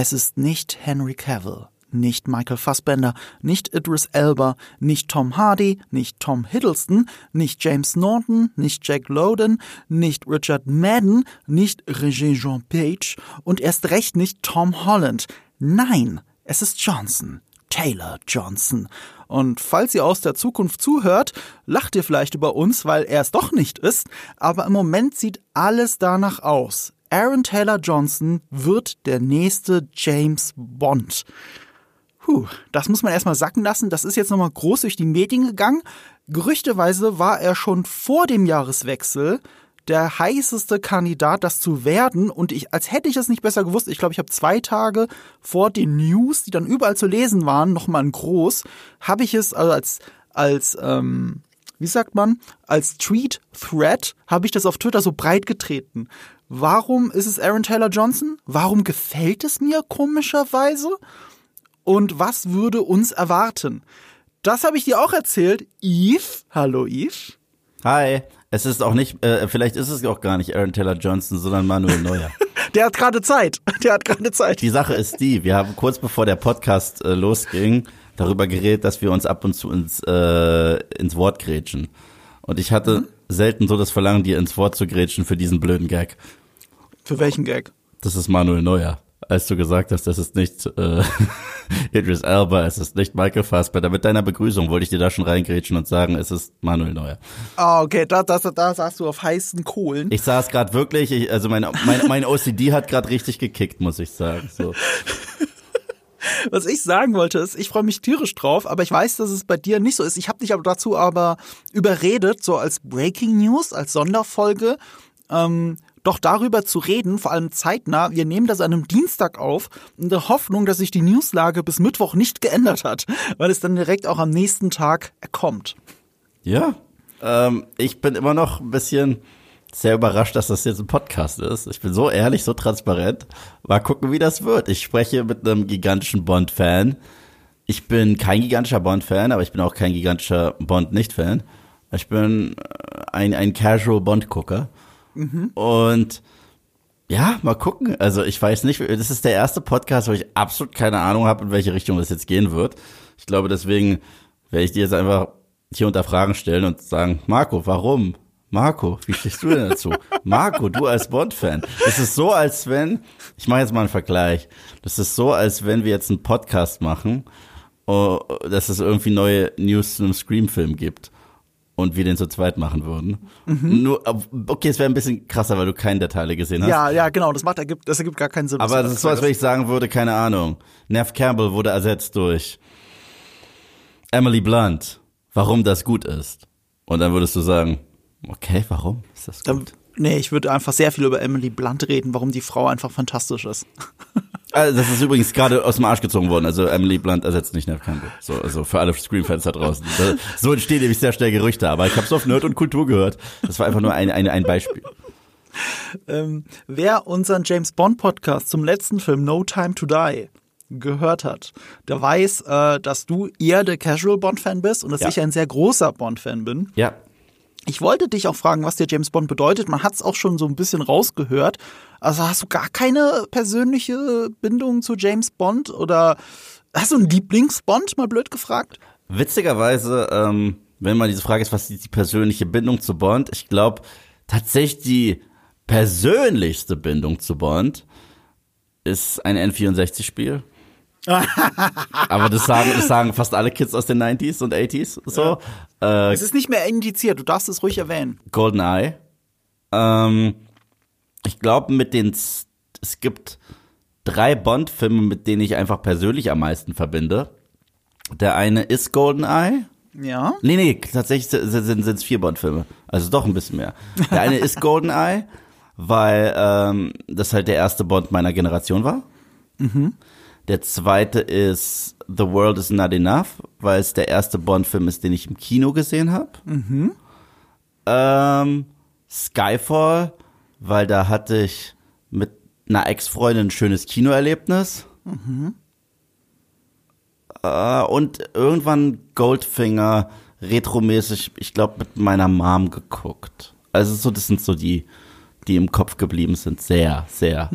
Es ist nicht Henry Cavill, nicht Michael Fassbender, nicht Idris Elba, nicht Tom Hardy, nicht Tom Hiddleston, nicht James Norton, nicht Jack Lowden, nicht Richard Madden, nicht Regé Jean Page und erst recht nicht Tom Holland. Nein, es ist Johnson. Taylor Johnson. Und falls ihr aus der Zukunft zuhört, lacht ihr vielleicht über uns, weil er es doch nicht ist, aber im Moment sieht alles danach aus. Aaron Taylor Johnson wird der nächste James Bond. Puh, das muss man erstmal sacken lassen. Das ist jetzt nochmal groß durch die Medien gegangen. Gerüchteweise war er schon vor dem Jahreswechsel der heißeste Kandidat, das zu werden. Und ich, als hätte ich es nicht besser gewusst, ich glaube, ich habe zwei Tage vor den News, die dann überall zu lesen waren, nochmal in groß, habe ich es also als, als, ähm, wie sagt man, als Tweet-Thread habe ich das auf Twitter so breit getreten. Warum ist es Aaron Taylor Johnson? Warum gefällt es mir komischerweise? Und was würde uns erwarten? Das habe ich dir auch erzählt. Eve, hallo Eve. Hi. Es ist auch nicht, äh, vielleicht ist es auch gar nicht Aaron Taylor Johnson, sondern Manuel Neuer. Der hat gerade Zeit. Der hat gerade Zeit. Die Sache ist die, wir haben kurz bevor der Podcast äh, losging, darüber geredet, dass wir uns ab und zu ins, äh, ins Wort grätschen. Und ich hatte mhm. selten so das Verlangen, dir ins Wort zu grätschen für diesen blöden Gag. Für welchen Gag? Das ist Manuel Neuer. Als du gesagt hast, das ist nicht äh, Idris Elba, es ist nicht Michael Fassbender. Mit deiner Begrüßung wollte ich dir da schon reingrätschen und sagen, es ist Manuel Neuer. Ah, okay, da, da, da saßt du auf heißen Kohlen. Ich saß gerade wirklich, ich, also mein, mein, mein OCD hat gerade richtig gekickt, muss ich sagen. So. Was ich sagen wollte ist, ich freue mich tierisch drauf, aber ich weiß, dass es bei dir nicht so ist. Ich habe dich aber dazu aber überredet, so als Breaking News, als Sonderfolge, ähm, doch darüber zu reden, vor allem zeitnah. Wir nehmen das an einem Dienstag auf, in der Hoffnung, dass sich die Newslage bis Mittwoch nicht geändert hat, weil es dann direkt auch am nächsten Tag kommt. Ja, ähm, ich bin immer noch ein bisschen sehr überrascht, dass das jetzt ein Podcast ist. Ich bin so ehrlich, so transparent. Mal gucken, wie das wird. Ich spreche mit einem gigantischen Bond-Fan. Ich bin kein gigantischer Bond-Fan, aber ich bin auch kein gigantischer Bond-Nicht-Fan. Ich bin äh, ein, ein Casual Bond-Gucker. Mhm. Und ja, mal gucken. Also ich weiß nicht, das ist der erste Podcast, wo ich absolut keine Ahnung habe, in welche Richtung das jetzt gehen wird. Ich glaube, deswegen werde ich dir jetzt einfach hier unter Fragen stellen und sagen, Marco, warum? Marco, wie stehst du denn dazu? Marco, du als Bond-Fan. Das ist so, als wenn, ich mache jetzt mal einen Vergleich. Das ist so, als wenn wir jetzt einen Podcast machen, oh, dass es irgendwie neue News zu einem Scream-Film gibt und wir den zu zweit machen würden. Mhm. Nur, okay, es wäre ein bisschen krasser, weil du keine der Teile gesehen hast. Ja, ja, genau, das macht, ergibt, das ergibt gar keinen Sinn. Aber das ist so, als wenn ich sagen würde, keine Ahnung, Nev Campbell wurde ersetzt durch Emily Blunt. Warum das gut ist. Und dann würdest du sagen, okay, warum ist das gut? Dann, nee, ich würde einfach sehr viel über Emily Blunt reden, warum die Frau einfach fantastisch ist. Also das ist übrigens gerade aus dem Arsch gezogen worden. Also Emily Blunt ersetzt nicht Nev Campbell. So, also für alle Scream-Fans da draußen. So entstehen nämlich sehr schnell Gerüchte. Aber ich habe es auf Nerd und Kultur gehört. Das war einfach nur ein, ein, ein Beispiel. Ähm, wer unseren James Bond Podcast zum letzten Film No Time to Die gehört hat, der weiß, äh, dass du eher der Casual Bond Fan bist und dass ja. ich ein sehr großer Bond Fan bin. Ja. Ich wollte dich auch fragen, was dir James Bond bedeutet. Man hat es auch schon so ein bisschen rausgehört. Also hast du gar keine persönliche Bindung zu James Bond oder hast du einen Lieblingsbond, mal blöd gefragt? Witzigerweise, ähm, wenn man diese Frage ist, was ist die persönliche Bindung zu Bond? Ich glaube tatsächlich die persönlichste Bindung zu Bond ist ein N64-Spiel. Aber das sagen, das sagen fast alle Kids aus den 90s und 80s so. Ja. Äh, es ist nicht mehr indiziert, du darfst es ruhig erwähnen. GoldenEye. Ähm, ich glaube, mit den, es gibt drei Bond-Filme, mit denen ich einfach persönlich am meisten verbinde. Der eine ist GoldenEye. Ja. Nee, nee, tatsächlich sind es vier Bond-Filme. Also doch ein bisschen mehr. Der eine ist GoldenEye, weil ähm, das halt der erste Bond meiner Generation war. Der zweite ist The World is Not Enough, weil es der erste Bond-Film ist, den ich im Kino gesehen habe. Ähm, Skyfall, weil da hatte ich mit einer Ex-Freundin ein schönes Kinoerlebnis. Äh, und irgendwann Goldfinger, retromäßig, ich glaube, mit meiner Mom geguckt. Also so, das sind so die, die im Kopf geblieben sind. Sehr, sehr.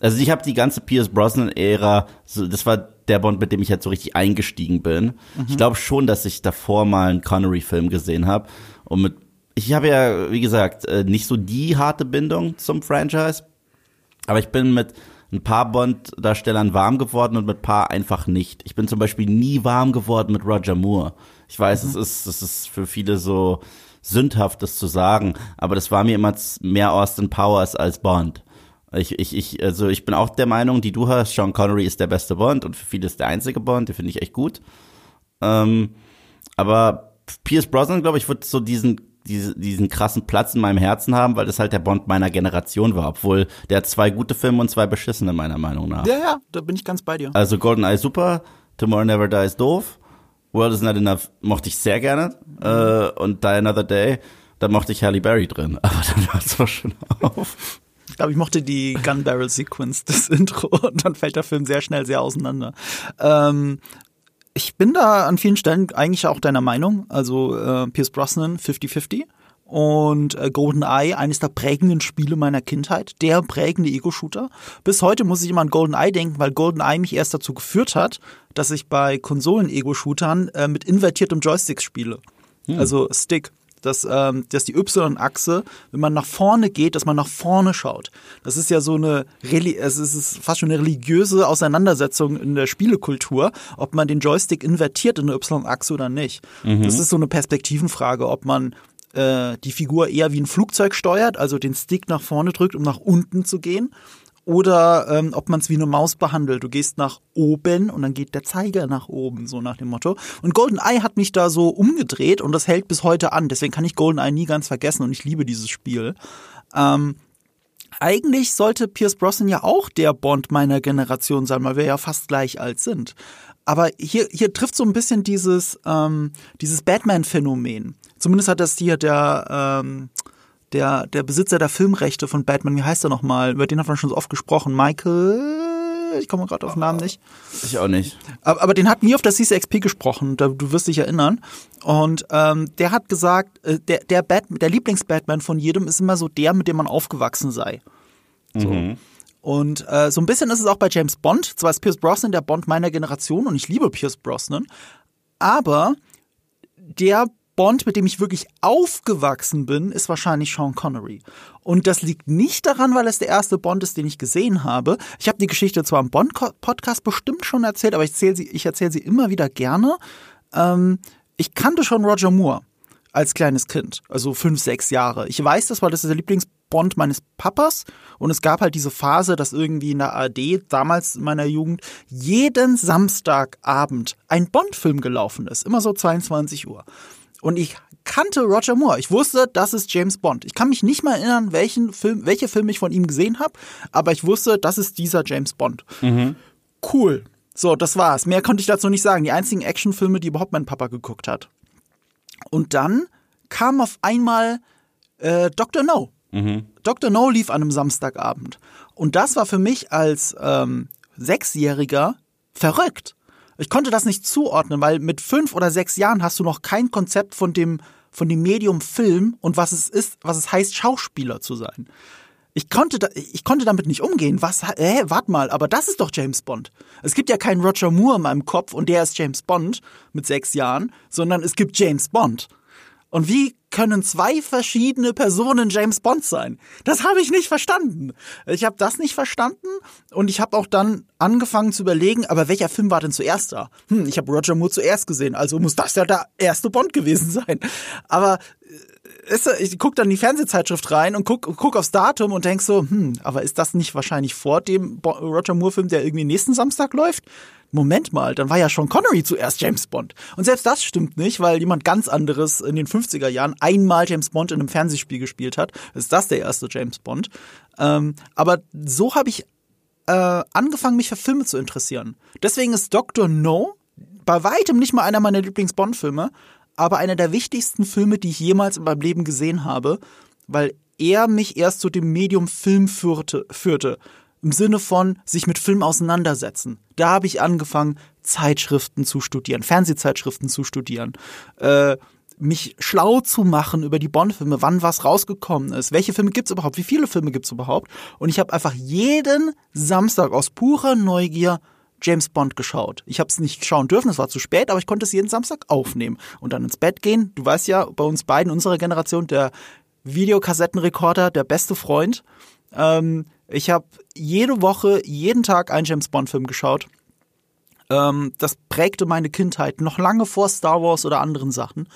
Also ich habe die ganze Pierce Brosnan-Ära, so, das war der Bond, mit dem ich halt so richtig eingestiegen bin. Ich glaube schon, dass ich davor mal einen Connery-Film gesehen habe. Und mit, ich habe ja, wie gesagt, äh, nicht so die harte Bindung zum Franchise. Aber ich bin mit ein paar Bond-Darstellern warm geworden und mit paar einfach nicht. Ich bin zum Beispiel nie warm geworden mit Roger Moore. Ich weiß, es ist, es ist für viele so sündhaft, das zu sagen, aber das war mir immer mehr Austin Powers als Bond. Ich, ich, ich, also ich bin auch der Meinung, die du hast, Sean Connery ist der beste Bond und für viele ist der einzige Bond, den finde ich echt gut. Ähm, aber Pierce Brosnan, glaube ich, wird so diesen, diese, diesen krassen Platz in meinem Herzen haben, weil das halt der Bond meiner Generation war, obwohl der hat zwei gute Filme und zwei beschissene, meiner Meinung nach. Ja, ja, da bin ich ganz bei dir. Also GoldenEye super, Tomorrow Never Dies doof, World is Not Enough mochte ich sehr gerne äh, und Die Another Day, da mochte ich Halle Berry drin, aber dann hört es auch schon auf. Ich glaube, ich mochte die Gun Barrel Sequence, das Intro, und dann fällt der Film sehr schnell sehr auseinander. Ähm, ich bin da an vielen Stellen eigentlich auch deiner Meinung. Also äh, Pierce Brosnan 50-50 und äh, GoldenEye, eines der prägenden Spiele meiner Kindheit, der prägende Ego-Shooter. Bis heute muss ich immer an GoldenEye denken, weil GoldenEye mich erst dazu geführt hat, dass ich bei Konsolen-Ego-Shootern äh, mit invertiertem Joystick spiele. Also Stick. Dass, ähm, dass die Y-Achse, wenn man nach vorne geht, dass man nach vorne schaut. Das ist ja so eine, Reli es ist fast schon eine religiöse Auseinandersetzung in der Spielekultur, ob man den Joystick invertiert in der Y-Achse oder nicht. Das ist so eine Perspektivenfrage, ob man äh, die Figur eher wie ein Flugzeug steuert, also den Stick nach vorne drückt, um nach unten zu gehen, oder ähm, ob man es wie eine Maus behandelt. Du gehst nach oben und dann geht der Zeiger nach oben, so nach dem Motto. Und GoldenEye hat mich da so umgedreht und das hält bis heute an. Deswegen kann ich GoldenEye nie ganz vergessen und ich liebe dieses Spiel. Ähm, eigentlich sollte Pierce Brosnan ja auch der Bond meiner Generation sein, weil wir ja fast gleich alt sind. Aber hier, hier trifft so ein bisschen dieses, ähm, dieses Batman-Phänomen. Zumindest hat das hier der, ähm, der, der Besitzer der Filmrechte von Batman, wie heißt er nochmal? Über den hat man schon so oft gesprochen. Michael, ich komme gerade auf den Namen nicht. Ich auch nicht. Aber, aber den hat nie auf der CCXP gesprochen, da, du wirst dich erinnern. Und ähm, der hat gesagt, äh, der, der, Bat der Lieblings-Batman von jedem ist immer so der, mit dem man aufgewachsen sei. So. Und äh, so ein bisschen ist es auch bei James Bond. Zwar ist Pierce Brosnan der Bond meiner Generation und ich liebe Pierce Brosnan, aber der Bond, mit dem ich wirklich aufgewachsen bin, ist wahrscheinlich Sean Connery. Und das liegt nicht daran, weil es der erste Bond ist, den ich gesehen habe. Ich habe die Geschichte zwar im Bond-Podcast bestimmt schon erzählt, aber ich erzähle sie, ich erzähle sie immer wieder gerne. Ähm, ich kannte schon Roger Moore als kleines Kind, also fünf, sechs Jahre. Ich weiß das, weil das ist der Lieblingsbond meines Papas. Und es gab halt diese Phase, dass irgendwie in der ARD, damals in meiner Jugend, jeden Samstagabend ein Bond-Film gelaufen ist. Immer so 22 Uhr. Und ich kannte Roger Moore. Ich wusste, das ist James Bond. Ich kann mich nicht mal erinnern, welchen Film, welche Filme ich von ihm gesehen habe, aber ich wusste, das ist dieser James Bond. Cool. So, das war's. Mehr konnte ich dazu nicht sagen. Die einzigen Actionfilme, die überhaupt mein Papa geguckt hat. Und dann kam auf einmal äh, Dr. No. Dr. No lief an einem Samstagabend. Und das war für mich als ähm, Sechsjähriger verrückt. Ich konnte das nicht zuordnen, weil mit fünf oder sechs Jahren hast du noch kein Konzept von dem, von dem Medium Film und was es ist, was es heißt, Schauspieler zu sein. Ich konnte, da, ich konnte damit nicht umgehen. Was, hä, warte mal, aber das ist doch James Bond. Es gibt ja keinen Roger Moore in meinem Kopf und der ist James Bond mit sechs Jahren, sondern es gibt James Bond. Und wie können zwei verschiedene Personen James Bond sein? Das habe ich nicht verstanden. Ich habe das nicht verstanden und ich habe auch dann angefangen zu überlegen, aber welcher Film war denn zuerst da? Hm, ich habe Roger Moore zuerst gesehen, also muss das ja der erste Bond gewesen sein. Aber äh, ich guck dann die Fernsehzeitschrift rein und guck, guck aufs Datum und denk so, hm, aber ist das nicht wahrscheinlich vor dem Roger Moore-Film, der irgendwie nächsten Samstag läuft? Moment mal, dann war ja Sean Connery zuerst James Bond. Und selbst das stimmt nicht, weil jemand ganz anderes in den 50er Jahren einmal James Bond in einem Fernsehspiel gespielt hat. Ist das der erste James Bond? Ähm, aber so habe ich äh, angefangen, mich für Filme zu interessieren. Deswegen ist Dr. No bei weitem nicht mal einer meiner Lieblings-Bond-Filme, aber einer der wichtigsten Filme, die ich jemals in meinem Leben gesehen habe, weil er mich erst zu dem Medium Film führte. führte im Sinne von sich mit Film auseinandersetzen. Da habe ich angefangen, Zeitschriften zu studieren, Fernsehzeitschriften zu studieren, äh, mich schlau zu machen über die Bond-Filme, wann was rausgekommen ist, welche Filme gibt's überhaupt, wie viele Filme gibt's überhaupt. Und ich habe einfach jeden Samstag aus purer Neugier James Bond geschaut. Ich habe es nicht schauen dürfen, es war zu spät, aber ich konnte es jeden Samstag aufnehmen und dann ins Bett gehen. Du weißt ja, bei uns beiden, unserer Generation, der Videokassettenrekorder, der beste Freund. Ähm, ich habe jede Woche, jeden Tag einen James Bond-Film geschaut. Ähm, das prägte meine Kindheit noch lange vor Star Wars oder anderen Sachen.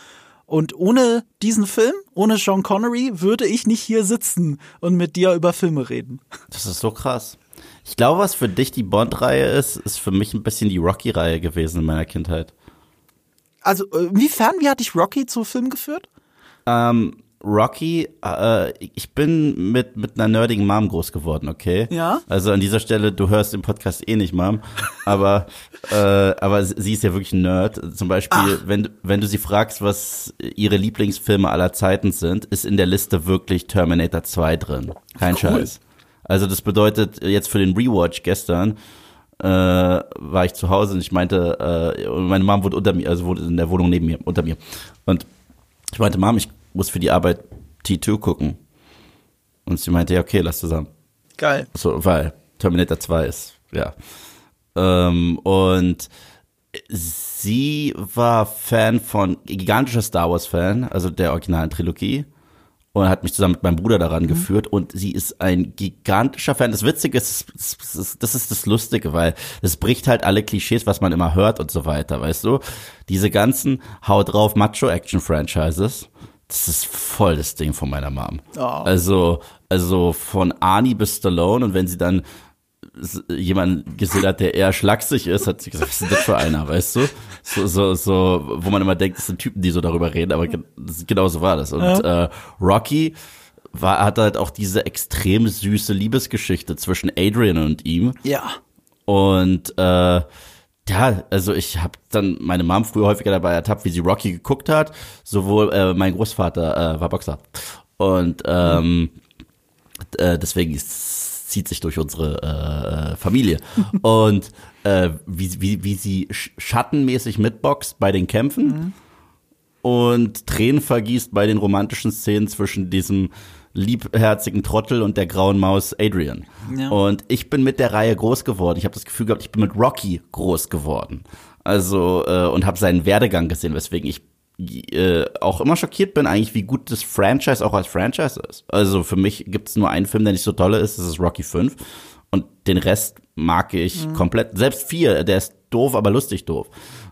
Und ohne diesen Film, ohne Sean Connery, würde ich nicht hier sitzen und mit dir über Filme reden. Das ist so krass. Ich glaube, was für dich die Bond-Reihe ist, ist für mich ein bisschen die Rocky-Reihe gewesen in meiner Kindheit. Also, inwiefern, wie hat dich Rocky zu Film geführt? Ähm, Rocky, äh, ich bin mit, mit einer nerdigen Mom groß geworden, okay? Ja. Also an dieser Stelle, du hörst den Podcast eh nicht, Mom, aber, äh, aber sie ist ja wirklich ein Nerd. Zum Beispiel, wenn, wenn du sie fragst, was ihre Lieblingsfilme aller Zeiten sind, ist in der Liste wirklich Terminator 2 drin. Kein Cool. Scheiß. Also das bedeutet jetzt für den Rewatch gestern, äh, war ich zu Hause und ich meinte, äh, meine Mom wohnt unter mir, also wohnt in der Wohnung neben mir, unter mir. Und ich meinte, Mom, ich muss für die Arbeit T2 gucken. Und sie meinte, ja, okay, lass zusammen. Geil. So, weil Terminator 2 ist, ja. Ähm, und sie war Fan von, gigantischer Star Wars Fan, also der originalen Trilogie. Und hat mich zusammen mit meinem Bruder daran geführt. Und sie ist ein gigantischer Fan. Das Witzige ist, das ist, das ist das Lustige, weil es bricht halt alle Klischees, was man immer hört und so weiter, weißt du? Diese ganzen Haut drauf Macho-Action-Franchises. Das ist voll das Ding von meiner Mom. Oh. Also, also von Arnie bis Stallone und wenn sie dann jemanden gesehen hat, der eher schlaksig ist, hat sie gesagt, was ist das für einer, weißt du? So, so, so, wo man immer denkt, das sind Typen, die so darüber reden, aber gen genau so war das. Und äh, Rocky war, hat halt auch diese extrem süße Liebesgeschichte zwischen Adrian und ihm. Ja. Und äh, ja, also ich habe dann meine Mom früher häufiger dabei ertappt, wie sie Rocky geguckt hat. Sowohl äh, mein Großvater äh, war Boxer. Und ähm, äh, deswegen es zieht sich durch unsere äh, Familie. Und äh, wie, wie, wie sie sch- schattenmäßig mitboxt bei den Kämpfen und Tränen vergießt bei den romantischen Szenen zwischen diesem liebherzigen Trottel und der grauen Maus Adrian. Ja. Und ich bin mit der Reihe groß geworden. Ich habe das Gefühl gehabt, ich bin mit Rocky groß geworden. Also äh, und habe seinen Werdegang gesehen, weswegen ich äh, auch immer schockiert bin, eigentlich, wie gut das Franchise auch als Franchise ist. Also für mich gibt es nur einen Film, der nicht so toll ist, das ist Rocky 5. Und den Rest mag ich komplett. Selbst vier, der ist doof, aber lustig doof.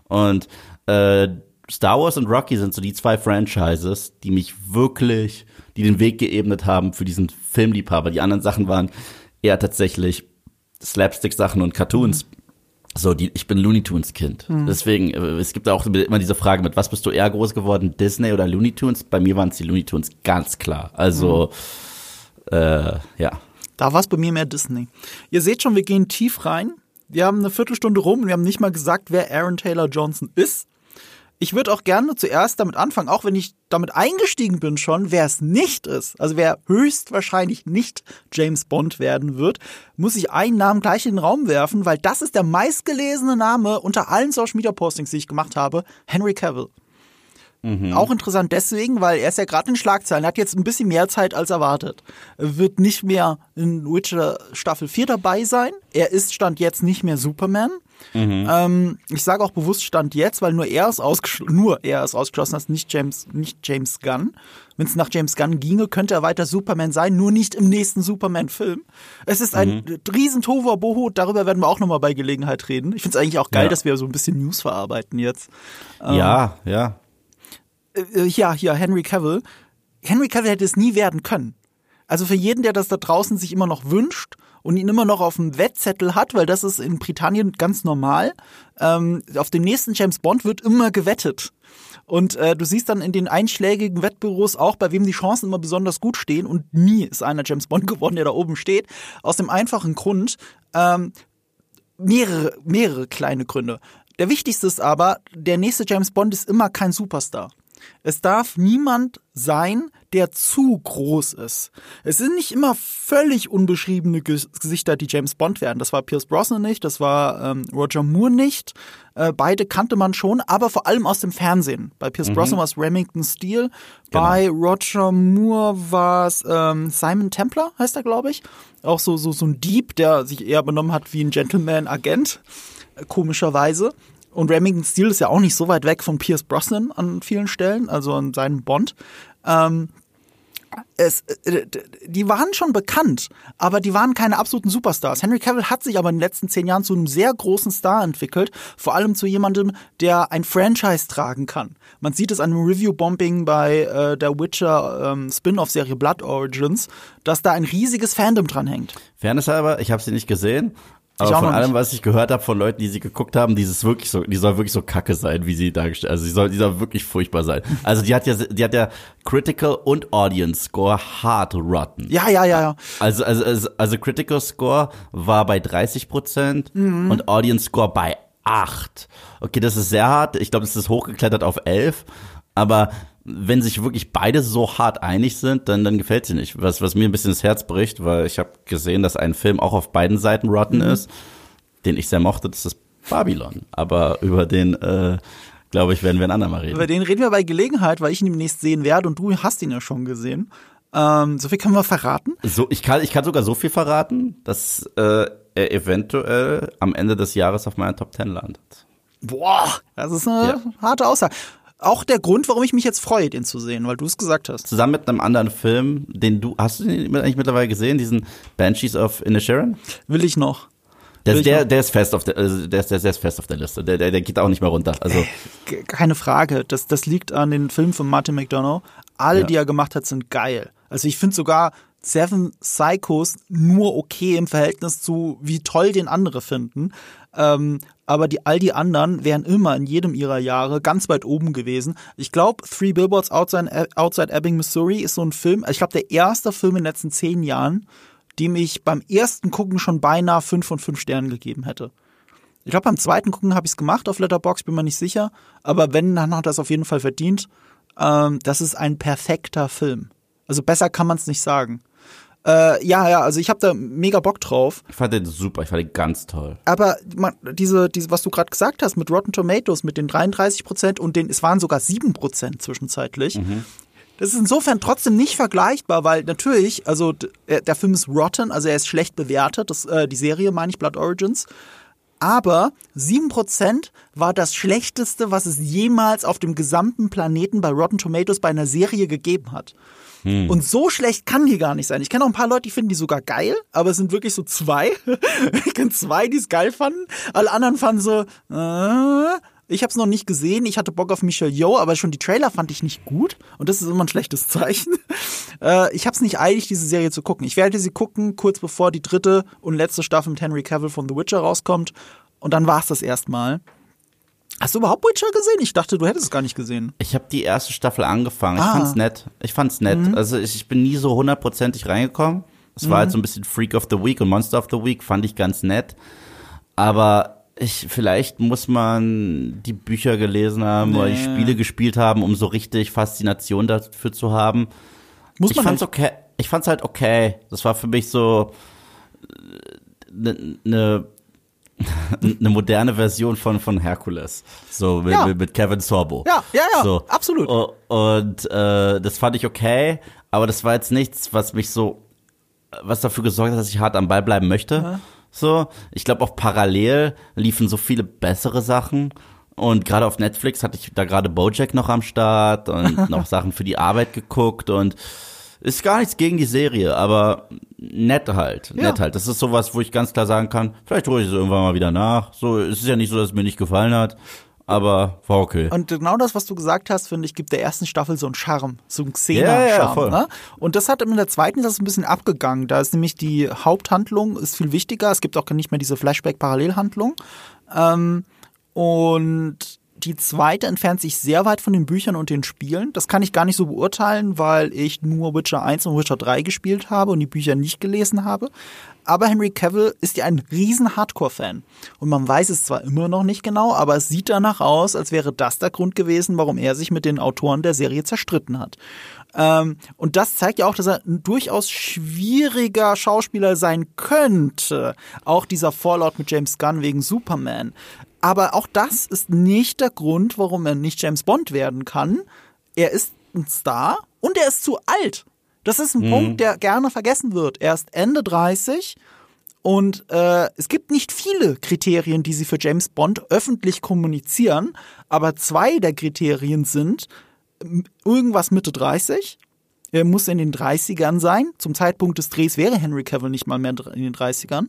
Und äh, Star Wars und Rocky sind so die zwei Franchises, die mich wirklich, die den Weg geebnet haben für diesen Filmliebhaber. Die anderen Sachen waren eher tatsächlich Slapstick-Sachen und Cartoons. So, die, ich bin Looney Tunes Kind. Deswegen, äh, es gibt auch immer diese Frage, mit was bist du eher groß geworden, Disney oder Looney Tunes? Bei mir waren es die Looney Tunes, ganz klar. Also, äh, ja. Da war es bei mir mehr Disney. Ihr seht schon, wir gehen tief rein. Wir haben eine Viertelstunde rum und wir haben nicht mal gesagt, wer Aaron Taylor Johnson ist. Ich würde auch gerne zuerst damit anfangen, auch wenn ich damit eingestiegen bin schon, wer es nicht ist, also wer höchstwahrscheinlich nicht James Bond werden wird, muss ich einen Namen gleich in den Raum werfen, weil das ist der meistgelesene Name unter allen Social Media Postings, die ich gemacht habe, Henry Cavill. Auch interessant deswegen, weil er ist ja gerade in Schlagzeilen, hat jetzt ein bisschen mehr Zeit als erwartet. Er wird nicht mehr in Witcher Staffel 4 dabei sein. Er ist Stand jetzt nicht mehr Superman. Ähm, ich sage auch bewusst Stand jetzt, weil nur er ist ausgeschlossen, nur er ausgeschlossen, dass nicht James, nicht James Gunn. Wenn es nach James Gunn ginge, könnte er weiter Superman sein, nur nicht im nächsten Superman-Film. Es ist ein riesen Tohuwabohu, darüber werden wir auch nochmal bei Gelegenheit reden. Ich finde es eigentlich auch geil, Ja. dass wir so ein bisschen News verarbeiten jetzt. Ja, ja. äh, ja, hier, Henry Cavill. Henry Cavill hätte es nie werden können. Also für jeden, der das da draußen sich immer noch wünscht und ihn immer noch auf dem Wettzettel hat, weil das ist in Britannien ganz normal, ähm, auf den nächsten James Bond wird immer gewettet. Und äh, du siehst dann in den einschlägigen Wettbüros auch, bei wem die Chancen immer besonders gut stehen. Und nie ist einer James Bond geworden, der da oben steht. Aus dem einfachen Grund, ähm, mehrere, mehrere kleine Gründe. Der wichtigste ist aber, der nächste James Bond ist immer kein Superstar. Es darf niemand sein, der zu groß ist. Es sind nicht immer völlig unbeschriebene Gesichter, die James Bond werden. Das war Pierce Brosnan nicht, das war ähm, Roger Moore nicht. Äh, beide kannte man schon, aber vor allem aus dem Fernsehen. Bei Pierce mhm. Brosnan war es Remington Steele, genau. bei Roger Moore war es ähm, Simon Templar, heißt er, glaube ich. Auch so, so, so ein Dieb, der sich eher benommen hat wie ein Gentleman-Agent, äh, komischerweise. Und Remington Steele ist ja auch nicht so weit weg von Pierce Brosnan an vielen Stellen, also an seinem Bond. Ähm, es, äh, die waren schon bekannt, aber die waren keine absoluten Superstars. Henry Cavill hat sich aber in den letzten zehn Jahren zu einem sehr großen Star entwickelt, vor allem zu jemandem, der ein Franchise tragen kann. Man sieht es an dem Review-Bombing bei äh, der Witcher ähm, Spin-off-Serie Blood Origins, dass da ein riesiges Fandom dran hängt. Fairness halber, ich habe sie nicht gesehen, aber von allem, was ich gehört habe von Leuten, die sie geguckt haben, dieses wirklich so, die soll wirklich so kacke sein, wie sie dargestellt. Also die soll, die soll wirklich furchtbar sein. Also die hat ja, die hat ja Critical und Audience Score hart rotten. Ja, ja, ja, ja. Also, also, also, also Critical Score war bei 30 Prozent mhm. und Audience Score bei 8. Okay, das ist sehr hart. Ich glaube, es ist hochgeklettert auf 11. Aber wenn sich wirklich beide so hart einig sind, dann, dann gefällt sie nicht. Was, was mir ein bisschen das Herz bricht, weil ich habe gesehen, dass ein Film auch auf beiden Seiten rotten mhm. ist, den ich sehr mochte, das ist Babylon. Aber über den, äh, glaube ich, werden wir ein andermal reden. Über den reden wir bei Gelegenheit, weil ich ihn demnächst sehen werde und du hast ihn ja schon gesehen. Ähm, so viel können wir verraten. So, ich kann, ich kann sogar so viel verraten, dass äh, er eventuell am Ende des Jahres auf meiner Top Ten landet. Boah, das ist eine ja. harte Aussage auch der Grund, warum ich mich jetzt freue, den zu sehen, weil du es gesagt hast. Zusammen mit einem anderen Film, den du, hast du den eigentlich mittlerweile gesehen, diesen Banshees of Inisherin? Will ich noch. Der, der, der, ist fest auf der, also der, ist, der ist fest auf der Liste. Der, der, der geht auch nicht mehr runter. Also keine Frage. Das, das liegt an den Filmen von Martin McDonough. Alle, ja. die er gemacht hat, sind geil. Also ich finde sogar Seven Psychos nur okay im Verhältnis zu, wie toll den andere finden. Ähm, aber die, all die anderen wären immer in jedem ihrer Jahre ganz weit oben gewesen. Ich glaube, Three Billboards Outside, Outside Ebbing, Missouri ist so ein Film, ich glaube, der erste Film in den letzten zehn Jahren, dem ich beim ersten Gucken schon beinahe fünf von fünf Sternen gegeben hätte. Ich glaube, beim zweiten Gucken habe ich es gemacht auf Letterbox, bin mir nicht sicher. Aber wenn, dann hat das auf jeden Fall verdient. Ähm, das ist ein perfekter Film. Also besser kann man es nicht sagen. Äh, ja, ja, also ich habe da mega Bock drauf. Ich fand den super, ich fand den ganz toll. Aber man, diese, diese, was du gerade gesagt hast mit Rotten Tomatoes, mit den 33 Prozent und den, es waren sogar 7 Prozent zwischenzeitlich. Mhm. Das ist insofern trotzdem nicht vergleichbar, weil natürlich, also der Film ist rotten, also er ist schlecht bewertet, das, äh, die Serie meine ich, Blood Origins. Aber 7% war das Schlechteste, was es jemals auf dem gesamten Planeten bei Rotten Tomatoes bei einer Serie gegeben hat. Hm. Und so schlecht kann die gar nicht sein. Ich kenne auch ein paar Leute, die finden die sogar geil, aber es sind wirklich so zwei. ich kenne zwei, die es geil fanden. Alle anderen fanden so, äh, ich habe es noch nicht gesehen. Ich hatte Bock auf Michelle Yeoh, aber schon die Trailer fand ich nicht gut. Und das ist immer ein schlechtes Zeichen. Äh, ich habe es nicht eilig, diese Serie zu gucken. Ich werde sie gucken, kurz bevor die dritte und letzte Staffel mit Henry Cavill von The Witcher rauskommt. Und dann war es das erstmal. Hast du überhaupt Witcher gesehen? Ich dachte, du hättest es gar nicht gesehen. Ich habe die erste Staffel angefangen. Ich ah. fand's nett. Ich fand's nett. Mhm. Also ich, ich, bin nie so hundertprozentig reingekommen. Es war halt mhm. so ein bisschen Freak of the Week und Monster of the Week, fand ich ganz nett. Aber ich, vielleicht muss man die Bücher gelesen haben nee. oder die Spiele gespielt haben, um so richtig Faszination dafür zu haben. Muss man ich fand's halt. okay. Ich fand's halt okay. Das war für mich so eine äh, ne eine moderne Version von, von Hercules. So mit, ja. mit Kevin Sorbo. Ja, ja, ja. So. Absolut. Und äh, das fand ich okay, aber das war jetzt nichts, was mich so, was dafür gesorgt hat, dass ich hart am Ball bleiben möchte. Ja. So, ich glaube auch parallel liefen so viele bessere Sachen. Und gerade auf Netflix hatte ich da gerade Bojack noch am Start und noch Sachen für die Arbeit geguckt und ist gar nichts gegen die Serie, aber nett halt. Ja. Nett halt. Das ist sowas, wo ich ganz klar sagen kann, vielleicht hole ich es irgendwann mal wieder nach. So, es ist ja nicht so, dass es mir nicht gefallen hat. aber war okay. Und genau das, was du gesagt hast, finde ich, gibt der ersten Staffel so einen Charme, so einen Ja, ja, Xena-Charme. voll. ne? Und das hat in der zweiten das ist ein bisschen abgegangen. Da ist nämlich die Haupthandlung ist viel wichtiger. Es gibt auch nicht mehr diese Flashback-Parallelhandlung. Ähm, und die zweite entfernt sich sehr weit von den Büchern und den Spielen. Das kann ich gar nicht so beurteilen, weil ich nur Witcher 1 und Witcher 3 gespielt habe und die Bücher nicht gelesen habe. Aber Henry Cavill ist ja ein riesen Hardcore-Fan. Und man weiß es zwar immer noch nicht genau, aber es sieht danach aus, als wäre das der Grund gewesen, warum er sich mit den Autoren der Serie zerstritten hat. Ähm, und das zeigt ja auch, dass er ein durchaus schwieriger Schauspieler sein könnte. Auch dieser Fallout mit James Gunn wegen Superman. Aber auch das ist nicht der Grund, warum er nicht James Bond werden kann. Er ist ein Star und er ist zu alt. Das ist ein Punkt, der gerne vergessen wird. Er ist Ende 30 und äh, es gibt nicht viele Kriterien, die sie für James Bond öffentlich kommunizieren, aber zwei der Kriterien sind m- irgendwas Mitte 30. Er muss in den 30ern sein. Zum Zeitpunkt des Drehs wäre Henry Cavill nicht mal mehr in den 30ern.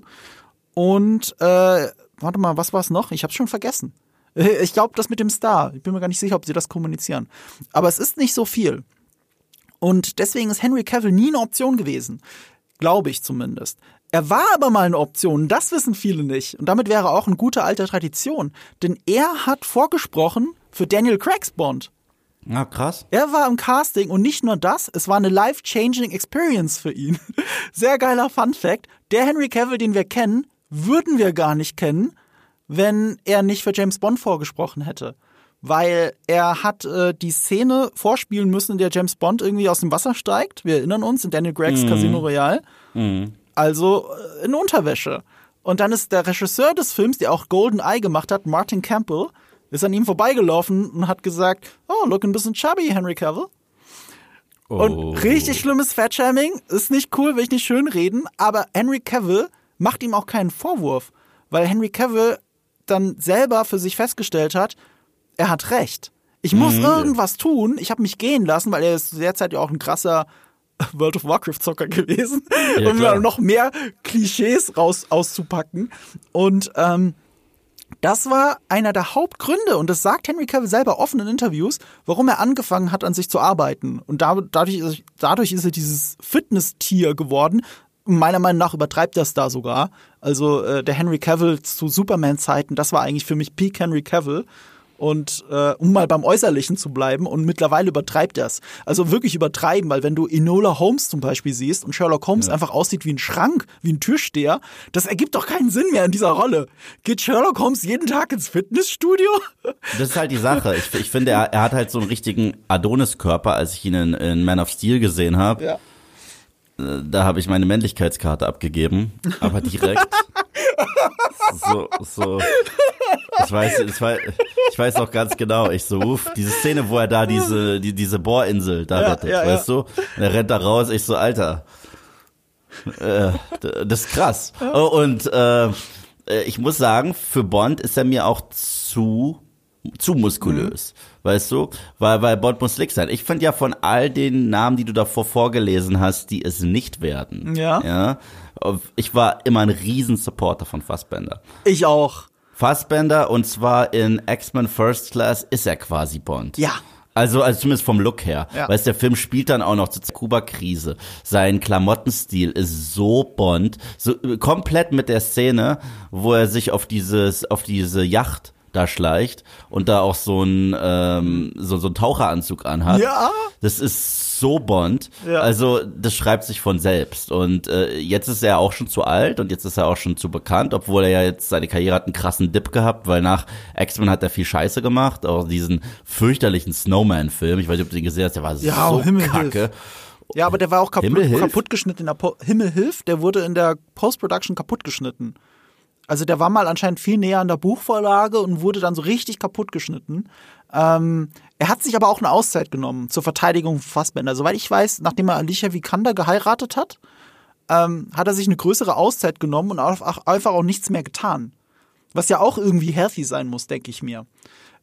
Und äh, warte mal, was war es noch? Ich hab's schon vergessen. Äh, Ich glaube, das mit dem Star. Ich bin mir gar nicht sicher, ob sie das kommunizieren. Aber es ist nicht so viel. Und deswegen ist Henry Cavill nie eine Option gewesen. Glaube ich zumindest. Er war aber mal eine Option, das wissen viele nicht. Und damit wäre auch eine gute alte Tradition. Denn er hat vorgesprochen für Daniel Craigs Bond. Na, krass. Er war im Casting und nicht nur das, es war eine life-changing Experience für ihn. Sehr geiler Fun Fact. Der Henry Cavill, den wir kennen, würden wir gar nicht kennen, wenn er nicht für James Bond vorgesprochen hätte. Weil er hat äh, die Szene vorspielen müssen, in der James Bond irgendwie aus dem Wasser steigt. Wir erinnern uns in Daniel Greggs Casino Royale. Also äh, in Unterwäsche. Und dann ist der Regisseur des Films, der auch Golden Eye gemacht hat, Martin Campbell, ist an ihm vorbeigelaufen und hat gesagt, oh, look ein bisschen chubby, Henry Cavill. Und Oh. richtig schlimmes Fatshaming, ist nicht cool, will ich nicht schön reden, aber Henry Cavill macht ihm auch keinen Vorwurf, weil Henry Cavill dann selber für sich festgestellt hat, er hat recht. Ich muss Mhm. irgendwas tun. Ich habe mich gehen lassen, weil er ist zu der Zeit ja auch ein krasser World of Warcraft-Zocker gewesen, Ja, um klar. noch mehr Klischees raus auszupacken. Und ähm, das war einer der Hauptgründe, und das sagt Henry Cavill selber offen in Interviews, warum er angefangen hat, an sich zu arbeiten. Und da, dadurch, dadurch ist er dieses Fitness-Tier geworden. Meiner Meinung nach übertreibt er es da sogar. Also äh, der Henry Cavill zu Superman-Zeiten, das war eigentlich für mich Peak Henry Cavill. Und äh, um mal beim Äußerlichen zu bleiben, und mittlerweile übertreibt er es. Also wirklich übertreiben, weil wenn du Enola Holmes zum Beispiel siehst und Sherlock Holmes einfach aussieht wie ein Schrank, wie ein Türsteher, das ergibt doch keinen Sinn mehr in dieser Rolle. Geht Sherlock Holmes jeden Tag ins Fitnessstudio? Das ist halt die Sache. Ich, ich finde, er, er hat halt so einen richtigen Adonis-Körper, als ich ihn in, in Man of Steel gesehen habe. Ja. Da habe ich meine Männlichkeitskarte abgegeben, aber direkt. so, so. Ich weiß, ich weiß, ich weiß auch ganz genau. Ich so, uff, diese Szene, wo er da diese, die, diese Bohrinsel da Ja, rettet, ja, weißt du? Und er rennt da raus, ich so, Alter. Äh, das ist krass. Oh, Und äh, ich muss sagen, für Bond ist er mir auch zu zu muskulös, weißt du? Weil, weil Bond muss slick sein. Ich finde ja von all den Namen, die du davor vorgelesen hast, die es nicht werden. Ja. Ja. Ich war immer ein riesen Supporter von Fassbender. Ich auch. Fassbender und zwar in X-Men First Class ist er quasi Bond. Ja. Also, also zumindest vom Look her. Ja. Weißt der Film spielt dann auch noch zur Kuba-Krise. Sein Klamottenstil ist so Bond, so äh, komplett mit der Szene, wo er sich auf dieses, auf diese Yacht da schleicht und da auch so ein ähm, so, so ein Taucheranzug anhat. Ja. Das ist so Bond. Ja. Also das schreibt sich von selbst. Und äh, jetzt ist er auch schon zu alt und jetzt ist er auch schon zu bekannt, obwohl er ja jetzt seine Karriere hat einen krassen Dip gehabt, weil nach X-Men hat er viel Scheiße gemacht, auch diesen fürchterlichen Snowman-Film. Ich weiß nicht, ob du den gesehen hast, der war Ja, so Himmel kacke. hilf. Ja, aber der war auch kaputt, kaputt geschnitten. In der po Himmel hilft, der wurde in der Post-Production kaputt geschnitten. Also der war mal anscheinend viel näher an der Buchvorlage und wurde dann so richtig kaputt geschnitten. Ähm, er hat sich aber auch eine Auszeit genommen zur Verteidigung von Fassbender. Soweit ich weiß, nachdem er Alicia Vikander geheiratet hat, ähm, hat er sich eine größere Auszeit genommen und auch, auch, einfach auch nichts mehr getan. Was ja auch irgendwie healthy sein muss, denke ich mir.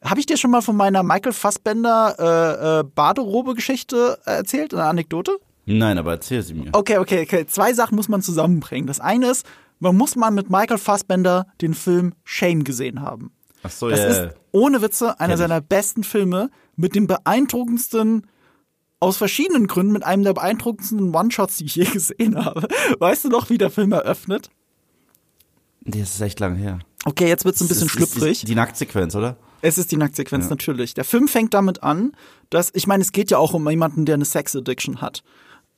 Habe ich dir schon mal von meiner Michael Fassbender äh, äh, Baderobe-Geschichte äh, erzählt, eine Anekdote? Nein, aber erzähl sie mir. Okay, okay, okay. Zwei Sachen muss man zusammenbringen. Das eine ist, man muss mal mit Michael Fassbender den Film Shame gesehen haben. Ach so, das ja, ist ja. ohne Witze einer seiner besten Filme mit dem beeindruckendsten aus verschiedenen Gründen mit einem der beeindruckendsten One-Shots, die ich je gesehen habe. Weißt du noch, wie der Film eröffnet? Das ist echt lang her. Okay, jetzt wird's ein bisschen ist- ist schlüpfrig. Die, die Nacktsequenz, oder? Es ist die Nacktsequenz, natürlich. Der Film fängt damit an, dass, ich meine, es geht ja auch um jemanden, der eine Sex-Addiction hat.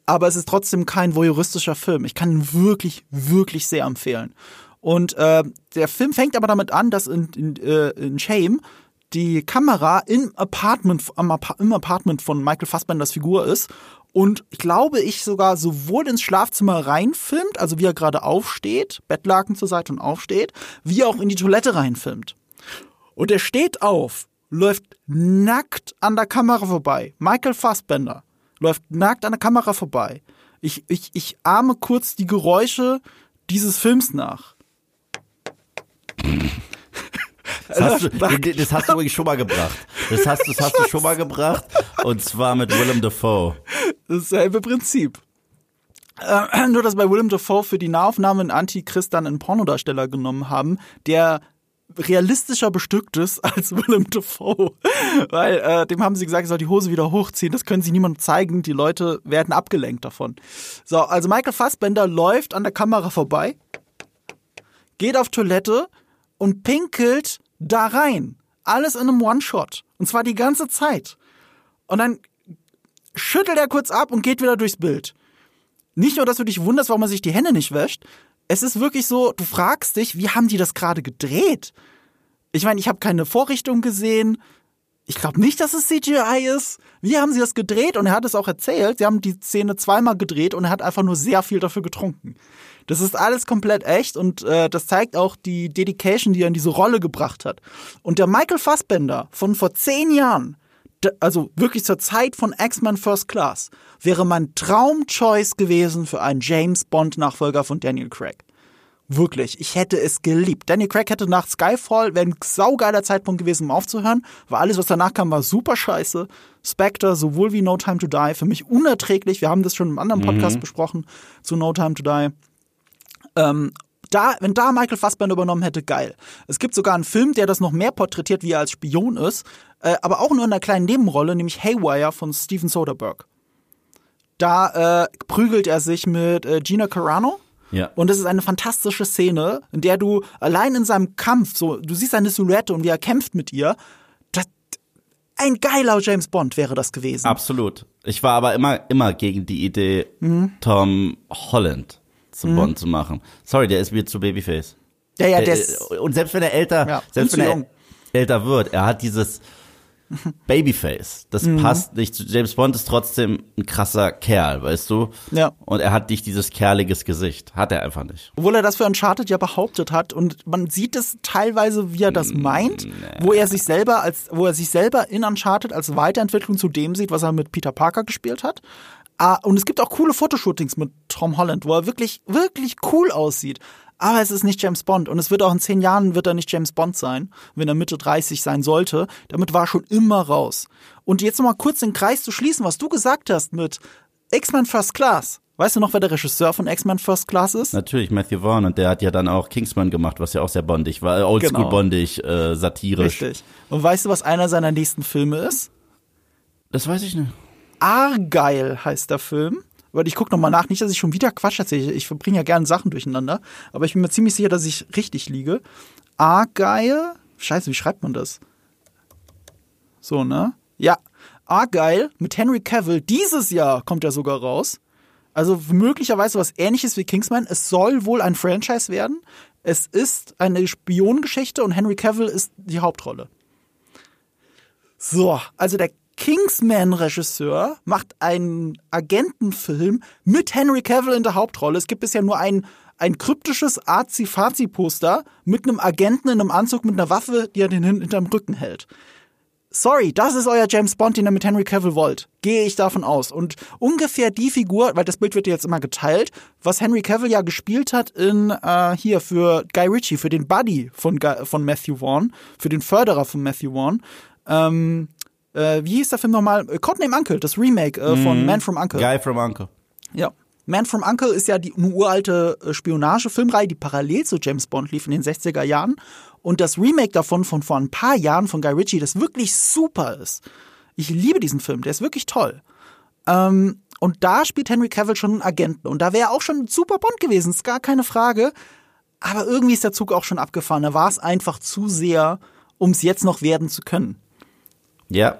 Aber es ist trotzdem kein voyeuristischer Film. Ich kann ihn wirklich, wirklich sehr empfehlen. Und äh, der Film fängt aber damit an, dass in, in, äh, in Shame die Kamera im Apartment, im Apartment von Michael Fassbenders Figur ist und ich glaube ich sogar sowohl ins Schlafzimmer reinfilmt, also wie er gerade aufsteht, Bettlaken zur Seite und aufsteht, wie auch in die Toilette reinfilmt. Und er steht auf, läuft nackt an der Kamera vorbei. Michael Fassbender läuft nackt an der Kamera vorbei. Ich, ich, ich ahme kurz die Geräusche dieses Films nach. Das hast, du, das hast du übrigens schon mal gebracht. Das hast, das hast du schon mal gebracht. Und zwar mit Willem Dafoe. Dasselbe Prinzip. Äh, nur, dass bei Willem Dafoe für die Nahaufnahme einen Antichrist dann einen Pornodarsteller genommen haben, der realistischer bestückt ist als Willem Dafoe. Weil äh, dem haben sie gesagt, er soll die Hose wieder hochziehen. Das können sie niemandem zeigen. Die Leute werden abgelenkt davon. So, also Michael Fassbender läuft an der Kamera vorbei, geht auf Toilette und pinkelt da rein. Alles in einem One-Shot. Und zwar die ganze Zeit. Und dann schüttelt er kurz ab und geht wieder durchs Bild. Nicht nur, dass du dich wunderst, warum er sich die Hände nicht wäscht. Es ist wirklich so, du fragst dich, wie haben die das gerade gedreht? Ich meine, ich habe keine Vorrichtung gesehen. Ich glaube nicht, dass es CGI ist. Wie haben sie das gedreht? Und er hat es auch erzählt. Sie haben die Szene zweimal gedreht und er hat einfach nur sehr viel dafür getrunken. Das ist alles komplett echt und äh, das zeigt auch die Dedication, die er in diese Rolle gebracht hat. Und der Michael Fassbender von vor zehn Jahren, also wirklich zur Zeit von X-Men First Class, wäre mein Traumchoice gewesen für einen James Bond-Nachfolger von Daniel Craig. Wirklich, ich hätte es geliebt. Daniel Craig hätte nach Skyfall wäre ein saugeiler Zeitpunkt gewesen, um aufzuhören, weil alles, was danach kam, war super scheiße. Spectre, sowohl wie No Time to Die, für mich unerträglich. Wir haben das schon im anderen Podcast besprochen zu No Time to Die. Ähm, da, wenn da Michael Fassbender übernommen hätte, geil. Es gibt sogar einen Film, der das noch mehr porträtiert, wie er als Spion ist, äh, aber auch nur in einer kleinen Nebenrolle, nämlich Haywire von Steven Soderbergh. Da äh, prügelt er sich mit äh, Gina Carano. Ja. Und es ist eine fantastische Szene, in der du allein in seinem Kampf, so, du siehst seine Silhouette und wie er kämpft mit ihr. Das, ein geiler James Bond wäre das gewesen. Absolut. Ich war aber immer, immer gegen die Idee, Mhm. Tom Holland zu Bond zu machen. Sorry, der ist mir zu Babyface. ja, ja, Der- der ist, und selbst wenn er älter, Ja, selbst wenn er jung. älter wird, er hat dieses Babyface. Das Mhm. passt nicht zu James Bond ist trotzdem ein krasser Kerl, weißt du? Ja. Und er hat nicht dieses kerliges Gesicht. Hat er einfach nicht. obwohl er das für Uncharted ja behauptet hat und man sieht es teilweise, wie er das meint, wo er sich selber als, wo er sich selber in Uncharted als Weiterentwicklung zu dem sieht, was er mit Peter Parker gespielt hat. Ah, und es gibt auch coole Fotoshootings mit Tom Holland, wo er wirklich, wirklich cool aussieht. Aber es ist nicht James Bond und es wird auch in zehn Jahren wird er nicht James Bond sein, wenn er Mitte 30 sein sollte. Damit war er schon immer raus. Und jetzt nochmal kurz den Kreis zu schließen, was du gesagt hast mit X-Men First Class. Weißt du noch, wer der Regisseur von X-Men First Class ist? Natürlich Matthew Vaughn und der hat ja dann auch Kingsman gemacht, was ja auch sehr bondig war, oldschool Genau. bondig, äh, satirisch. Richtig. Und weißt du, was einer seiner nächsten Filme ist? Das weiß ich nicht. Argyle heißt der Film. Weil ich gucke nochmal nach, nicht, dass ich schon wieder Quatsch erzähle. Ich verbringe ja gerne Sachen durcheinander. Aber ich bin mir ziemlich sicher, dass ich richtig liege. Argyle. Scheiße, wie schreibt man das? So, ne? Ja. Argyle mit Henry Cavill. Dieses Jahr kommt er sogar raus. Also möglicherweise was ähnliches wie Kingsman. Es soll wohl ein Franchise werden. Es ist eine Spionengeschichte und Henry Cavill ist die Hauptrolle. So, also der Kingsman-Regisseur macht einen Agentenfilm mit Henry Cavill in der Hauptrolle. Es gibt bisher nur ein, ein kryptisches Azi-Fazi-Poster mit einem Agenten in einem Anzug mit einer Waffe, die er den hin- hinterm Rücken hält. Sorry, das ist euer James Bond, den ihr mit Henry Cavill wollt. Gehe ich davon aus. Und ungefähr die Figur, weil das Bild wird jetzt immer geteilt, was Henry Cavill ja gespielt hat in äh, hier für Guy Ritchie, für den Buddy von, von Matthew Vaughn, für den Förderer von Matthew Vaughn. Ähm, äh, wie hieß der Film nochmal? Äh, Codename Uncle, das Remake äh, von Man from Uncle. Guy from Uncle. Ja. Man from Uncle ist ja die eine uralte äh, Spionagefilmreihe, die parallel zu James Bond lief in den 60er Jahren. Und das Remake davon von vor ein paar Jahren von Guy Ritchie, das wirklich super ist. Ich liebe diesen Film, der ist wirklich toll. Ähm, und da spielt Henry Cavill schon einen Agenten. Und da wäre auch schon ein super Bond gewesen, ist gar keine Frage. Aber irgendwie ist der Zug auch schon abgefahren. Da war es einfach zu sehr, um es jetzt noch werden zu können. Ja,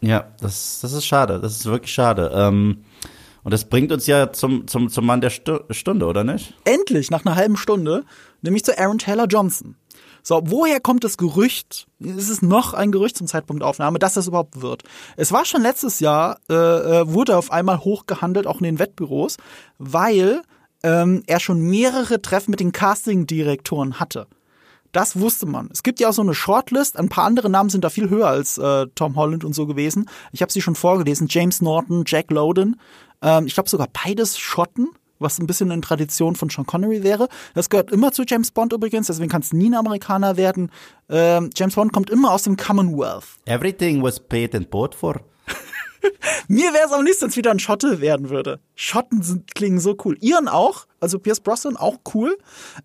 ja, das, das ist schade. Das ist wirklich schade. Ähm, und das bringt uns ja zum, zum, zum Mann der Stu Stunde, oder nicht? Endlich, nach einer halben Stunde, nämlich zu Aaron Taylor Johnson. So, woher kommt das Gerücht? Es ist noch ein Gerücht zum Zeitpunkt der Aufnahme, dass das überhaupt wird. Es war schon letztes Jahr, äh, äh, wurde auf einmal hochgehandelt, auch in den Wettbüros, weil ähm, er schon mehrere Treffen mit den Casting-Direktoren hatte. Das wusste man. Es gibt ja auch so eine Shortlist. Ein paar andere Namen sind da viel höher als äh, Tom Holland und so gewesen. Ich habe sie schon vorgelesen. James Norton, Jack Lowden. Ähm, ich glaube sogar beides Schotten was ein bisschen in Tradition von Sean Connery wäre. Das gehört immer zu James Bond übrigens, deswegen kann es nie ein Amerikaner werden. Ähm, James Bond kommt immer aus dem Commonwealth. Everything was paid and bought for. Mir wäre es am liebsten, wenn es wieder ein Schotte werden würde. Schotten sind, klingen so cool. Iren auch, also Pierce Brosnan auch cool.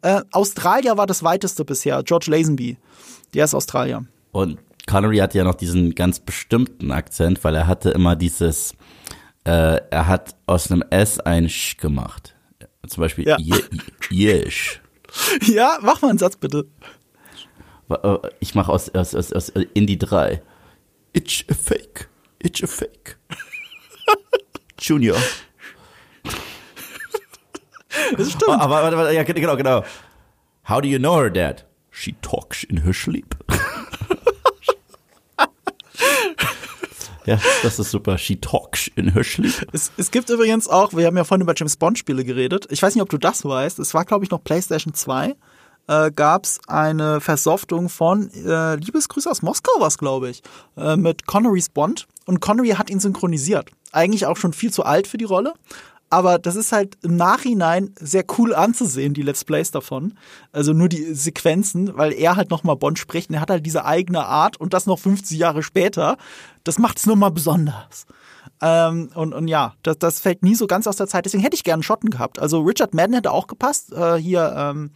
Äh, Australier war das weiteste bisher, George Lazenby. Der ist Australier. Und Connery hat ja noch diesen ganz bestimmten Akzent, weil er hatte immer dieses äh, er hat aus einem S ein Sch gemacht. Zum Beispiel Ja. Ja, mach mal einen Satz bitte. äh, Ich mache aus, aus, aus, aus Indie 3. It's a fake. It's a fake. Junior. Das stimmt. Aber, aber, aber ja, genau, genau. How do you know her, Dad? She talks in her sleep. ja, das ist super. She talks in her sleep. Es, es gibt übrigens auch, wir haben ja vorhin über James Bond Spiele geredet. Ich weiß nicht, ob du das weißt. Es war, glaube ich, noch PlayStation 2. Äh, gab es eine Versoftung von äh, Liebesgrüße aus Moskau, was glaube ich, äh, mit Connerys Bond. Und Connery hat ihn synchronisiert. Eigentlich auch schon viel zu alt für die Rolle. Aber das ist halt im Nachhinein sehr cool anzusehen, die Let's Plays davon. Also nur die Sequenzen, weil er halt nochmal Bond spricht und er hat halt diese eigene Art und das noch 50 Jahre später. Das macht es nur mal besonders. Ähm, und, und ja, das, das fällt nie so ganz aus der Zeit. Deswegen hätte ich gerne Schotten gehabt. Also Richard Madden hätte auch gepasst. Äh, hier, ähm,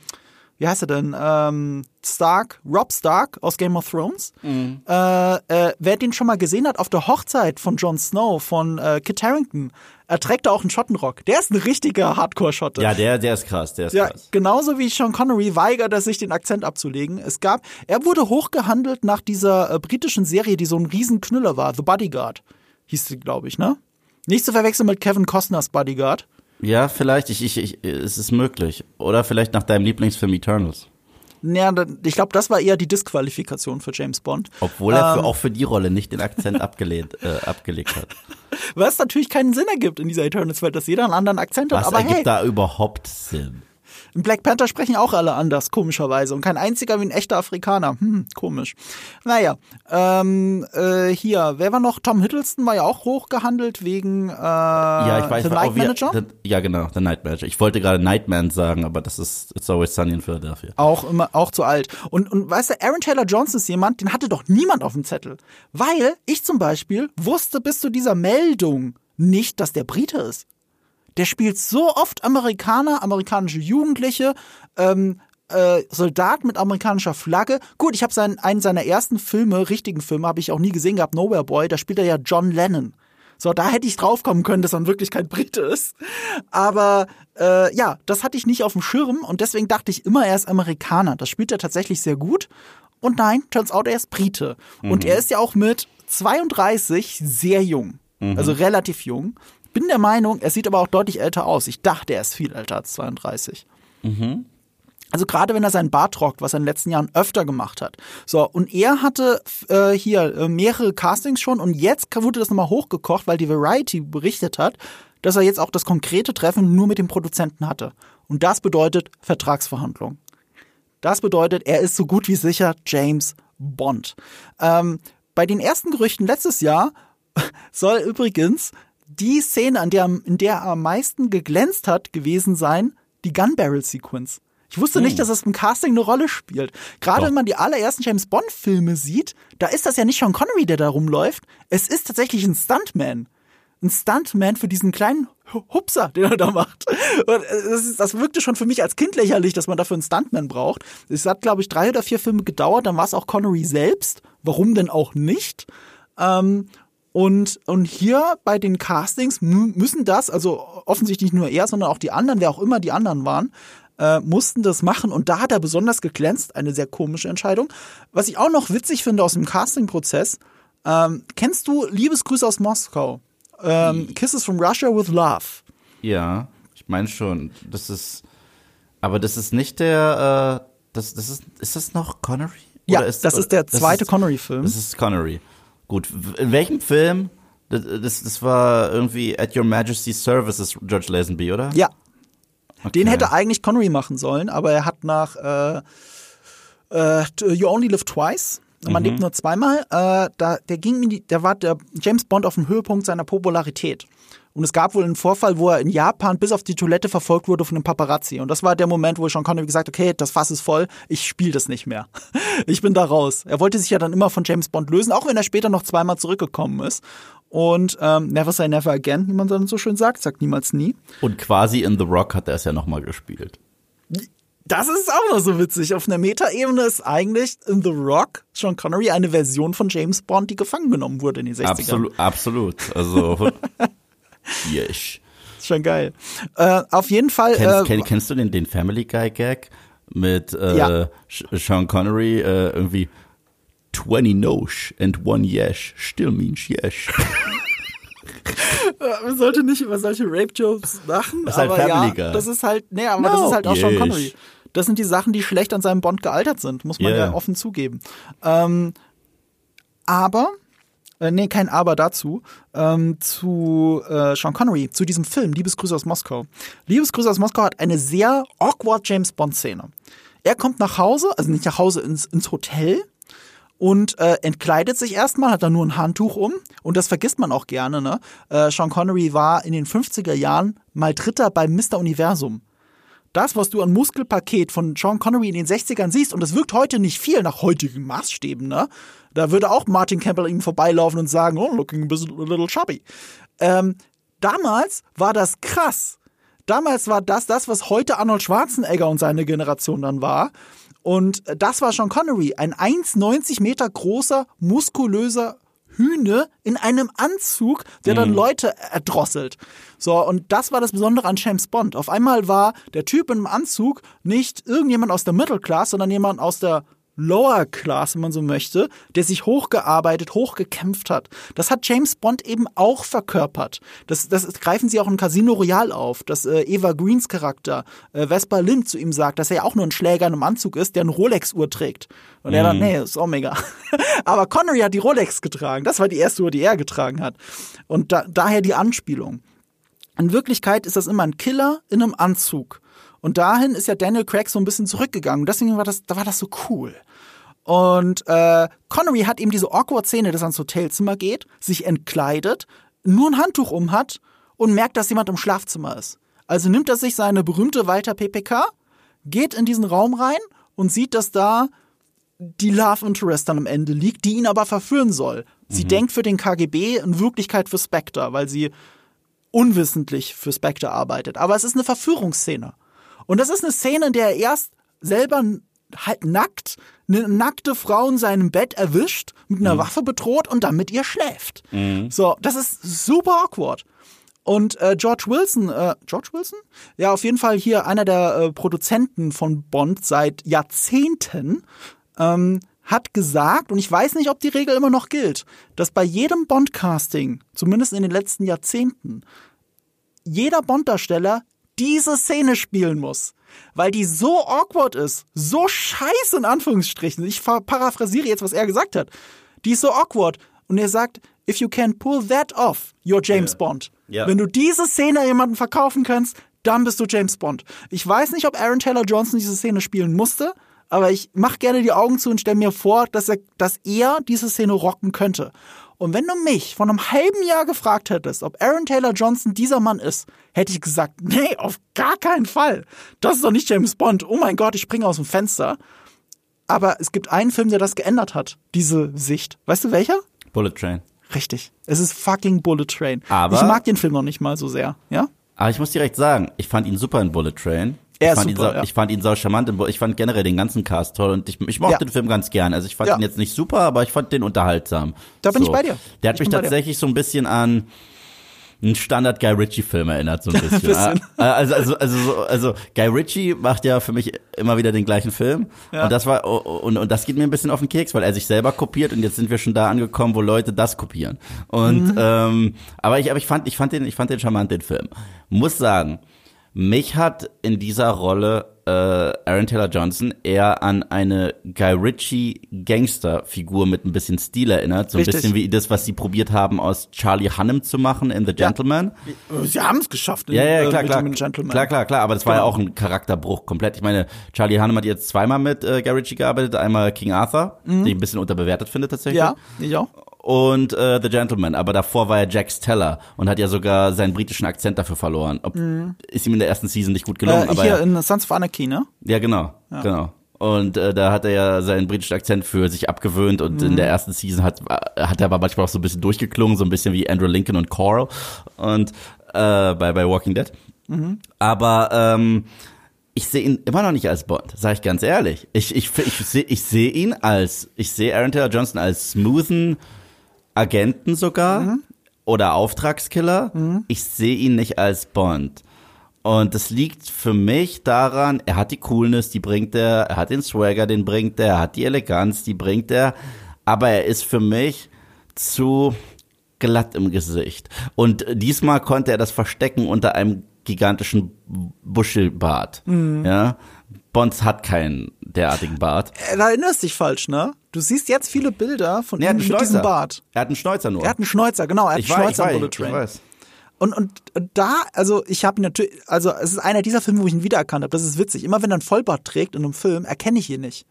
wie heißt er denn? Ähm, Stark, Rob Stark aus Game of Thrones. Äh, äh, wer den schon mal gesehen hat auf der Hochzeit von Jon Snow, von äh, Kit Harington, er trägt da auch einen Schottenrock. Der ist ein richtiger Hardcore-Schotte. Ja, der, der ist krass, der ist Ja, krass. genauso wie Sean Connery weigert er sich, den Akzent abzulegen. Es gab, er wurde hochgehandelt nach dieser äh, britischen Serie, die so ein Riesenknüller war, The Bodyguard. Hieß sie, glaube ich, ne? Nicht zu verwechseln mit Kevin Costners Bodyguard. Ja, vielleicht, ich, ich, ich, es ist möglich. Oder vielleicht nach deinem Lieblingsfilm Eternals. Ja, ich glaube, das war eher die Disqualifikation für James Bond. Obwohl er für, Ähm. auch für die Rolle nicht den Akzent abgelehnt, äh, abgelegt hat. Was natürlich keinen Sinn ergibt in dieser Eternals-Welt, dass jeder einen anderen Akzent hat. Was Aber ergibt hey, da überhaupt Sinn? In Black Panther sprechen auch alle anders, komischerweise. Und kein einziger wie ein echter Afrikaner. Hm, komisch. Naja, ähm, äh, hier, wer war noch? Tom Hiddleston war ja auch hochgehandelt wegen äh, Ja, ich weiß, The Night wie- Manager. The, ja, genau, The Night Manager. Ich wollte gerade Nightman sagen, aber das ist It's Always Sunny in Philadelphia. Auch immer, auch zu alt. Und, und weißt du, Aaron Taylor Johnson ist jemand, den hatte doch niemand auf dem Zettel. Weil ich zum Beispiel wusste bis zu dieser Meldung nicht, dass der Brite ist. Der spielt so oft Amerikaner, amerikanische Jugendliche, ähm, äh, Soldat mit amerikanischer Flagge. Gut, ich habe seinen, einen seiner ersten Filme, richtigen Filme, habe ich auch nie gesehen gehabt, Nowhere Boy, da spielt er ja John Lennon. So, da hätte ich draufkommen können, dass er in Wirklichkeit Brite ist. Aber äh, ja, das hatte ich nicht auf dem Schirm und deswegen dachte ich immer, er ist Amerikaner. Das spielt er tatsächlich sehr gut. Und nein, turns out, er ist Brite. Und er ist ja auch mit 32 sehr jung. Also relativ jung. Bin der Meinung, er sieht aber auch deutlich älter aus. Ich dachte, er ist viel älter als 32. Also gerade wenn er seinen Bart trockt, was er in den letzten Jahren öfter gemacht hat. So, und er hatte äh, hier äh, mehrere Castings schon und jetzt wurde das nochmal hochgekocht, weil die Variety berichtet hat, dass er jetzt auch das konkrete Treffen nur mit dem Produzenten hatte. Und das bedeutet Vertragsverhandlung. Das bedeutet, er ist so gut wie sicher James Bond. Ähm, bei den ersten Gerüchten letztes Jahr soll übrigens die Szene, an der, in der er am meisten geglänzt hat, gewesen sein, die Gun Barrel Sequence. Ich wusste nicht, dass das im Casting eine Rolle spielt. Gerade Doch. wenn man die allerersten James Bond Filme sieht, da ist das ja nicht Sean Connery, der da rumläuft. Es ist tatsächlich ein Stuntman. Ein Stuntman für diesen kleinen Hupser, den er da macht. Und das, ist, das wirkte schon für mich als Kind lächerlich, dass man dafür einen Stuntman braucht. Es hat, glaube ich, drei oder vier Filme gedauert, dann war es auch Connery selbst. Warum denn auch nicht? Ähm, und, und hier bei den Castings müssen das, also offensichtlich nicht nur er, sondern auch die anderen, wer auch immer die anderen waren, äh, mussten das machen. Und da hat er besonders geglänzt. Eine sehr komische Entscheidung. Was ich auch noch witzig finde aus dem Casting-Prozess, ähm, kennst du Liebesgrüße aus Moskau? Ähm, Kisses from Russia with Love. Ja, ich meine schon. Das ist, aber das ist nicht der, äh, das, das ist, ist das noch Connery? Ja, ist, das ist der zweite Connery-Film. Das ist Connery. Gut, in welchem Film? Das, das, das war irgendwie At Your Majesty's Services, George Lazenby, oder? Ja. Okay. Den hätte eigentlich Connery machen sollen, aber er hat nach äh, äh, You Only Live Twice man mhm. lebt nur zweimal. Äh, da, der ging der war der James Bond auf dem Höhepunkt seiner Popularität. Und es gab wohl einen Vorfall, wo er in Japan bis auf die Toilette verfolgt wurde von einem Paparazzi. Und das war der Moment, wo Sean Connery gesagt hat, okay, das Fass ist voll, ich spiele das nicht mehr. Ich bin da raus. Er wollte sich ja dann immer von James Bond lösen, auch wenn er später noch zweimal zurückgekommen ist. Und ähm, Never Say Never Again, wie man dann so schön sagt, sagt niemals nie. Und quasi in The Rock hat er es ja nochmal gespielt. Das ist auch noch so witzig. Auf einer Metaebene ist eigentlich in The Rock Sean Connery eine Version von James Bond, die gefangen genommen wurde in den 60ern. Absolut, absolut. Also, yes. Schon geil. Äh, auf jeden Fall. Kennst, äh, kennst du den, den Family Guy Gag mit äh, ja. Sean Connery äh, irgendwie 20 Nosh and one yes still means yes. man sollte nicht über solche Rape-Jokes lachen, das ist halt aber halt ja, das ist halt, nee, aber no, das ist halt auch yes. Sean Connery. Das sind die Sachen, die schlecht an seinem Bond gealtert sind, muss man yeah. ja offen zugeben. Ähm, aber, äh, nee, kein Aber dazu, ähm, zu äh, Sean Connery, zu diesem Film, Liebesgrüße aus Moskau. Liebesgrüße aus Moskau hat eine sehr awkward James Bond-Szene. Er kommt nach Hause, also nicht nach Hause ins, ins Hotel, und äh, entkleidet sich erstmal, hat dann nur ein Handtuch um und das vergisst man auch gerne. Ne? Äh, Sean Connery war in den 50er Jahren mal Dritter beim Mr. Universum. Das, was du an Muskelpaket von Sean Connery in den 60ern siehst, und das wirkt heute nicht viel nach heutigen Maßstäben, ne? Da würde auch Martin Campbell ihm vorbeilaufen und sagen, oh, looking a little chubby. Ähm, damals war das krass. Damals war das das, was heute Arnold Schwarzenegger und seine Generation dann war. Und das war Sean Connery, ein 1,90 Meter großer, muskulöser Hühne in einem Anzug, der dann mhm. Leute erdrosselt. So, und das war das Besondere an James Bond. Auf einmal war der Typ im Anzug nicht irgendjemand aus der Middle Class, sondern jemand aus der Lower Class, wenn man so möchte, der sich hochgearbeitet, hochgekämpft hat. Das hat James Bond eben auch verkörpert. Das, das greifen sie auch in Casino Royale auf, dass äh, Eva Greens Charakter, äh, Vespa Lind, zu ihm sagt, dass er ja auch nur ein Schläger in einem Anzug ist, der eine Rolex-Uhr trägt. Und mhm. er dann, nee, ist Omega. Aber Connery hat die Rolex getragen. Das war die erste Uhr, die er getragen hat. Und da, daher die Anspielung. In Wirklichkeit ist das immer ein Killer in einem Anzug. Und dahin ist ja Daniel Craig so ein bisschen zurückgegangen. Deswegen war das, da war das so cool. Und äh, Connery hat eben diese awkward Szene, dass er ins Hotelzimmer geht, sich entkleidet, nur ein Handtuch um hat und merkt, dass jemand im Schlafzimmer ist. Also nimmt er sich seine berühmte Walter PPK, geht in diesen Raum rein und sieht, dass da die Love Interest dann am Ende liegt, die ihn aber verführen soll. Sie mhm. denkt für den KGB in Wirklichkeit für Spectre, weil sie unwissentlich für Spectre arbeitet. Aber es ist eine Verführungsszene. Und das ist eine Szene, in der er erst selber halt nackt eine nackte Frau in seinem Bett erwischt, mit einer mhm. Waffe bedroht und dann mit ihr schläft. Mhm. So, das ist super awkward. Und äh, George Wilson, äh, George Wilson? Ja, auf jeden Fall hier einer der äh, Produzenten von Bond seit Jahrzehnten, ähm, hat gesagt, und ich weiß nicht, ob die Regel immer noch gilt, dass bei jedem Bond-Casting, zumindest in den letzten Jahrzehnten, jeder Bond-Darsteller diese Szene spielen muss. Weil die so awkward ist, so scheiße in Anführungsstrichen. Ich paraphrasiere jetzt, was er gesagt hat. Die ist so awkward. Und er sagt, if you can pull that off, you're James yeah. Bond. Yeah. Wenn du diese Szene jemandem verkaufen kannst, dann bist du James Bond. Ich weiß nicht, ob Aaron Taylor Johnson diese Szene spielen musste, aber ich mach gerne die Augen zu und stelle mir vor, dass er, dass er diese Szene rocken könnte. Und wenn du mich vor einem halben Jahr gefragt hättest, ob Aaron Taylor Johnson dieser Mann ist, hätte ich gesagt, nee, auf gar keinen Fall. Das ist doch nicht James Bond. Oh mein Gott, ich springe aus dem Fenster. Aber es gibt einen Film, der das geändert hat, diese Sicht. Weißt du welcher? Bullet Train. Richtig. Es ist fucking Bullet Train. Aber ich mag den Film noch nicht mal so sehr, ja? Aber ich muss direkt sagen, ich fand ihn super in Bullet Train. Er ich, fand super, ihn sau, ja. ich fand ihn sau charmant. Ich fand generell den ganzen Cast toll und ich, ich mochte Ja. den Film ganz gern. Also ich fand Ja. ihn jetzt nicht super, aber ich fand den unterhaltsam. Da bin ich bei dir. Der hat Ich mich tatsächlich so ein bisschen an einen Standard Guy Ritchie Film erinnert so ein bisschen. Bisschen. Äh, also also also so, also Guy Ritchie macht ja für mich immer wieder den gleichen Film Ja. und das war und und das geht mir ein bisschen auf den Keks, weil er sich selber kopiert und jetzt sind wir schon da angekommen, wo Leute das kopieren. Und Mhm. ähm, aber ich aber ich fand ich fand den ich fand den charmant den Film. Muss sagen, mich hat in dieser Rolle äh, Aaron Taylor Johnson eher an eine Guy Ritchie Gangsterfigur mit ein bisschen Stil erinnert, so ein Richtig. bisschen wie das, was sie probiert haben aus Charlie Hunnam zu machen in The Gentleman. Sie haben es geschafft. in- Ja, ja, äh, klar, mit klar. Klar, klar, klar, aber das war ja Genau. auch ein Charakterbruch komplett. Ich meine, Charlie Hunnam hat jetzt zweimal mit äh, Guy Ritchie gearbeitet, einmal King Arthur, den ich ein bisschen unterbewertet finde tatsächlich. Mhm. Ja, ich auch. Und äh, The Gentleman, aber davor war er Jack Steller und hat ja sogar seinen britischen Akzent dafür verloren. Ob, Ist ihm in der ersten Season nicht gut gelungen, Äh, aber hier ja, in Sons of Anarchy, ne? ja genau, genau. Und äh, da hat er ja seinen britischen Akzent für sich abgewöhnt und in der ersten Season hat, hat er aber manchmal auch so ein bisschen durchgeklungen, so ein bisschen wie Andrew Lincoln und Coral und äh, bei, bei Walking Dead. Aber ähm, ich sehe ihn immer noch nicht als Bond, sage ich ganz ehrlich. Ich, ich, ich sehe ich seh ihn als, ich sehe Aaron Taylor Johnson als smoothen Agenten sogar oder Auftragskiller. Ich sehe ihn nicht als Bond. Und das liegt für mich daran, er hat die Coolness, die bringt er, er hat den Swagger, den bringt er, er hat die Eleganz, die bringt er, aber er ist für mich zu glatt im Gesicht. Und diesmal konnte er das verstecken unter einem gigantischen Buschelbart. Ja. Bonds hat keinen derartigen Bart. Da erinnerst dich falsch, ne? Du siehst jetzt viele Bilder von ihm mit diesem. Bart. Er hat einen Schnäuzer nur. Er hat einen Schnäuzer, genau. Er hat ich einen weiß, ich Schnäuzer weiß, in Bullet ich Train. weiß. Und, und da, also ich habe ihn natürlich, also es ist einer dieser Filme, wo ich ihn wiedererkannt habe. Das ist witzig. Immer wenn er einen Vollbart trägt in einem Film, erkenne ich ihn nicht.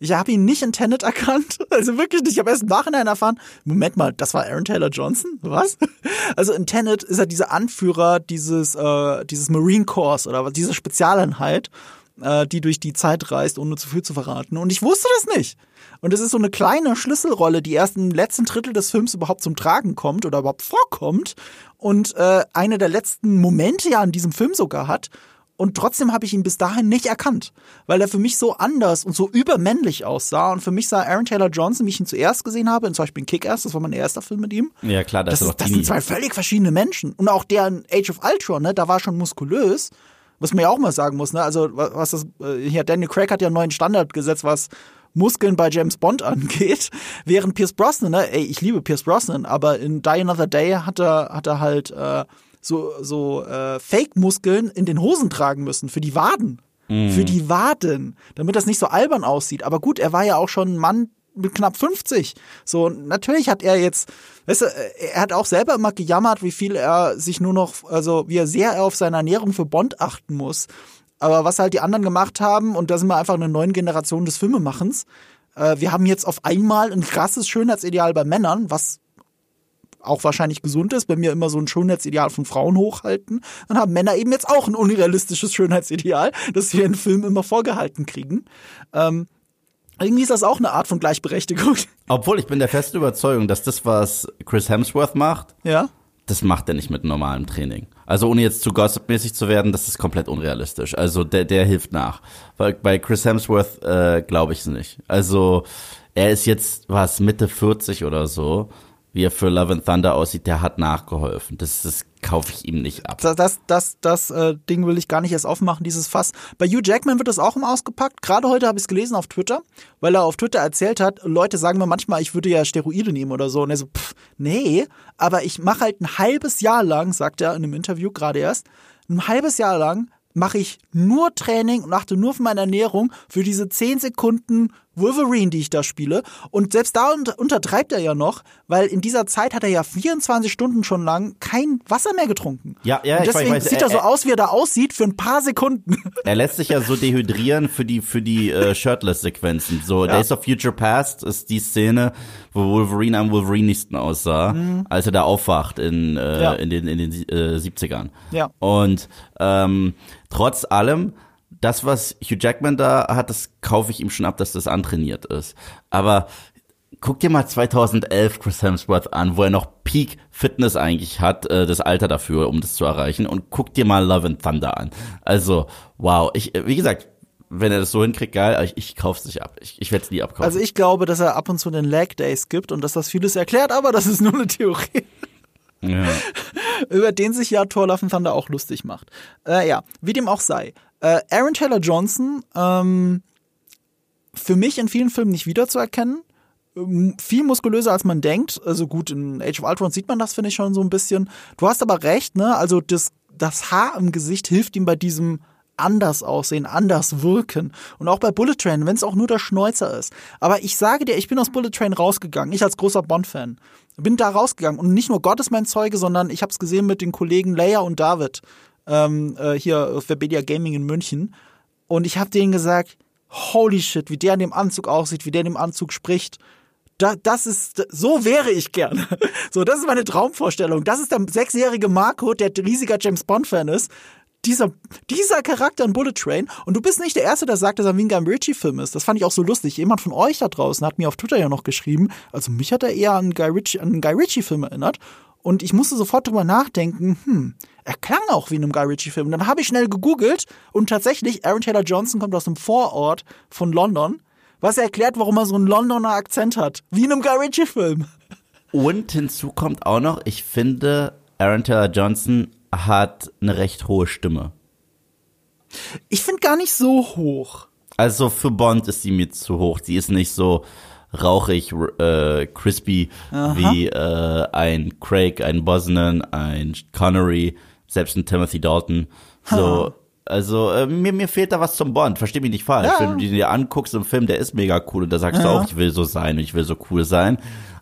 Ich habe ihn nicht in Tenet erkannt. Also wirklich nicht. Ich habe erst im Nachhinein erfahren, Moment mal, das war Aaron Taylor Johnson? Was? Also in Tenet ist er dieser Anführer dieses, äh, dieses Marine Corps oder was, diese Spezialeinheit, äh, die durch die Zeit reist, ohne zu viel zu verraten. Und ich wusste das nicht. Und es ist so eine kleine Schlüsselrolle, die erst im letzten Drittel des Films überhaupt zum Tragen kommt oder überhaupt vorkommt und äh, eine der letzten Momente ja in diesem Film sogar hat. Und trotzdem habe ich ihn bis dahin nicht erkannt, weil er für mich so anders und so übermännlich aussah. Und für mich sah Aaron Taylor Johnson, wie ich ihn zuerst gesehen habe, in zum Beispiel in Kick-Ass, das war mein erster Film mit ihm. Ja, klar, das, Das, ist doch das sind zwei völlig verschiedene Menschen. Und auch der in Age of Ultron, ne, da war schon muskulös. Was man ja auch mal sagen muss, ne? Also, wa- was das, äh, hier, Daniel Craig hat ja einen neuen Standard gesetzt, was Muskeln bei James Bond angeht. Während Pierce Brosnan, ne, ey, ich liebe Pierce Brosnan, aber in Die Another Day hat er, hat er halt äh, so, so äh, Fake-Muskeln in den Hosen tragen müssen für die Waden. Für die Waden, damit das nicht so albern aussieht. Aber gut, er war ja auch schon ein Mann mit knapp 50. So, natürlich hat er jetzt, weißt du, er hat auch selber immer gejammert, wie viel er sich nur noch, also wie er sehr er auf seine Ernährung für Bond achten muss. Aber was halt die anderen gemacht haben, und da sind wir einfach eine neuen Generation des Filmemachens, äh, wir haben jetzt auf einmal ein krasses Schönheitsideal bei Männern, was auch wahrscheinlich gesund ist, wenn wir immer so ein Schönheitsideal von Frauen hochhalten, dann haben Männer eben jetzt auch ein unrealistisches Schönheitsideal, das wir in Filmen immer vorgehalten kriegen. Ähm, irgendwie ist das auch eine Art von Gleichberechtigung. Obwohl, ich bin der festen Überzeugung, dass das, was Chris Hemsworth macht, Ja. das macht er nicht mit normalem Training. Also ohne jetzt zu gossipmäßig zu werden, das ist komplett unrealistisch. Also der, der hilft nach. Weil bei Chris Hemsworth äh, glaube ich es nicht. Also er ist jetzt, was, Mitte 40 oder so, wie er für Love and Thunder aussieht, der hat nachgeholfen. Das, das kaufe ich ihm nicht ab. Das, das, das, das äh, Ding will ich gar nicht erst aufmachen, dieses Fass. Bei Hugh Jackman wird das auch im ausgepackt. Gerade heute habe ich es gelesen auf Twitter, weil er auf Twitter erzählt hat, Leute sagen mir manchmal, ich würde ja Steroide nehmen oder so. Und er so, pff, nee, aber ich mache halt ein halbes Jahr lang, sagt er in einem Interview gerade erst, ein halbes Jahr lang mache ich nur Training und achte nur auf meine Ernährung für diese 10 Sekunden Wolverine, die ich da spiele. Und selbst da unter, untertreibt er ja noch, weil in dieser Zeit hat er ja 24 Stunden schon lang kein Wasser mehr getrunken. Ja, ja, und ich weiß, deswegen ich weiß, sieht er äh, so aus, wie er da aussieht, für ein paar Sekunden. Er lässt sich ja so dehydrieren für die für die äh, Shirtless-Sequenzen. So Days of Future Past ist die Szene, wo Wolverine am Wolverinigsten aussah, als er da aufwacht in äh, Mhm. Ja. in den in den äh, 70ern. Ja. Und ähm, trotz allem das, was Hugh Jackman da hat, das kaufe ich ihm schon ab, dass das antrainiert ist. Aber guck dir mal 2011 Chris Hemsworth an, wo er noch Peak Fitness eigentlich hat, äh, das Alter dafür, um das zu erreichen. Und guck dir mal Love and Thunder an. Also, wow. Ich, äh, wie gesagt, wenn er das so hinkriegt, geil, ich, ich kauf's nicht ab. Ich, ich werde es nie abkaufen. Also ich glaube, dass er ab und zu den Lag Days gibt und dass das vieles erklärt, aber das ist nur eine Theorie. ja. über den sich ja Thor Love and Thunder auch lustig macht. Äh, ja, wie dem auch sei. Äh, Aaron Taylor Johnson, ähm, für mich in vielen Filmen nicht wiederzuerkennen. Ähm, Viel muskulöser als man denkt. Also gut, in Age of Ultron sieht man das, finde ich, schon so ein bisschen. Du hast aber recht, ne? Also das, das Haar im Gesicht hilft ihm bei diesem anders aussehen, anders wirken. Und auch bei Bullet Train, wenn es auch nur der Schnäuzer ist. Aber ich sage dir, ich bin aus Bullet Train rausgegangen, ich als großer Bond-Fan. Bin da rausgegangen. Und nicht nur Gott ist mein Zeuge, sondern ich habe es gesehen mit den Kollegen Leia und David. Ähm, äh, hier auf Webedia Gaming in München. Und ich habe denen gesagt, holy shit, wie der in dem Anzug aussieht, wie der in dem Anzug spricht. Da, das ist, so wäre ich gern. So, das ist meine Traumvorstellung. Das ist der sechsjährige Marco, der riesiger James Bond-Fan ist. Dieser, dieser Charakter in Bullet Train. Und du bist nicht der Erste, der sagt, dass er wie ein Guy Ritchie-Film ist. Das fand ich auch so lustig. Jemand von euch da draußen hat mir auf Twitter ja noch geschrieben. Also mich hat er eher an, an einen Guy Ritchie-Film erinnert. Und ich musste sofort drüber nachdenken, hm, er klang auch wie in einem Guy Ritchie-Film. Dann habe ich schnell gegoogelt und tatsächlich, Aaron Taylor Johnson kommt aus einem Vorort von London, was erklärt, warum er so einen Londoner Akzent hat. Wie in einem Guy Ritchie-Film. Und hinzu kommt auch noch, ich finde, Aaron Taylor Johnson hat eine recht hohe Stimme. Ich finde gar nicht so hoch. Also für Bond ist sie mir zu hoch. Sie ist nicht so rauchig, äh, crispy Aha. wie äh, ein Craig, ein Bosnan, ein Connery, selbst ein Timothy Dalton. So, also äh, mir, mir fehlt da was zum Bond. Versteh mich nicht falsch. Ja. Wenn du dir anguckst im Film, der ist mega cool und da sagst du Ja. auch, ich will so sein, ich will so cool sein.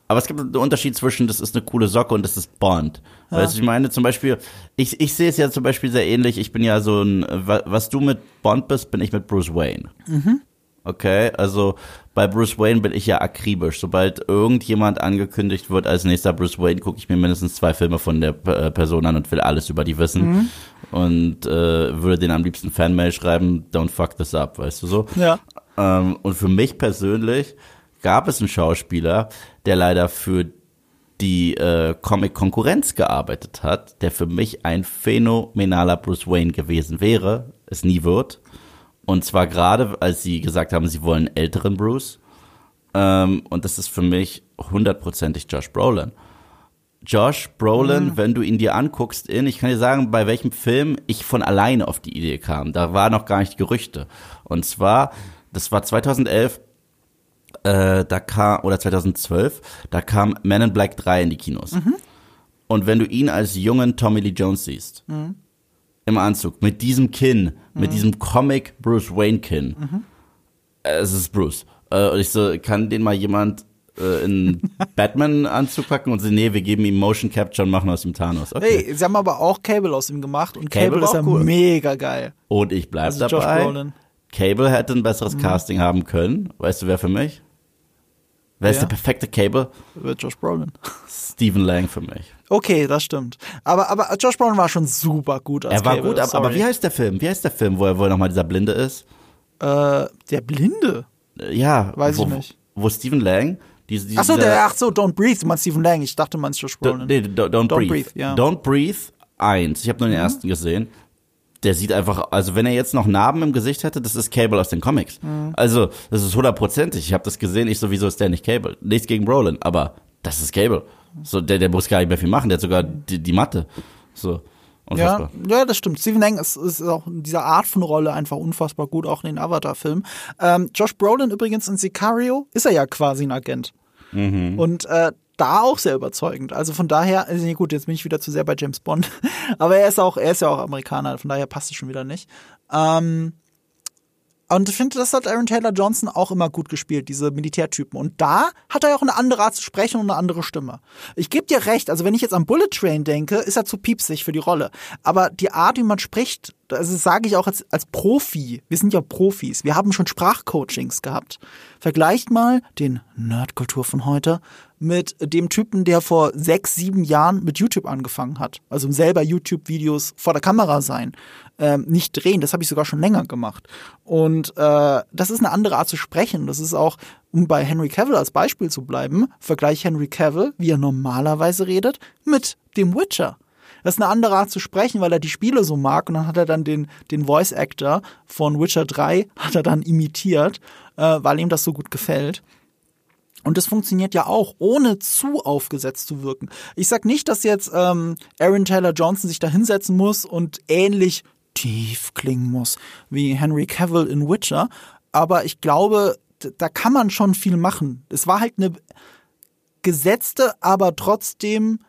Aber es gibt einen Unterschied zwischen, das ist eine coole Socke und das ist Bond. Weißt du, ich meine, zum Beispiel, ich, ich sehe es ja zum Beispiel sehr ähnlich. Ich bin ja so ein, wa- was du mit Bond bist, bin ich mit Bruce Wayne. Okay, also bei Bruce Wayne bin ich ja akribisch. Sobald irgendjemand angekündigt wird als nächster Bruce Wayne, gucke ich mir mindestens zwei Filme von der äh, Person an und will alles über die wissen. Und äh, würde den am liebsten Fanmail schreiben, don't fuck this up, weißt du so? Ja. Ähm, und für mich persönlich gab es einen Schauspieler, der leider für die äh, Comic-Konkurrenz gearbeitet hat, der für mich ein phänomenaler Bruce Wayne gewesen wäre, es nie wird. Und zwar gerade, als sie gesagt haben, sie wollen einen älteren Bruce. Ähm, und das ist für mich hundertprozentig Josh Brolin. Josh Brolin, wenn du ihn dir anguckst in, ich kann dir sagen, bei welchem Film ich von alleine auf die Idee kam. Da war noch gar nicht Gerüchte. Und zwar, das war 2011, äh, da kam, oder 2012, da kam Man in Black 3 in die Kinos. Und wenn du ihn als jungen Tommy Lee Jones siehst, im Anzug, mit diesem Kinn, mit diesem Comic Bruce Wayne Kinn, äh, es ist Bruce. Äh, und ich so, kann den mal jemand äh, in Batman-Anzug packen und so, nee, wir geben ihm Motion Capture und machen aus ihm Thanos. Okay. Hey, sie haben aber auch Cable aus ihm gemacht und Cable Cable, ist ja cool. mega geil. Und ich bleib Also dabei. Mhm. Cable hätte ein besseres Casting haben können. Weißt du, wer für mich? Wer ist Wer? der perfekte Cable? Wird Josh Brolin. Stephen Lang für mich. Okay, das stimmt. Aber, aber Josh Brolin war schon super gut als Er war Cable, gut, aber, aber wie heißt der Film? Wie heißt der Film, wo er, wo er nochmal dieser Blinde ist? Äh, der Blinde. Äh, Ja, Weiß wo, ich nicht. Wo Stephen Lang, diese, diese Ach so, der, ach so, Don't Breathe. Du meinst Stephen Lang. Ich dachte, du meinst Josh Brolin. nee, do, don't, Don't breathe. Breathe, ja. Mhm. Don't Breathe 1. Ich habe nur den ersten gesehen. Der sieht einfach, also wenn er jetzt noch Narben im Gesicht hätte, das ist Cable aus den Comics. Mhm. Also, das ist hundertprozentig. Ich habe das gesehen, ich so, wieso ist der nicht Cable? Nichts gegen Brolin, aber das ist Cable. So, der, der muss gar nicht mehr viel machen, der hat sogar die, die Matte. So, Ja, unfassbar. ja, das stimmt. Stephen Lang ist, ist auch in dieser Art von Rolle einfach unfassbar gut, auch in den Avatar-Filmen. Ähm, Josh Brolin übrigens in Sicario ist er ja quasi ein Agent. Mhm. Und äh, da auch sehr überzeugend. Also von daher, also nee, gut, jetzt bin ich wieder zu sehr bei James Bond. Aber er ist auch, er ist ja auch Amerikaner, von daher passt es schon wieder nicht. Ähm, und ich finde, das hat Aaron Taylor Johnson auch immer gut gespielt, diese Militärtypen. Und da hat er auch eine andere Art zu sprechen und eine andere Stimme. Ich gebe dir recht, also wenn ich jetzt an Bullet Train denke, ist er zu piepsig für die Rolle. Aber die Art, wie man spricht, das sage ich auch als, als Profi, wir sind ja Profis, wir haben schon Sprachcoachings gehabt. Vergleicht mal den Nerdkultur von heute mit dem Typen, der vor sechs, sieben Jahren mit YouTube angefangen hat. Also selber YouTube-Videos vor der Kamera sein, ähm, nicht drehen. Das habe ich sogar schon länger gemacht. Und äh, das ist eine andere Art zu sprechen. Das ist auch, um bei Henry Cavill als Beispiel zu bleiben, vergleich Henry Cavill, wie er normalerweise redet, mit dem Witcher. Das ist eine andere Art zu sprechen, weil er die Spiele so mag und dann hat er dann den, den Voice Actor von Witcher 3 hat er dann imitiert, äh, weil ihm das so gut gefällt. Und das funktioniert ja auch, ohne zu aufgesetzt zu wirken. Ich sag nicht, dass jetzt ähm, Aaron Taylor Johnson sich da hinsetzen muss und ähnlich tief klingen muss wie Henry Cavill in Witcher, aber ich glaube, da kann man schon viel machen. Es war halt eine gesetzte, aber trotzdem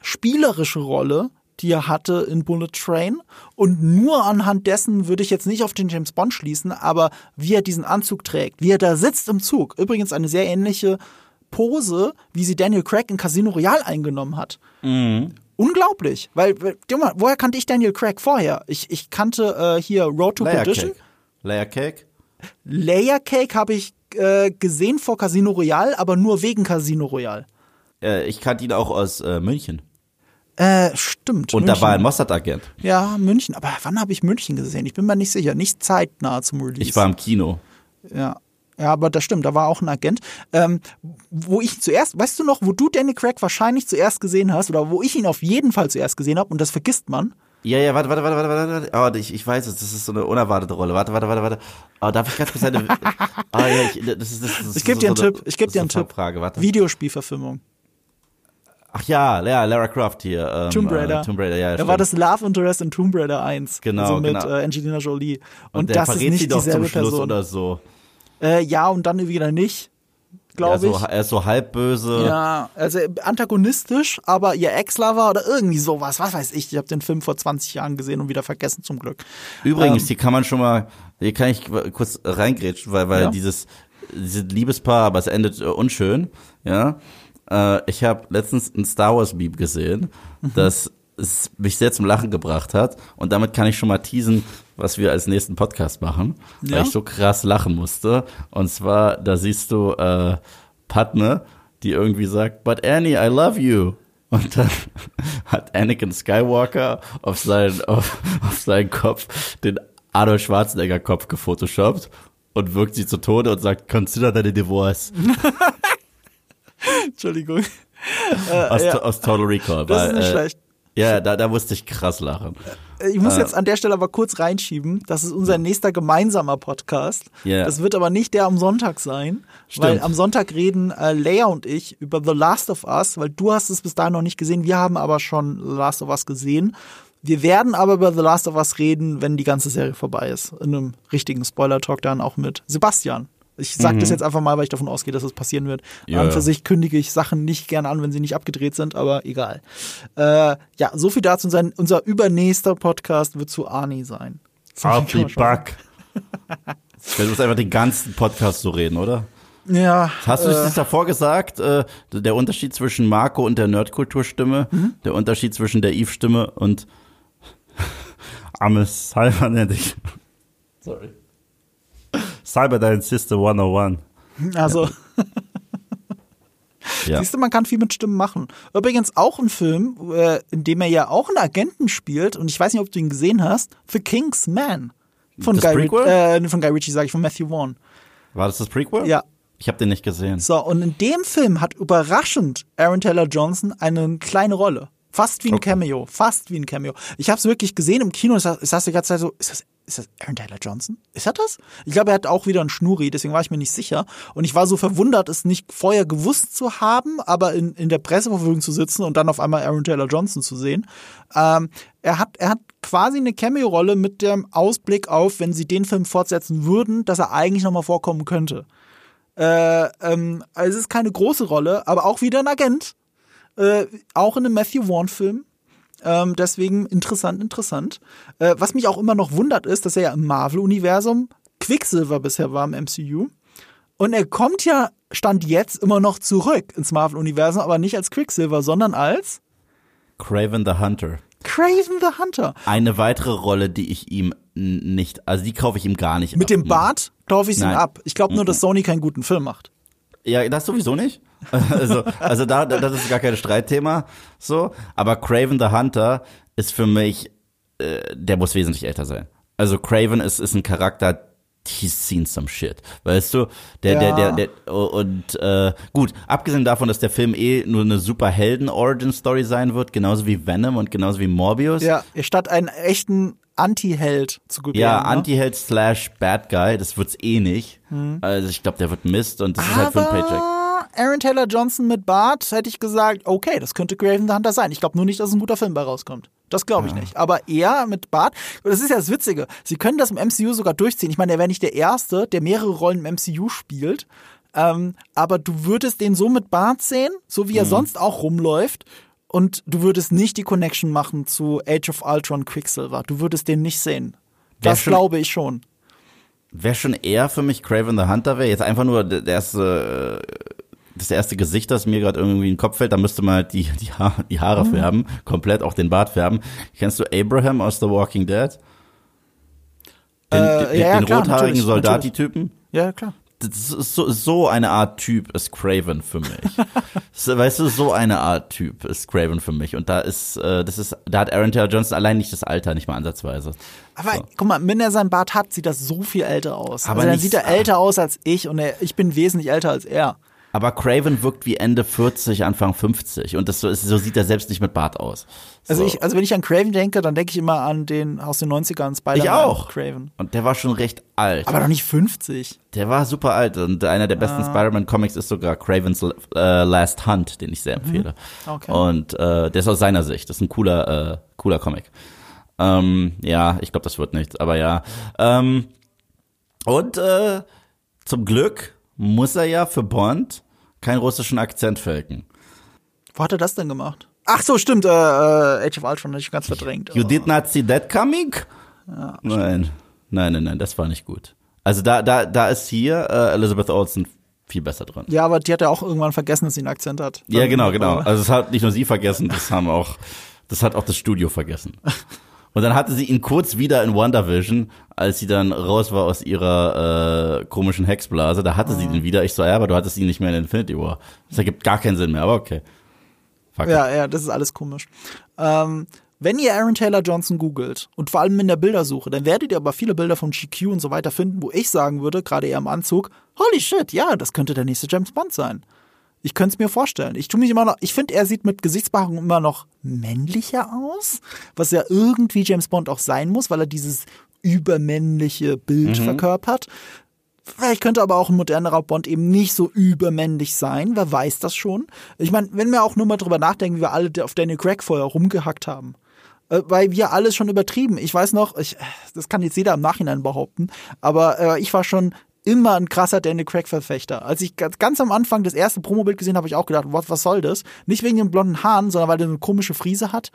spielerische Rolle, die er hatte in Bullet Train. Und nur anhand dessen würde ich jetzt nicht auf den James Bond schließen, aber wie er diesen Anzug trägt, wie er da sitzt im Zug. Übrigens eine sehr ähnliche Pose, wie sie Daniel Craig in Casino Royale eingenommen hat. Mhm. Unglaublich, weil, mal, woher kannte ich Daniel Craig vorher? Ich, ich kannte äh, hier Road to Layer Perdition. Cake. Layer Cake? Layer Cake habe ich äh, gesehen vor Casino Royale, aber nur wegen Casino Royale. Äh, ich kannte ihn auch aus äh, München. Äh, stimmt. Und München. da war ein Mossad-Agent. Ja, München. Aber wann habe ich München gesehen? Ich bin mir nicht sicher. Nicht zeitnah zum Release. Ich war im Kino. Ja. Ja, aber das stimmt, da war auch ein Agent. Ähm, wo ich zuerst, weißt du noch, wo du Danny Craig wahrscheinlich zuerst gesehen hast, oder wo ich ihn auf jeden Fall zuerst gesehen habe, und das vergisst man. Ja, ja, warte, warte, warte, warte, warte. Oh, ich, ich weiß es, das ist so eine unerwartete Rolle. Warte, warte, warte, warte. Oh, darf ich ganz kurz eine. oh, ja, ich, das ist, das, das ich gebe dir einen so Tipp. Ich gebe dir einen Tipp. Frage, warte. Videospielverfilmung. Ach ja, ja, Lara Croft hier. Ähm, Tomb Raider. Äh, Tomb Raider, ja. Da war das Love Interest in Tomb Raider 1. Genau, also mit genau. Äh, Angelina Jolie. Und, Und, der das ist nicht sie doch dieselbe zum Schluss Person. oder so. Äh, ja, und dann wieder nicht, glaube ja, ich. so, Er ist so halb böse. Ja, also antagonistisch, aber ihr Ex-Lover oder irgendwie sowas, was weiß ich. Ich habe den Film vor 20 Jahren gesehen und wieder vergessen zum Glück. Übrigens, Ähm, hier kann man schon mal, hier kann ich kurz reingrätschen, weil, weil Ja. dieses, dieses Liebespaar, aber es endet äh, unschön, ja. Äh, ich habe letztens ein Star Wars Beep gesehen, Mhm. das es mich sehr zum Lachen gebracht hat und damit kann ich schon mal teasen, was wir als nächsten Podcast machen, Ja? weil ich so krass lachen musste. Und zwar, da siehst du äh, Padme, die irgendwie sagt, but Annie, I love you. Und dann hat Anakin Skywalker auf seinen, auf, auf seinen Kopf den Arnold Schwarzenegger Kopf gefotoshoppt und wirkt sie zu Tode und sagt, consider that a divorce. Entschuldigung. Aus, ja. aus Total Recall. Das weil, ist nicht äh, schlecht. Ja, da, da musste ich krass lachen. Ich muss jetzt an der Stelle aber kurz reinschieben. Das ist unser nächster gemeinsamer Podcast. Ja. Das wird aber nicht der am Sonntag sein, weil Stimmt. am Sonntag reden äh, Leia und ich über The Last of Us, weil du hast es bis dahin noch nicht gesehen. Wir haben aber schon The Last of Us gesehen. Wir werden aber über The Last of Us reden, wenn die ganze Serie vorbei ist. In einem richtigen Spoiler-Talk dann auch mit Sebastian. Ich sage das jetzt einfach mal, weil ich davon ausgehe, dass es passieren wird. Mhm. Ja, An ja. für sich kündige ich Sachen nicht gerne an, wenn sie nicht abgedreht sind, aber egal. Äh, ja, so viel dazu. Sein, unser übernächster Podcast wird zu Arnie sein. Schon sagen. Du musst einfach den ganzen Podcast so reden, oder? Ja. Hast du äh, das davor gesagt? Äh, der Unterschied zwischen Marco und der Nerdkulturstimme, Mhm. der Unterschied zwischen der Eve-Stimme und Ames Cyber nenne ich. Sorry. Cyberdyne Sister 101. Also, Ja. siehst du, man kann viel mit Stimmen machen. Übrigens auch ein Film, äh, in dem er ja auch einen Agenten spielt, und ich weiß nicht, ob du ihn gesehen hast, The King's Man. Von Das Guy, äh, von Guy Ritchie, sage ich, von Matthew Vaughn. War das das Prequel? Ja. Ich habe den nicht gesehen. So, und in dem Film hat überraschend Aaron Taylor Johnson eine kleine Rolle. Fast wie ein Okay. Cameo. Fast wie ein Cameo. Ich habe es wirklich gesehen im Kino. Ich saß die ganze Zeit so, ist das, ist das Aaron Taylor Johnson? Ist er das? Ich glaube, er hat auch wieder einen Schnurri, deswegen war ich mir nicht sicher. Und ich war so verwundert, es nicht vorher gewusst zu haben, aber in, in der Presseverfügung zu sitzen und dann auf einmal Aaron Taylor Johnson zu sehen. Ähm, er, hat, er hat quasi eine Cameo-Rolle mit dem Ausblick auf, wenn sie den Film fortsetzen würden, dass er eigentlich nochmal vorkommen könnte. Äh, ähm, also es ist keine große Rolle, aber auch wieder ein Agent. Äh, auch in einem Matthew Vaughn-Film. Ähm, deswegen interessant, interessant. Äh, was mich auch immer noch wundert, ist, dass er ja im Marvel-Universum Quicksilver bisher war im MCU. Und er kommt ja, stand jetzt immer noch zurück ins Marvel-Universum, aber nicht als Quicksilver, sondern als Craven the Hunter. Craven the Hunter. Eine weitere Rolle, die ich ihm nicht, also die kaufe ich ihm gar nicht Mit ab. dem Bart kaufe ich ihn Nein. ab. Ich glaube nur, dass Sony keinen guten Film macht. Ja, das sowieso nicht. Also, also da, da- das ist gar kein Streitthema. So, aber Craven the Hunter ist für mich, äh, der muss wesentlich älter sein. Also Craven ist, ist ein Charakter, he's seen some shit. Weißt du? Der, der, der, Ja. der, und äh, gut, abgesehen davon, dass der Film eh nur eine super Helden-Origin-Story sein wird, genauso wie Venom und genauso wie Morbius. Ja, statt einen echten Anti-Held zu gebären. Ja, ne? Anti-Held slash Bad Guy, das wird's eh nicht. Also ich glaube, der wird Mist und das ist halt für ein Paycheck. Aaron Taylor Johnson mit Bart hätte ich gesagt, okay, das könnte Craven the Hunter sein. Ich glaube nur nicht, dass ein guter Film bei rauskommt. Das glaube ich nicht. Aber er mit Bart, das ist ja das Witzige. Sie können das im MCU sogar durchziehen. Ich meine, er wäre nicht der Erste, der mehrere Rollen im MCU spielt. Ähm, aber du würdest den so mit Bart sehen, so Mhm. wie er sonst auch rumläuft. Und du würdest nicht die Connection machen zu Age of Ultron Quicksilver. Du würdest den nicht sehen. Das schon- glaube ich schon. Wer schon eher für mich Craven the Hunter wäre, jetzt einfach nur der der erste, äh, das erste Gesicht, das mir gerade irgendwie in den Kopf fällt, da müsste man halt die, die, ha die Haare Mhm. färben, komplett auch den Bart färben. Kennst du Abraham aus The Walking Dead? Den, Äh, den, ja, ja, den klar, rothaarigen Soldati-Typen? Ja, klar. Das ist so, so eine Art Typ ist Craven für mich. weißt du, so eine Art Typ ist Craven für mich. Und da ist, äh, das ist, da hat Aaron Taylor Johnson allein nicht das Alter, nicht mal ansatzweise. Aber So. guck mal, wenn er seinen Bart hat, sieht das so viel älter aus. Aber also dann sieht er älter aus als ich und er, ich bin wesentlich älter als er. Aber Craven wirkt wie Ende 40, Anfang 50. Und das so, ist, so sieht er selbst nicht mit Bart aus. So. Also ich, also wenn ich an Craven denke, dann denke ich immer an den aus den 90ern Spider-Man. Ich auch. Craven. Und der war schon recht alt. Aber doch nicht 50. der war super alt. Und einer der Ah. besten Spider-Man-Comics ist sogar Cravens äh, Last Hunt, den ich sehr empfehle. Mhm. Okay. Und äh, der ist aus seiner Sicht. Das ist ein cooler, äh, cooler Comic. Ähm, ja, ich glaube, das wird nichts. Aber ja. Ähm, und äh, zum Glück muss er ja für Bond keinen russischen Akzent faken. Wo hat er das denn gemacht? Ach so, stimmt, äh, äh, Age of Ultron hatte ich ganz verdrängt. You did not see that coming? nein, nein, nein, nein, das war nicht gut. Also da, da, da ist hier äh, Elizabeth Olsen viel besser drin. Ja, aber die hat ja auch irgendwann vergessen, dass sie einen Akzent hat. Ja, genau, genau. Also es hat nicht nur sie vergessen, das haben auch, das hat auch das Studio vergessen. Und dann hatte sie ihn kurz wieder in WandaVision, als sie dann raus war aus ihrer äh, komischen Hexblase. Da hatte sie Ah. ihn wieder. Ich so, ja, aber du hattest ihn nicht mehr in Infinity War. Das ergibt gar keinen Sinn mehr, aber okay. Fuck. Ja, ja, das ist alles komisch. Ähm, wenn ihr Aaron Taylor Johnson googelt und vor allem in der Bildersuche, dann werdet ihr aber viele Bilder von GQ und so weiter finden, wo ich sagen würde, gerade eher im Anzug, holy shit, ja, das könnte der nächste James Bond sein. Ich könnte es mir vorstellen. Ich tue mich immer noch, ich finde, er sieht mit Gesichtsbehaarung immer noch männlicher aus, was ja irgendwie James Bond auch sein muss, weil er dieses übermännliche Bild verkörpert. Vielleicht könnte aber auch ein modernerer Bond eben nicht so übermännlich sein. Wer weiß das schon? Ich meine, wenn wir auch nur mal drüber nachdenken, wie wir alle auf Daniel Craig vorher rumgehackt haben. Äh, Weil wir alles schon übertrieben. Ich weiß noch, ich, das kann jetzt jeder im Nachhinein behaupten, aber äh, ich war schon immer ein krasser Daniel Craig-Verfechter. Als ich ganz, am Anfang das erste Promobild gesehen habe, habe ich auch gedacht, was, was soll das? Nicht wegen den blonden Haaren, sondern weil er eine komische Frise hat.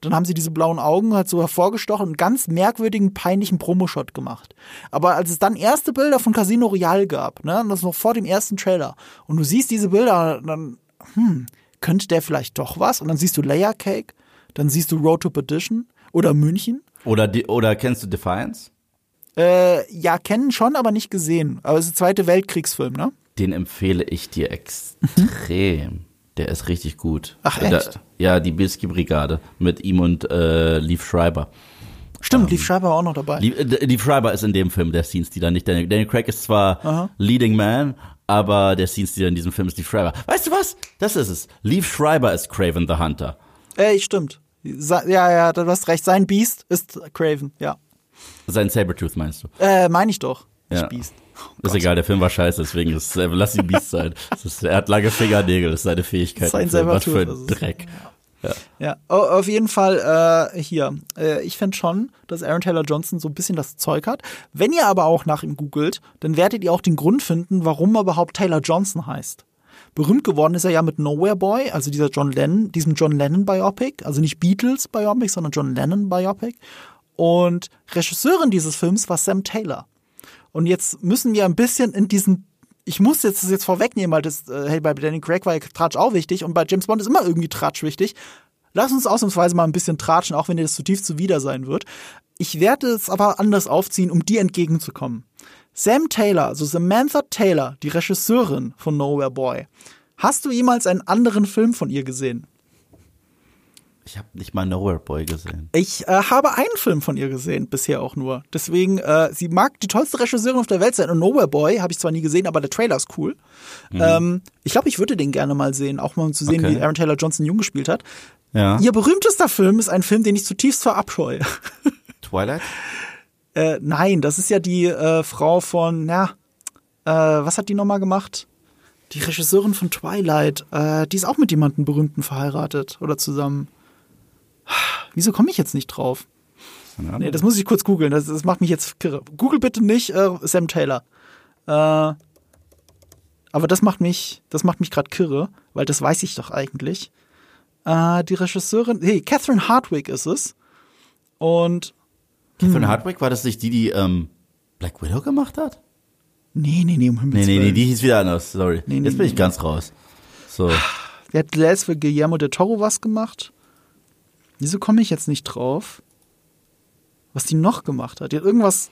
Dann haben sie diese blauen Augen halt so hervorgestochen und einen ganz merkwürdigen, peinlichen Promoshot gemacht. Aber als es dann erste Bilder von Casino Royale gab, ne, das noch vor dem ersten Trailer, und du siehst diese Bilder, dann, hm, könnte der vielleicht doch was? Und dann siehst du Layer Cake, dann siehst du Road to Perdition oder München. Oder, die, oder kennst du Defiance? Äh, ja, kennen schon, aber nicht gesehen. Aber es ist der Zweite Weltkriegsfilm, ne? Den empfehle ich dir extrem. Der ist richtig gut. Ach, Da- echt? ja, die Bilski-Brigade mit ihm und äh, Leaf Schreiber. Stimmt, Lief Schreiber war auch noch dabei. Leaf, äh, Leaf Schreiber ist in dem Film der Scenes-Dealer, nicht Daniel. Daniel Craig ist zwar Leading Man, aber der Scenes-Dealer in diesem Film ist Leaf Schreiber. Weißt du was? Das ist es. Leaf Schreiber ist Craven the Hunter. Ey, stimmt. Sa ja, ja, du hast recht. Sein Beast ist Craven, ja. Sein Sabretooth meinst du? Äh, meine ich doch. Nicht Ja. Beast. ist egal, der Film war scheiße, deswegen ist, äh, lass ihn Beast sein. Das ist, er hat lange Fingernägel, das ist seine Fähigkeit. Sein. Was für ein. Dreck. Ja, au- auf jeden Fall äh, hier. Äh, ich finde schon, dass Aaron Taylor Johnson so ein bisschen das Zeug hat. Wenn ihr aber auch nach ihm googelt, dann werdet ihr auch den Grund finden, warum er überhaupt Taylor Johnson heißt. Berühmt geworden ist er ja mit Nowhere Boy, also dieser John Lennon, diesem John Lennon Biopic, also nicht Beatles Biopic, sondern John Lennon Biopic. Und Regisseurin dieses Films war Sam Taylor. Und jetzt müssen wir ein bisschen in diesen ich muss jetzt das jetzt vorwegnehmen, weil das äh, hey, bei Danny Craig war ja Tratsch auch wichtig und bei James Bond ist immer irgendwie Tratsch wichtig. lass uns ausnahmsweise mal ein bisschen tratschen, auch wenn dir das zutiefst zuwider sein wird. Ich werde es aber anders aufziehen, um dir entgegenzukommen. Sam Taylor, also Samantha Taylor, die Regisseurin von Nowhere Boy. Hast du jemals einen anderen Film von ihr gesehen? Ich habe nicht mal Nowhere Boy gesehen. Ich äh, habe einen Film von ihr gesehen, bisher auch nur. Deswegen, äh, sie mag die tollste Regisseurin auf der Welt sein. Und Nowhere Boy habe ich zwar nie gesehen, aber der Trailer ist cool. Mhm. Ähm, ich glaube, ich würde den gerne mal sehen, auch mal um zu sehen, okay. wie Aaron Taylor Johnson jung gespielt hat. Ja. Ihr berühmtester Film ist ein Film, den ich zutiefst verabscheue. Twilight? äh, nein, das ist ja die äh, Frau von, ja, äh, was hat die nochmal gemacht? Die Regisseurin von Twilight. Äh, die ist auch mit jemandem Berühmten verheiratet oder zusammen. Wieso komme ich jetzt nicht drauf? Nee, das muss ich kurz googeln. Das, das, macht mich jetzt kirre. Google bitte nicht äh, Sam Taylor. Äh, aber das macht mich, das macht mich gerade kirre, weil das weiß ich doch eigentlich. Äh, die Regisseurin, hey, Catherine Hardwick ist es. Und Catherine hm. Hardwick war das nicht die, die ähm, Black Widow gemacht hat? Nee, nee, nee, um Himmels Nee, nee, nee, die hieß wieder anders. Sorry. Nee, Jetzt bin ich ganz raus. So. Der hat letzt für Guillermo del Toro was gemacht. Wieso komme ich jetzt nicht drauf? Was die noch gemacht hat? Die hat irgendwas.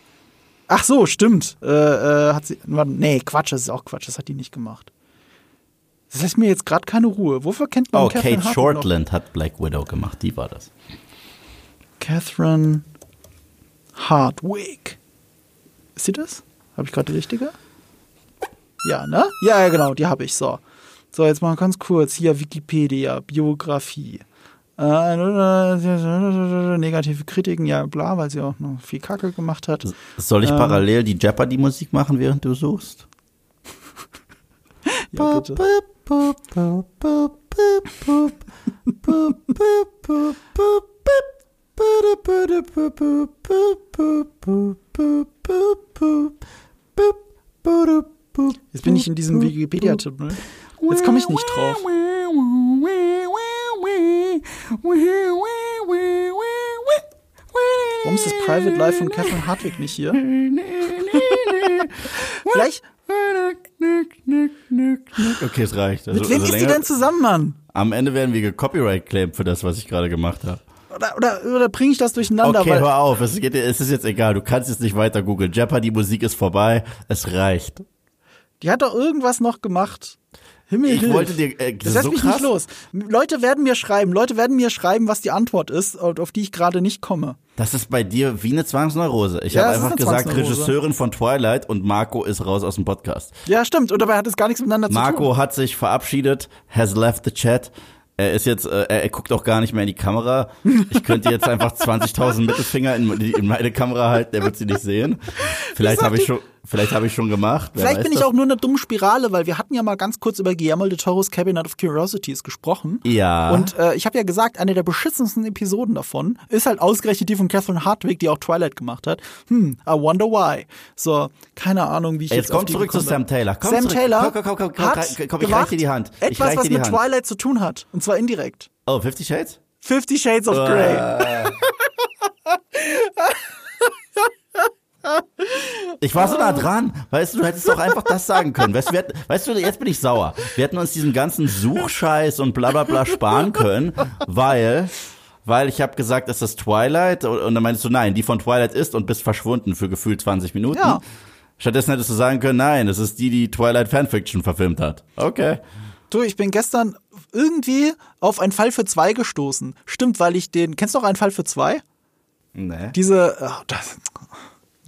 Ach so, stimmt. Äh, äh, hat sie. Nee, Quatsch, das ist auch Quatsch, das hat die nicht gemacht. Das lässt mir jetzt gerade keine Ruhe. Wofür kennt man Oh, Catherine Kate Shortland noch? hat Black Widow gemacht, die war das. Catherine Hardwick. Ist sie das? Habe ich gerade die richtige? Ja, ne? Ja, genau, die habe ich. So. So, jetzt mal ganz kurz. Hier Wikipedia, Biografie. Äh, negative Kritiken, ja bla, weil sie auch noch viel Kacke gemacht hat. Soll ich ähm, parallel die Jeopardy-Musik machen, während du suchst? ja, bitte. Jetzt bin ich in diesem Wikipedia-Tipp, ne? Jetzt komme ich nicht drauf. Warum ist das Private Life von Catherine Hartwig nicht hier? Vielleicht. Okay, es reicht. Also, Mit wem also ist die denn zusammen, Mann? Am Ende werden wir gecopyright claimed für das, was ich gerade gemacht habe. Oder, oder, oder bringe ich das durcheinander? Okay, hör auf. Es, geht, es ist jetzt egal. Du kannst jetzt nicht weiter googeln. Jeopardy Musik ist vorbei. Es reicht. Die hat doch irgendwas noch gemacht. Himmel ich hilf. wollte dir, äh, das, das lässt so mich krass. nicht los. Leute werden mir schreiben, Leute werden mir schreiben, was die Antwort ist, auf die ich gerade nicht komme. Das ist bei dir wie eine Zwangsneurose. Ich ja, habe einfach gesagt, Regisseurin von Twilight und Marco ist raus aus dem Podcast. Ja, stimmt. Und dabei hat es gar nichts miteinander Marco zu tun. Marco hat sich verabschiedet, has left the chat. Er ist jetzt, äh, er, guckt auch gar nicht mehr in die Kamera. Ich könnte jetzt einfach 20.000 Mittelfinger in, in, meine Kamera halten, er wird sie nicht sehen. Vielleicht habe ich schon, Vielleicht habe ich schon gemacht. Vielleicht bin ich das? auch nur eine dumme Spirale, weil wir hatten ja mal ganz kurz über Guillermo de Toro's Cabinet of Curiosities gesprochen. Ja. Und äh, ich habe ja gesagt, eine der beschissensten Episoden davon ist halt ausgerechnet die von Catherine Hartwig, die auch Twilight gemacht hat. Hm, I wonder why. So, keine Ahnung, wie ich jetzt Jetzt komm zurück zu Sam Taylor. Komm Sam zurück. Taylor komm, komm, komm, komm, hat komm, ich reich dir die Hand. Ich etwas, was mit Hand. Twilight zu tun hat. Und zwar indirekt. Oh, Fifty Shades? Fifty Shades of Grey. Uh. Ich war so nah dran. Weißt du, du hättest doch einfach das sagen können. Weißt du, hatten, weißt du, jetzt bin ich sauer. Wir hätten uns diesen ganzen Suchscheiß und bla bla bla sparen können, weil weil ich habe gesagt, es ist Twilight und dann meinst du, nein, die von Twilight ist und bist verschwunden für gefühlt 20 Minuten. Ja. Stattdessen hättest du sagen können, nein, es ist die, die Twilight Fanfiction verfilmt hat. Okay. Du, ich bin gestern irgendwie auf einen Fall für zwei gestoßen. Stimmt, weil ich den, kennst du noch einen Fall für zwei? Nee. Diese, oh, das,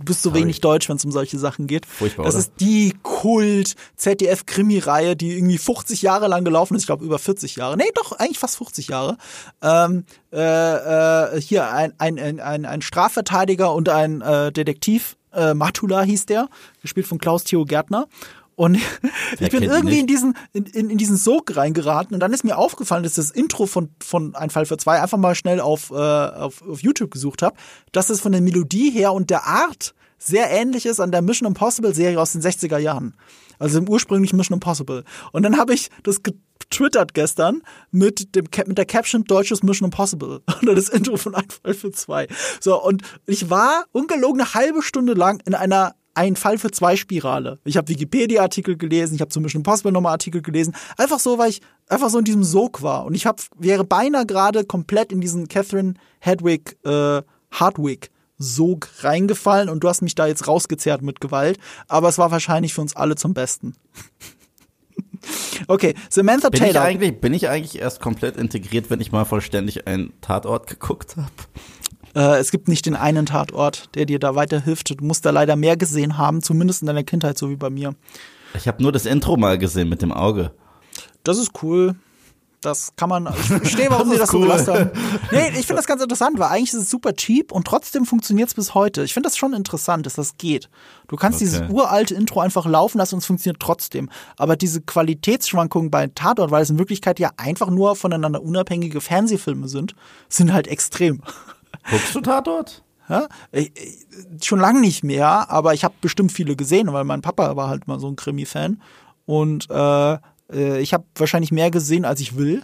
Du bist so Sorry. wenig deutsch, wenn es um solche Sachen geht. Furchtbar, das oder? ist die Kult-ZDF-Krimi-Reihe, die irgendwie 50 Jahre lang gelaufen ist. Ich glaube, über 40 Jahre. Nee, doch, eigentlich fast 50 Jahre. Ähm, äh, äh, hier ein, ein, ein, ein Strafverteidiger und ein äh, Detektiv, äh, Matula hieß der, gespielt von Klaus Theo Gärtner. Und ich bin irgendwie in diesen, in, in, in diesen Sog reingeraten und dann ist mir aufgefallen, dass das Intro von, von Ein Fall für zwei einfach mal schnell auf, äh, auf, auf YouTube gesucht habe, dass es von der Melodie her und der Art sehr ähnlich ist an der Mission Impossible Serie aus den 60er Jahren. Also im ursprünglichen Mission Impossible. Und dann habe ich das getwittert gestern mit dem mit der Caption deutsches Mission Impossible oder das Intro von Ein Fall für zwei. So und ich war ungelogen eine halbe Stunde lang in einer ein Fall für zwei Spirale. Ich habe Wikipedia-Artikel gelesen, ich habe zum Beispiel Possible nochmal Artikel gelesen. Einfach so, weil ich einfach so in diesem Sog war. Und ich hab, wäre beinahe gerade komplett in diesen Catherine Hedwig, äh, Hardwig Sog reingefallen und du hast mich da jetzt rausgezerrt mit Gewalt. Aber es war wahrscheinlich für uns alle zum Besten. okay, Samantha bin Taylor. Ich eigentlich, bin ich eigentlich erst komplett integriert, wenn ich mal vollständig einen Tatort geguckt habe? Äh, es gibt nicht den einen Tatort, der dir da weiterhilft. Du musst da leider mehr gesehen haben, zumindest in deiner Kindheit, so wie bei mir. Ich habe nur das Intro mal gesehen mit dem Auge. Das ist cool. Das kann man. Ich verstehe, warum sie das cool. so gelassen haben. Nee, ich finde das ganz interessant, weil eigentlich ist es super cheap und trotzdem funktioniert es bis heute. Ich finde das schon interessant, dass das geht. Du kannst okay. dieses uralte Intro einfach laufen lassen und es funktioniert trotzdem. Aber diese Qualitätsschwankungen bei Tatort, weil es in Wirklichkeit ja einfach nur voneinander unabhängige Fernsehfilme sind, sind halt extrem. Guckst du Tatort? Ja, ich, ich, schon lange nicht mehr, aber ich habe bestimmt viele gesehen, weil mein Papa war halt mal so ein Krimi-Fan. Und äh, äh, ich habe wahrscheinlich mehr gesehen, als ich will.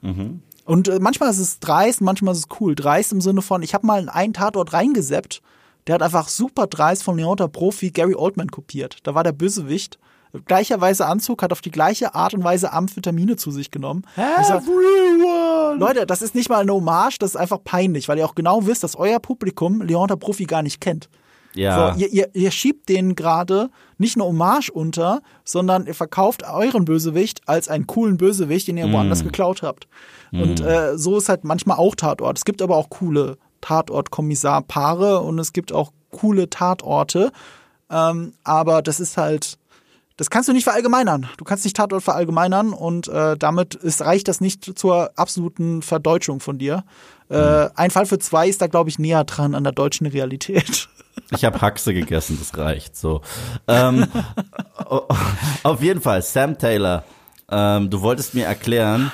Mhm. Und äh, manchmal ist es dreist, manchmal ist es cool. Dreist im Sinne von, ich habe mal in einen Tatort reingeseppt, der hat einfach super dreist von Leonter Profi Gary Oldman kopiert. Da war der Bösewicht. Gleicherweise Anzug, hat auf die gleiche Art und Weise Amphetamine zu sich genommen. Everyone! Leute, das ist nicht mal eine Hommage, das ist einfach peinlich, weil ihr auch genau wisst, dass euer Publikum Leonter Profi gar nicht kennt. Ja. So, ihr, ihr, ihr schiebt denen gerade nicht eine Hommage unter, sondern ihr verkauft euren Bösewicht als einen coolen Bösewicht, den ihr mm. woanders geklaut habt. Mm. Und äh, so ist halt manchmal auch Tatort. Es gibt aber auch coole Tatort-Kommissar-Paare und es gibt auch coole Tatorte. Ähm, aber das ist halt, das kannst du nicht verallgemeinern. Du kannst nicht Tatort verallgemeinern und äh, damit ist, reicht das nicht zur absoluten Verdeutschung von dir. Äh, mhm. ein Fall für zwei ist da, glaube ich, näher dran an der deutschen Realität. Ich habe Haxe gegessen, das reicht so. Ähm, auf jeden Fall, Sam Taylor, ähm, du wolltest mir erklären,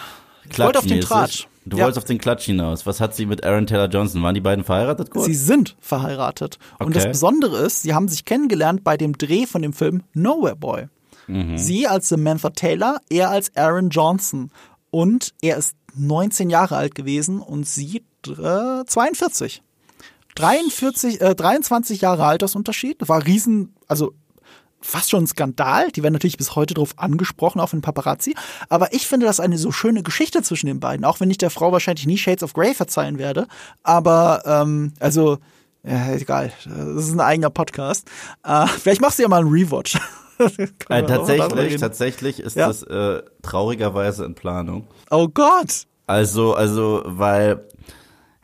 ich wollte auf den Tratsch. Du ja. wolltest auf den Klatsch hinaus. Was hat sie mit Aaron Taylor Johnson? Waren die beiden verheiratet kurz? Sie sind verheiratet. Okay. Und das Besondere ist, sie haben sich kennengelernt bei dem Dreh von dem Film Nowhere Boy. Mhm. Sie als Samantha Taylor, er als Aaron Johnson. Und er ist 19 Jahre alt gewesen und sie äh, 42. 43, äh, 23 Jahre Altersunterschied. War riesen, also fast schon ein Skandal. Die werden natürlich bis heute darauf angesprochen, auch von Paparazzi. Aber ich finde das eine so schöne Geschichte zwischen den beiden, auch wenn ich der Frau wahrscheinlich nie Shades of Grey verzeihen werde. Aber, ähm, also, ja, egal. Das ist ein eigener Podcast. Äh, vielleicht machst du ja mal einen Rewatch. Äh, tatsächlich, tatsächlich ist ja? das äh, traurigerweise in Planung. Oh Gott! Also, also, weil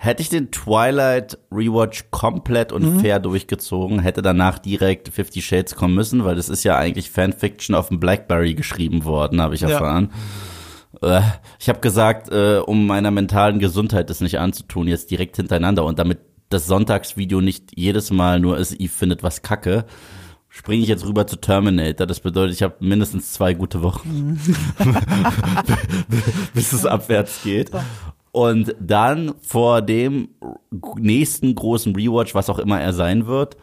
Hätte ich den Twilight Rewatch komplett und mhm. fair durchgezogen, hätte danach direkt Fifty Shades kommen müssen, weil das ist ja eigentlich Fanfiction auf dem Blackberry geschrieben worden, habe ich erfahren. Ja. Äh, ich habe gesagt, äh, um meiner mentalen Gesundheit das nicht anzutun, jetzt direkt hintereinander und damit das Sonntagsvideo nicht jedes Mal nur ist, Eve findet was kacke, springe ich jetzt rüber zu Terminator. Das bedeutet, ich habe mindestens zwei gute Wochen, bis es abwärts geht. Und dann vor dem nächsten großen Rewatch, was auch immer er sein wird,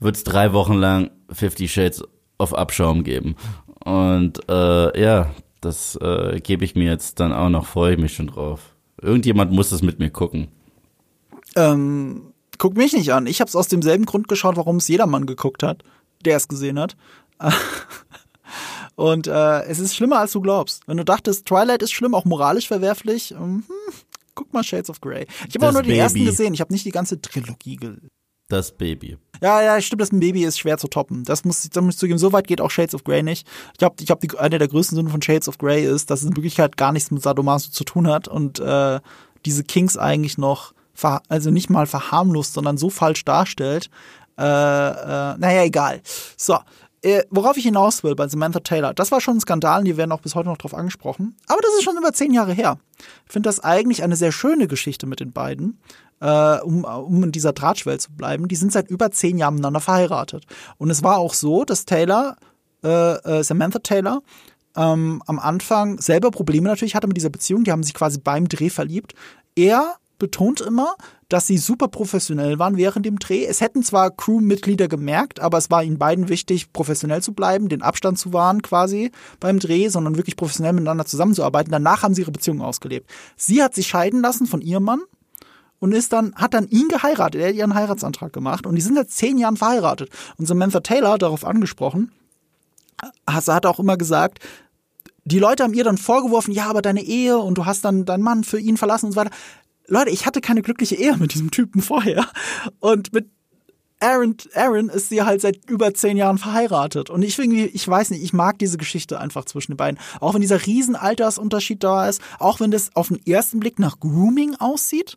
wird es drei Wochen lang Fifty Shades of Abschaum geben. Und äh, ja, das äh, gebe ich mir jetzt dann auch noch, freue ich mich schon drauf. Irgendjemand muss es mit mir gucken. Ähm, guck mich nicht an. Ich habe es aus demselben Grund geschaut, warum es jedermann geguckt hat, der es gesehen hat. Und äh, es ist schlimmer, als du glaubst. Wenn du dachtest, Twilight ist schlimm, auch moralisch verwerflich, hm, guck mal Shades of Grey. Ich habe auch nur die Baby. ersten gesehen. Ich habe nicht die ganze Trilogie gesehen. Das Baby. Ja, ja, stimmt, das Baby ist schwer zu toppen. Das muss, das muss ich zugeben. So weit geht auch Shades of Grey nicht. Ich glaube, ich glaub, die, eine der größten Sünden von Shades of Grey ist, dass es in Wirklichkeit gar nichts mit Sadomaso zu tun hat und äh, diese Kings eigentlich noch, also nicht mal verharmlost, sondern so falsch darstellt. Äh, äh, naja, egal. So, äh, worauf ich hinaus will bei Samantha Taylor, das war schon ein Skandal die werden auch bis heute noch drauf angesprochen. Aber das ist schon über zehn Jahre her. Ich finde das eigentlich eine sehr schöne Geschichte mit den beiden. Äh, um, um in dieser Drahtschwelle zu bleiben. Die sind seit über zehn Jahren miteinander verheiratet. Und es war auch so, dass Taylor, äh, äh, Samantha Taylor, ähm, am Anfang selber Probleme natürlich hatte mit dieser Beziehung. Die haben sich quasi beim Dreh verliebt. Er betont immer, dass sie super professionell waren während dem Dreh. Es hätten zwar Crewmitglieder gemerkt, aber es war ihnen beiden wichtig, professionell zu bleiben, den Abstand zu wahren quasi beim Dreh, sondern wirklich professionell miteinander zusammenzuarbeiten. Danach haben sie ihre Beziehung ausgelebt. Sie hat sich scheiden lassen von ihrem Mann und ist dann, hat dann ihn geheiratet. Er hat ihren Heiratsantrag gemacht und die sind seit zehn Jahren verheiratet. Und Samantha Taylor, darauf angesprochen, hat auch immer gesagt, die Leute haben ihr dann vorgeworfen, ja, aber deine Ehe und du hast dann deinen Mann für ihn verlassen und so weiter. Leute, ich hatte keine glückliche Ehe mit diesem Typen vorher. Und mit Aaron, Aaron ist sie halt seit über zehn Jahren verheiratet. Und ich irgendwie, ich weiß nicht, ich mag diese Geschichte einfach zwischen den beiden. Auch wenn dieser riesen Altersunterschied da ist, auch wenn das auf den ersten Blick nach Grooming aussieht.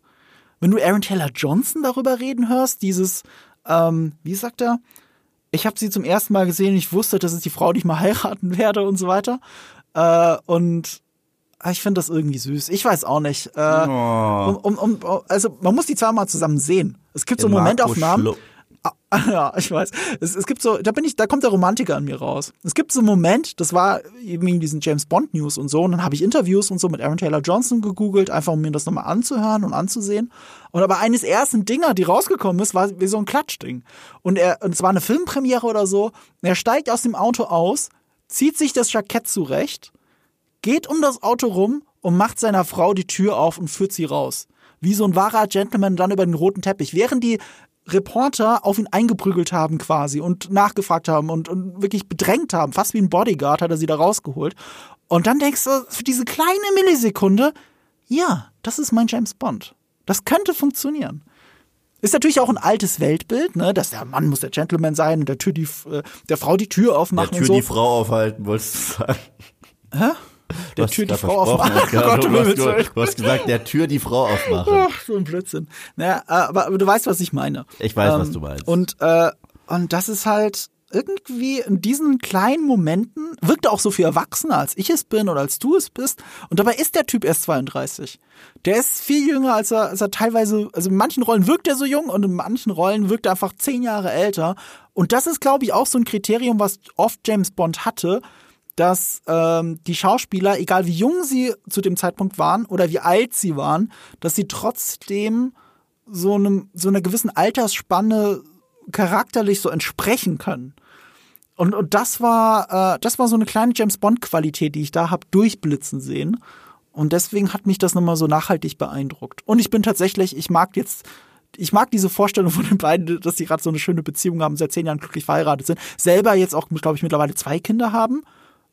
Wenn du Aaron Taylor Johnson darüber reden hörst, dieses, ähm, wie sagt er? Ich habe sie zum ersten Mal gesehen, ich wusste, das ist die Frau, die ich mal heiraten werde und so weiter. Äh, und ich finde das irgendwie süß. Ich weiß auch nicht. Äh, Oh. um, um, um, also man muss die zweimal zusammen sehen. Es gibt so Marco Momentaufnahmen. Schlo- Ah, Ja, ich weiß. Es, es gibt so, da bin ich, da kommt der Romantiker an mir raus. Es gibt so einen Moment, das war eben in diesen James Bond News und so, und dann habe ich Interviews und so mit Aaron Taylor Johnson gegoogelt, einfach um mir das nochmal anzuhören und anzusehen. Und aber eines ersten Dinger, die rausgekommen ist, war wie so ein Klatschding. Und er, und es war eine Filmpremiere oder so, und er steigt aus dem Auto aus, zieht sich das Jackett zurecht, geht um das Auto rum und macht seiner Frau die Tür auf und führt sie raus. Wie so ein wahrer Gentleman dann über den roten Teppich. Während die Reporter auf ihn eingeprügelt haben quasi und nachgefragt haben und, und wirklich bedrängt haben, fast wie ein Bodyguard hat er sie da rausgeholt. Und dann denkst du, für diese kleine Millisekunde, ja, das ist mein James Bond. Das könnte funktionieren. Ist natürlich auch ein altes Weltbild, ne, dass der Mann muss der Gentleman sein und der, Tür die, äh, der Frau die Tür Der aufmachen Tür und so. die Frau aufhalten, wolltest du sagen. der Tür die Frau aufmachen. Gott, du, hast, du, du hast gesagt, der Tür die Frau aufmachen. Ach, so ein Blödsinn. Naja, aber, aber du weißt, was ich meine. Ich weiß, was du meinst. Und, äh, und das ist halt irgendwie in diesen kleinen Momenten, wirkt er auch so viel erwachsener, als ich es bin oder als du es bist. Und dabei ist der Typ erst 32. Der ist viel jünger, als er, als er teilweise, also in manchen Rollen wirkt er so jung und in manchen Rollen wirkt er einfach zehn Jahre älter. Und das ist, glaube ich, auch so ein Kriterium, was oft James Bond hatte, dass ähm, die Schauspieler, egal wie jung sie zu dem Zeitpunkt waren oder wie alt sie waren, dass sie trotzdem so einem so einer gewissen Altersspanne charakterlich so entsprechen können. Und, und das war äh, das war so eine kleine James Bond Qualität, die ich da hab durchblitzen sehen. Und deswegen hat mich das nochmal so nachhaltig beeindruckt. Und ich bin tatsächlich, ich mag jetzt, ich mag diese Vorstellung von den beiden, dass sie gerade so eine schöne Beziehung haben, seit zehn Jahren glücklich verheiratet sind. Selber jetzt auch, glaube ich, mittlerweile zwei Kinder haben.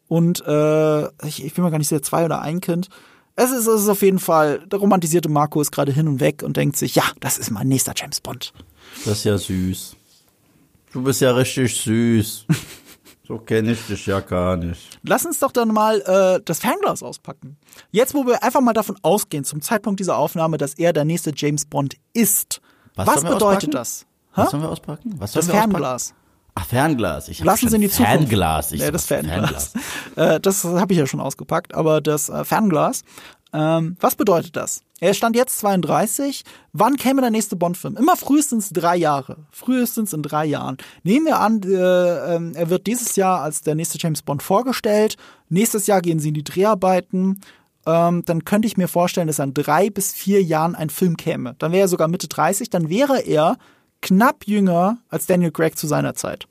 Und äh, ich, ich bin mir gar nicht sicher, zwei oder ein Kind. Es ist, es ist auf jeden Fall, der romantisierte Marco ist gerade hin und weg und denkt sich, ja, das ist mein nächster James Bond. Das ist ja süß. Du bist ja richtig süß. So kenne ich dich ja gar nicht. Lass uns doch dann mal äh, das Fernglas auspacken. Jetzt, wo wir einfach mal davon ausgehen, zum Zeitpunkt dieser Aufnahme, dass er der nächste James Bond ist. Was Was, bedeutet auspacken? das? Was Hä? sollen wir auspacken? Was Das wir auspacken? Fernglas. Ach, Fernglas. Ich Lassen Sie in die Zukunft. Fernglas. Ich nee, das Fernglas. Äh, das habe ich ja schon ausgepackt, aber das äh, Fernglas. Ähm, was bedeutet das? Er stand jetzt 32. Wann käme der nächste Bond-Film? Immer frühestens drei Jahre. Frühestens in drei Jahren. Nehmen wir an, äh, ähm, er wird dieses Jahr als der nächste James Bond vorgestellt. Nächstes Jahr gehen sie in die Dreharbeiten. Ähm, dann könnte ich mir vorstellen, dass in drei bis vier Jahren ein Film käme. Dann wäre er sogar Mitte 30. Dann wäre er knapp jünger als Daniel Craig zu seiner Zeit.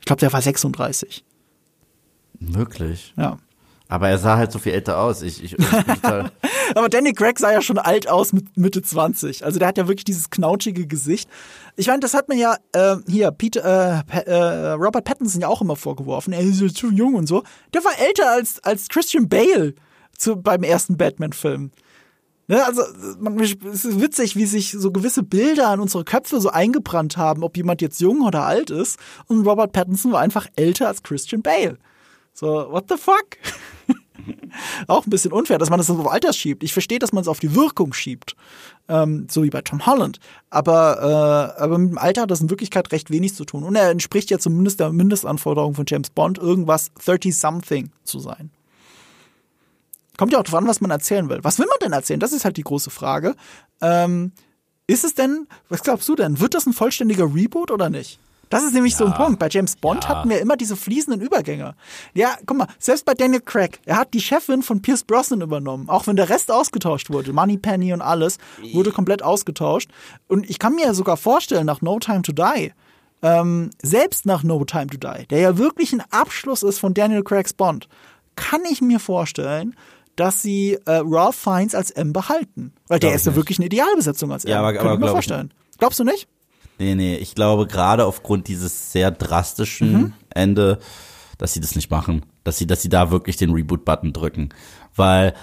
Ich glaube, der war 36. Möglich. Ja. Aber er sah halt so viel älter aus. Ich, ich, ich Aber Danny Craig sah ja schon alt aus mit Mitte 20. Also der hat ja wirklich dieses knautschige Gesicht. Ich meine, das hat mir ja äh, hier Peter, äh, Pa- äh, Robert Pattinson ja auch immer vorgeworfen. Er ist ja zu jung und so. Der war älter als als Christian Bale zu, beim ersten Batman-Film. Ne, also es ist witzig, wie sich so gewisse Bilder an unsere Köpfe so eingebrannt haben, ob jemand jetzt jung oder alt ist. Und Robert Pattinson war einfach älter als Christian Bale. So, what the fuck? auch ein bisschen unfair, dass man das auf Alters schiebt. Ich verstehe, dass man es auf die Wirkung schiebt, ähm, so wie bei Tom Holland. Aber, äh, aber mit dem Alter hat das in Wirklichkeit recht wenig zu tun. Und er entspricht ja zumindest der Mindestanforderung von James Bond, irgendwas 30-something zu sein. Kommt ja auch drauf an, was man erzählen will. Was will man denn erzählen? Das ist halt die große Frage. Ähm, ist es denn, was glaubst du denn, wird das ein vollständiger Reboot oder nicht? Das ist nämlich so ein Punkt. Bei James Bond Ja. hatten wir immer diese fließenden Übergänge. Ja, guck mal, selbst bei Daniel Craig, er hat die Chefin von Pierce Brosnan übernommen, auch wenn der Rest ausgetauscht wurde. Moneypenny und alles wurde komplett ausgetauscht. Und ich kann mir sogar vorstellen, nach No Time to Die, ähm, selbst nach No Time to Die, der ja wirklich ein Abschluss ist von Daniel Craigs Bond, kann ich mir vorstellen, dass sie äh, Ralph Fiennes als M behalten. Weil der ist ja wirklich eine Idealbesetzung als M. Ja, aber- Könnte aber ich mir glaub ich vorstellen. Glaubst du nicht? Nee, nee, ich glaube gerade aufgrund dieses sehr drastischen Mhm. Ende, dass sie das nicht machen. Dass sie, dass sie da wirklich den Reboot-Button drücken. Weil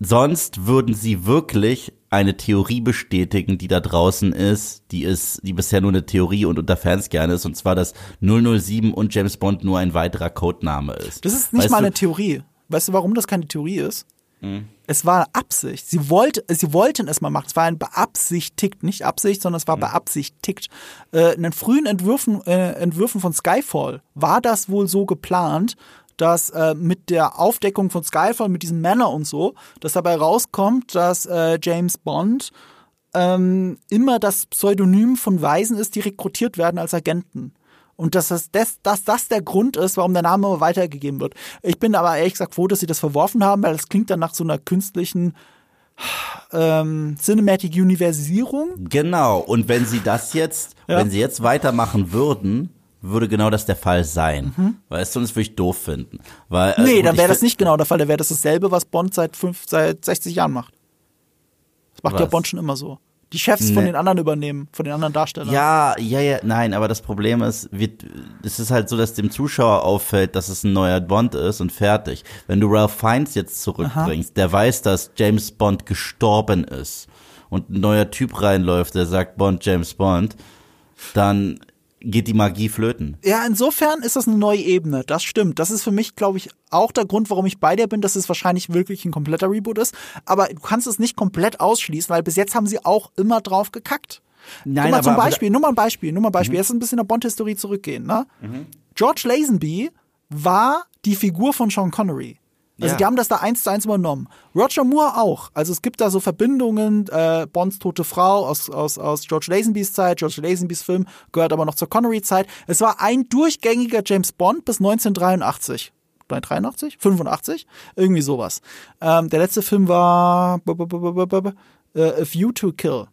sonst würden sie wirklich eine Theorie bestätigen, die da draußen ist, die ist, die bisher nur eine Theorie und unter Fans gerne ist, und zwar, dass 007 und James Bond nur ein weiterer Codename ist. Das ist nicht Weißt mal du- eine Theorie. Weißt du, warum das keine Theorie ist? Mhm. Es war Absicht. Sie, wollte, sie wollten es mal machen. Es war ein beabsichtigt, nicht Absicht, sondern es Mhm. war beabsichtigt. Äh, in den frühen Entwürfen, äh, Entwürfen von Skyfall war das wohl so geplant, dass äh, mit der Aufdeckung von Skyfall, mit diesem Männer und so, dass dabei rauskommt, dass äh, James Bond ähm, immer das Pseudonym von Weisen ist, die rekrutiert werden als Agenten. Und dass das, das, dass das der Grund ist, warum der Name immer weitergegeben wird. Ich bin aber ehrlich gesagt froh, dass sie das verworfen haben, weil das klingt dann nach so einer künstlichen ähm, Cinematic Universisierung. Genau, und wenn sie das jetzt, Ja. wenn sie jetzt weitermachen würden, würde genau das der Fall sein. Weißt du, und das würde ich doof finden. Weil, äh, Mhm. nee, gut, dann wäre das nicht genau der Fall. Dann wäre das dasselbe, was Bond seit, fünf, seit 60 Jahren macht. Das macht ja Was? Bond schon immer so. Die Chefs von Nee. den anderen übernehmen, von den anderen Darstellern. Ja, ja, ja, nein, aber das Problem ist, wird, es ist halt so, dass dem Zuschauer auffällt, dass es ein neuer Bond ist und fertig. Wenn du Ralph Fiennes jetzt zurückbringst, der weiß, dass James Bond gestorben ist und ein neuer Typ reinläuft, der sagt Bond, James Bond, dann geht die Magie flöten. Ja, insofern ist das eine neue Ebene. Das stimmt. Das ist für mich, glaube ich, auch der Grund, warum ich bei dir bin, dass es wahrscheinlich wirklich ein kompletter Reboot ist. Aber du kannst es nicht komplett ausschließen, weil bis jetzt haben sie auch immer drauf gekackt. Nein, Guck mal zum aber- aber- Beispiel, nur mal ein Beispiel, nur mal ein Beispiel. Jetzt ein bisschen in der Bond-Historie zurückgehen. Ne? George Lazenby war die Figur von Sean Connery. Also Ja. die haben das da eins zu eins übernommen. Roger Moore auch. Also es gibt da so Verbindungen, äh, Bonds tote Frau aus, aus, aus George Lazenbys Zeit, George Lazenbys Film gehört aber noch zur Connery-Zeit. Es war ein durchgängiger James Bond bis 1983. Nein, 83? 85? Irgendwie sowas. Ähm, der letzte Film war äh, A View to Kill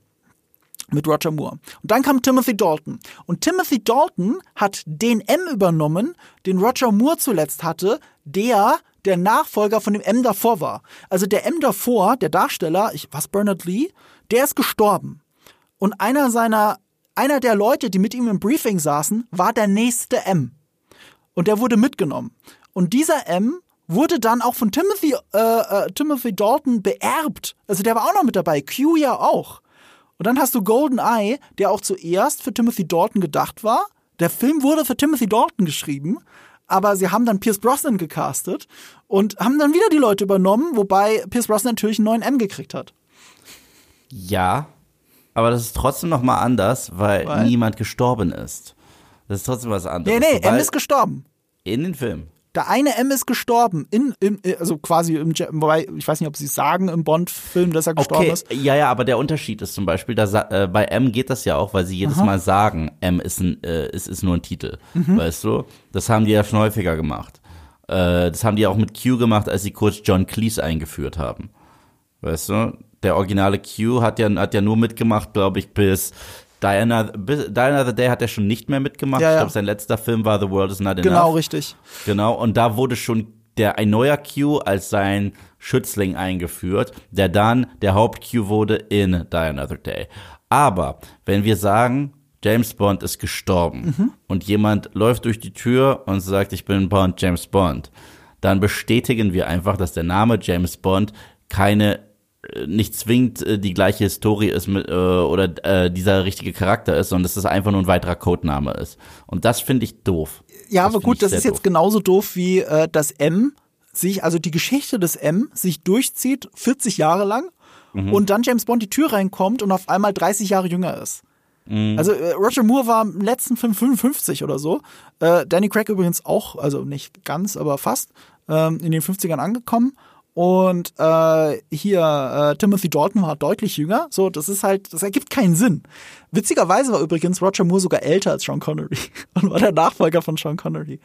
mit Roger Moore. Und dann kam Timothy Dalton. Und Timothy Dalton hat den M übernommen, den Roger Moore zuletzt hatte, der der Nachfolger von dem M davor war. Also der M davor, der Darsteller, ich, was, Bernard Lee, der ist gestorben. Und einer seiner, einer der Leute, die mit ihm im Briefing saßen, war der nächste M. Und der wurde mitgenommen. Und dieser M wurde dann auch von Timothy, äh, äh, Timothy Dalton beerbt. Also der war auch noch mit dabei. Q ja auch. Und dann hast du Golden Eye, der auch zuerst für Timothy Dalton gedacht war. Der Film wurde für Timothy Dalton geschrieben, aber sie haben dann Pierce Brosnan gecastet und haben dann wieder die Leute übernommen, wobei Pierce Brosnan natürlich einen neuen M gekriegt hat. Ja, aber das ist trotzdem noch mal anders, weil, Weil? niemand gestorben ist. Das ist trotzdem was anderes. Nee, nee, M ist gestorben. in den Film. Der eine M ist gestorben, in, im, also quasi im, wobei, ich weiß nicht, ob sie es sagen im Bond-Film, dass er gestorben Okay, ist. ja, ja, aber der Unterschied ist zum Beispiel, da, sa- äh, bei M geht das ja auch, weil sie jedes Mal sagen, M ist, ein, äh, ist, ist nur ein Titel, Mhm. weißt du? Das haben die ja schon häufiger gemacht. Äh, das haben die auch mit Q gemacht, als sie kurz John Cleese eingeführt haben. Weißt du? Der originale Q hat ja, hat ja nur mitgemacht, glaube ich, bis Diana, Diana the Day hat er schon nicht mehr mitgemacht. Ja, Ich ja. glaube, sein letzter Film war The World is Not Genau, Enough. richtig. Genau, und da wurde schon der ein neuer Q als sein Schützling eingeführt, der dann der Haupt-Q wurde in Die Another Day. Aber wenn wir sagen, James Bond ist gestorben Mhm. und jemand läuft durch die Tür und sagt, ich bin Bond, James Bond, dann bestätigen wir einfach, dass der Name James Bond keine nicht zwingend äh, die gleiche Historie ist mit, äh, oder äh, dieser richtige Charakter ist, sondern dass es einfach nur ein weiterer Codename ist. Und das finde ich doof. Ja, Das aber gut, das ist jetzt doof. genauso doof wie äh, das M sich, also die Geschichte des M sich durchzieht, 40 Jahre lang, Mhm. und dann James Bond die Tür reinkommt und auf einmal 30 Jahre jünger ist. Mhm. Also äh, Roger Moore war im letzten Film 55 oder so. Äh, Danny Craig übrigens auch, also nicht ganz, aber fast, ähm, in den 50ern angekommen. Und äh, hier äh, Timothy Dalton war deutlich jünger. So, das ist halt, das ergibt keinen Sinn. Witzigerweise war übrigens Roger Moore sogar älter als Sean Connery und war der Nachfolger von Sean Connery.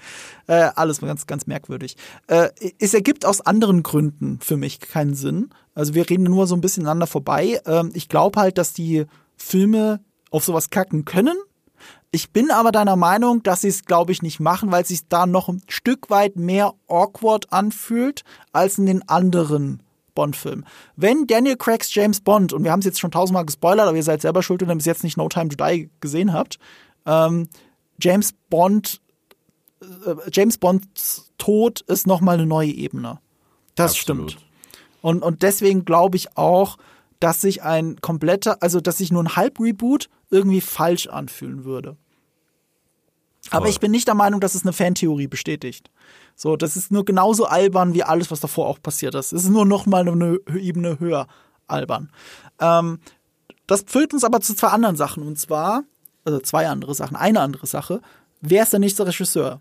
Äh, alles ganz, ganz merkwürdig. Äh, es ergibt aus anderen Gründen für mich keinen Sinn. Also wir reden nur so ein bisschen aneinander vorbei. Ähm, ich glaube halt, dass die Filme auf sowas kacken können. Ich bin aber deiner Meinung, dass sie es, glaube ich, nicht machen, weil es sich da noch ein Stück weit mehr awkward anfühlt als in den anderen Bond-Film. Wenn Daniel Craigs James Bond, und wir haben es jetzt schon tausendmal gespoilert, aber ihr seid selber schuld, wenn ihr bis jetzt nicht No Time to Die gesehen habt, ähm, James Bond, äh, James Bonds Tod ist nochmal eine neue Ebene. Das Absolut. stimmt. Und, und deswegen glaube ich auch, dass sich ein kompletter, also dass sich nur ein Halb-Reboot irgendwie falsch anfühlen würde. Aber Voll. ich bin nicht der Meinung, dass es eine Fantheorie bestätigt. So, das ist nur genauso albern wie alles, was davor auch passiert ist. Es ist nur noch mal eine Ebene höher albern. Ähm, das führt uns aber zu zwei anderen Sachen. Und zwar, also zwei andere Sachen. Eine andere Sache. Wer ist der nächste Regisseur?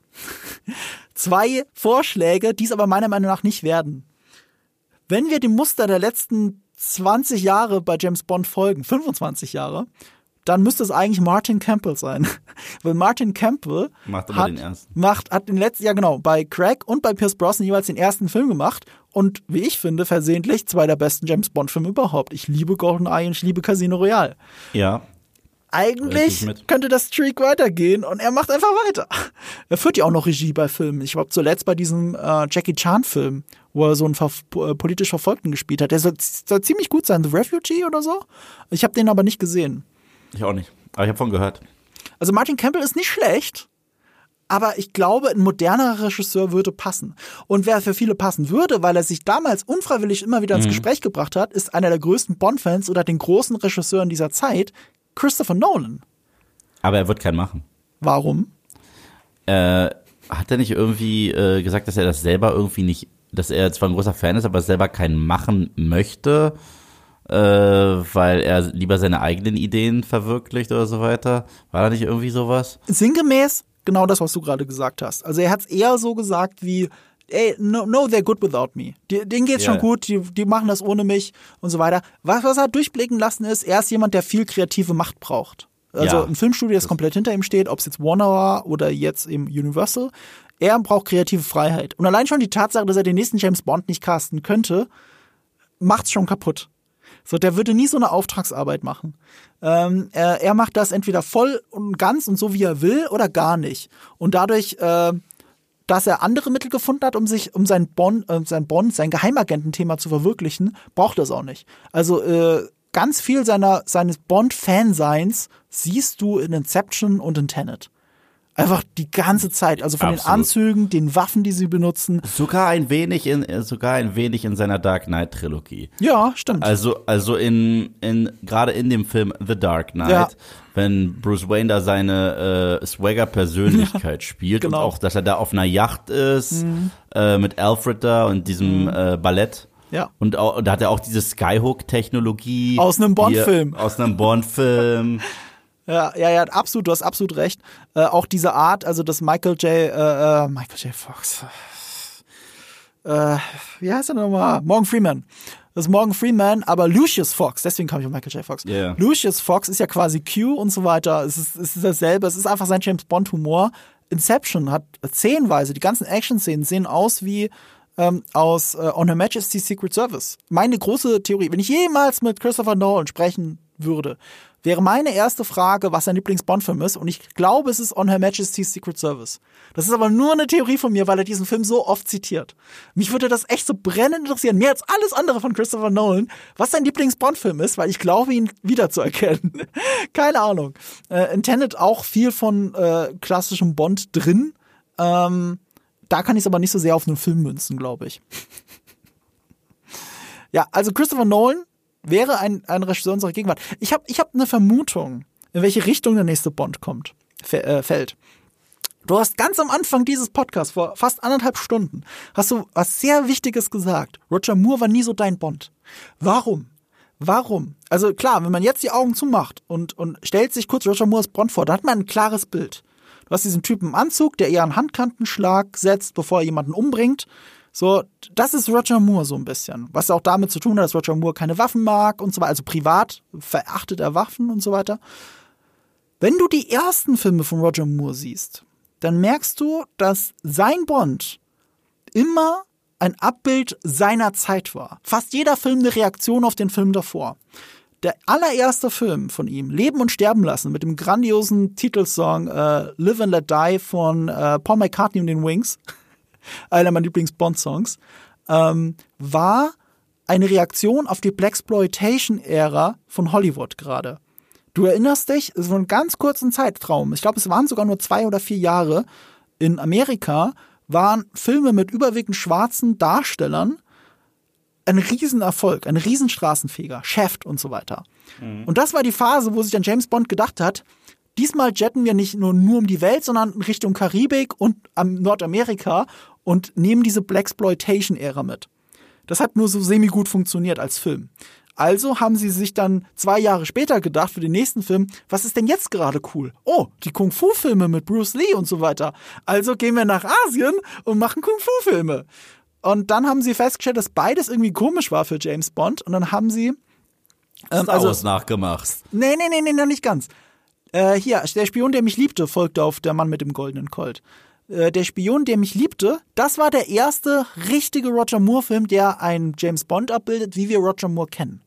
zwei Vorschläge, die es aber meiner Meinung nach nicht werden. Wenn wir dem Muster der letzten 20 Jahre bei James Bond folgen, 25 Jahre, dann müsste es eigentlich Martin Campbell sein. Weil Martin Campbell Macht hat, den ersten. macht, hat den letzten, ja genau, bei Craig und bei Pierce Brosnan jeweils den ersten Film gemacht und wie ich finde, versehentlich zwei der besten James Bond Filme überhaupt. Ich liebe GoldenEye und ich liebe Casino Royale. Ja. Eigentlich könnte das Streak weitergehen und er macht einfach weiter. Er führt ja auch noch Regie bei Filmen. Ich glaube zuletzt bei diesem äh, Jackie Chan Film, wo er so einen ver äh, politisch Verfolgten gespielt hat. Der soll, soll ziemlich gut sein, The Refugee oder so. Ich habe den aber nicht gesehen. Ich auch nicht. Aber ich habe von gehört. Also Martin Campbell ist nicht schlecht, aber ich glaube, ein modernerer Regisseur würde passen. Und wer für viele passen würde, weil er sich damals unfreiwillig immer wieder ins Gespräch gebracht hat, ist einer der größten Bond-Fans oder den großen Regisseuren dieser Zeit, Christopher Nolan. Aber er wird keinen machen. Warum? Äh, hat er nicht irgendwie äh, gesagt, dass er das selber irgendwie nicht, dass er zwar ein großer Fan ist, aber selber keinen machen möchte, äh, weil er lieber seine eigenen Ideen verwirklicht oder so weiter? War da nicht irgendwie sowas? Sinngemäß genau das, was du gerade gesagt hast. Also er hat es eher so gesagt wie, ey, no, no they're good without me. Die, denen geht's Ja. schon gut, die, die machen das ohne mich und so weiter. Was, was er durchblicken lassen ist, er ist jemand, der viel kreative Macht braucht. Also Ja. ein Filmstudio, das komplett hinter ihm steht, ob es jetzt Warner war oder jetzt eben Universal. Er braucht kreative Freiheit. Und allein schon die Tatsache, dass er den nächsten James Bond nicht casten könnte, macht's schon kaputt. So, der würde nie so eine Auftragsarbeit machen. Ähm, er, er macht das entweder voll und ganz und so wie er will oder gar nicht. Und dadurch, äh, dass er andere Mittel gefunden hat, um sich, um sein Bond, äh, sein Bond, sein Geheimagententhema zu verwirklichen, braucht er es auch nicht. Also äh, ganz viel seiner seines Bond-Fanseins siehst du in Inception und in Tenet. Einfach die ganze Zeit. Also von den Absolut. Anzügen, den Waffen, die sie benutzen. Sogar ein wenig in, äh, sogar ein wenig in seiner Dark Knight Trilogie. Ja, stimmt. Also, also in, in, gerade in dem Film The Dark Knight, Ja. wenn Bruce Wayne da seine äh, Swagger-Persönlichkeit spielt genau. Mhm. und auch, dass er da auf einer Yacht ist, äh, mit Alfred da und diesem äh, Ballett. Ja. Und, auch, und da hat er auch diese Skyhook-Technologie. Aus einem Bond-Film. Aus einem Bond-Film. Ja, ja, ja, absolut, du hast absolut recht. Äh, auch diese Art, also das Michael J. Äh, äh, Michael J. Fox. Äh, wie heißt er nochmal? Morgan Freeman. Das ist Morgan Freeman, aber Lucius Fox, deswegen kam ich auf Michael J. Fox. Ja. Lucius Fox ist ja quasi Q und so weiter. Es ist, es ist dasselbe, es ist einfach sein James Bond-Humor. Inception hat szenenweise, die ganzen Action-Szenen sehen aus wie ähm, aus äh, On Her Majesty's Secret Service. Meine große Theorie, wenn ich jemals mit Christopher Nolan sprechen würde, wäre meine erste Frage, was sein Lieblings-Bond-Film ist. Und ich glaube, es ist On Her Majesty's Secret Service. Das ist aber nur eine Theorie von mir, weil er diesen Film so oft zitiert. Mich würde das echt so brennend interessieren, mehr als alles andere von Christopher Nolan, was sein Lieblings-Bond-Film ist, weil ich glaube, ihn wiederzuerkennen. Keine Ahnung. Äh, in Tenet auch viel von äh, klassischem Bond drin. Ähm, da kann ich es aber nicht so sehr auf einen Film münzen, glaube ich. ja, also Christopher Nolan wäre ein, ein Regisseur unserer Gegenwart. Ich habe ich hab eine Vermutung, in welche Richtung der nächste Bond kommt, äh, fällt. Du hast ganz am Anfang dieses Podcasts, vor fast anderthalb Stunden, hast du was sehr Wichtiges gesagt. Roger Moore war nie so dein Bond. Warum? Warum? Also klar, wenn man jetzt die Augen zumacht und, und stellt sich kurz Roger Moores Bond vor, da hat man ein klares Bild. Du hast diesen Typen im Anzug, der eher einen Handkantenschlag setzt, bevor er jemanden umbringt. So, das ist Roger Moore so ein bisschen. Was auch damit zu tun hat, dass Roger Moore keine Waffen mag und so weiter. Also privat verachtet er Waffen und so weiter. Wenn du die ersten Filme von Roger Moore siehst, dann merkst du, dass sein Bond immer ein Abbild seiner Zeit war. Fast jeder Film eine Reaktion auf den Film davor. Der allererste Film von ihm, Leben und Sterben lassen, mit dem grandiosen Titelsong äh, Live and Let Die von äh, Paul McCartney und den Wings, einer meiner Lieblings-Bond-Songs, ähm, war eine Reaktion auf die Blaxploitation-Ära von Hollywood gerade. Du erinnerst dich, es war ein ganz kurzen Zeitraum, ich glaube, es waren sogar nur zwei oder vier Jahre, in Amerika waren Filme mit überwiegend schwarzen Darstellern ein Riesenerfolg, ein Riesenstraßenfeger, Shaft und so weiter. Mhm. Und das war die Phase, wo sich dann James Bond gedacht hat, diesmal jetten wir nicht nur, nur um die Welt, sondern Richtung Karibik und Nordamerika und nehmen diese Blaxploitation-Ära mit. Das hat nur so semi-gut funktioniert als Film. Also haben sie sich dann zwei Jahre später gedacht für den nächsten Film, was ist denn jetzt gerade cool? Oh, die Kung-Fu-Filme mit Bruce Lee und so weiter. Also gehen wir nach Asien und machen Kung-Fu-Filme. Und dann haben sie festgestellt, dass beides irgendwie komisch war für James Bond. Und dann haben sie. Ähm, Star also, nachgemacht. Nee, nee, nee, nee, noch nicht ganz. Äh, hier, der Spion, der mich liebte, folgte auf Der Mann mit dem goldenen Colt. Äh, der Spion, der mich liebte, das war der erste richtige Roger Moore-Film, der einen James Bond abbildet, wie wir Roger Moore kennen.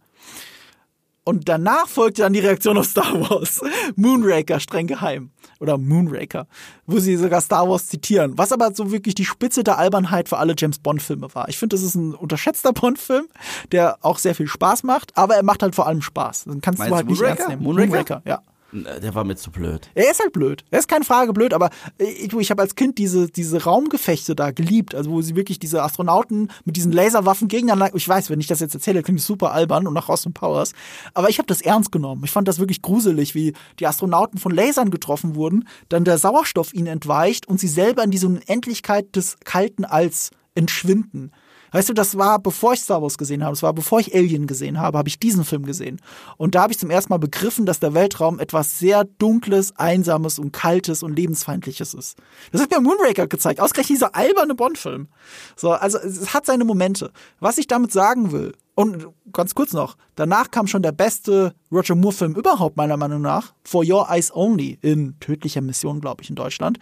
Und danach folgte dann die Reaktion auf Star Wars. Moonraker, streng geheim. Oder Moonraker. Wo sie sogar Star Wars zitieren. Was aber so wirklich die Spitze der Albernheit für alle James Bond-Filme war. Ich finde, das ist ein unterschätzter Bond-Film, der auch sehr viel Spaß macht, aber er macht halt vor allem Spaß. Dann kannst Meinst du halt nicht ernst nehmen. Moonraker? Moonraker, ja. Der war mir zu blöd. Er ist halt blöd. Er ist keine Frage blöd, aber ich, ich habe als Kind diese, diese Raumgefechte da geliebt, also wo sie wirklich diese Astronauten mit diesen Laserwaffen gegeneinander. Ich weiß, wenn ich das jetzt erzähle, klingt es super albern und nach Austin Powers. Aber ich habe das ernst genommen. Ich fand das wirklich gruselig, wie die Astronauten von Lasern getroffen wurden, dann der Sauerstoff ihnen entweicht und sie selber in diese Unendlichkeit des kalten Alls entschwinden. Weißt du, das war, bevor ich Star Wars gesehen habe, das war, bevor ich Alien gesehen habe, habe ich diesen Film gesehen. Und da habe ich zum ersten Mal begriffen, dass der Weltraum etwas sehr Dunkles, Einsames und Kaltes und Lebensfeindliches ist. Das hat mir Moonraker gezeigt, ausgerechnet dieser alberne Bond-Film. So, also es hat seine Momente. Was ich damit sagen will, und ganz kurz noch, danach kam schon der beste Roger Moore-Film überhaupt, meiner Meinung nach, For Your Eyes Only, in tödlicher Mission, glaube ich, in Deutschland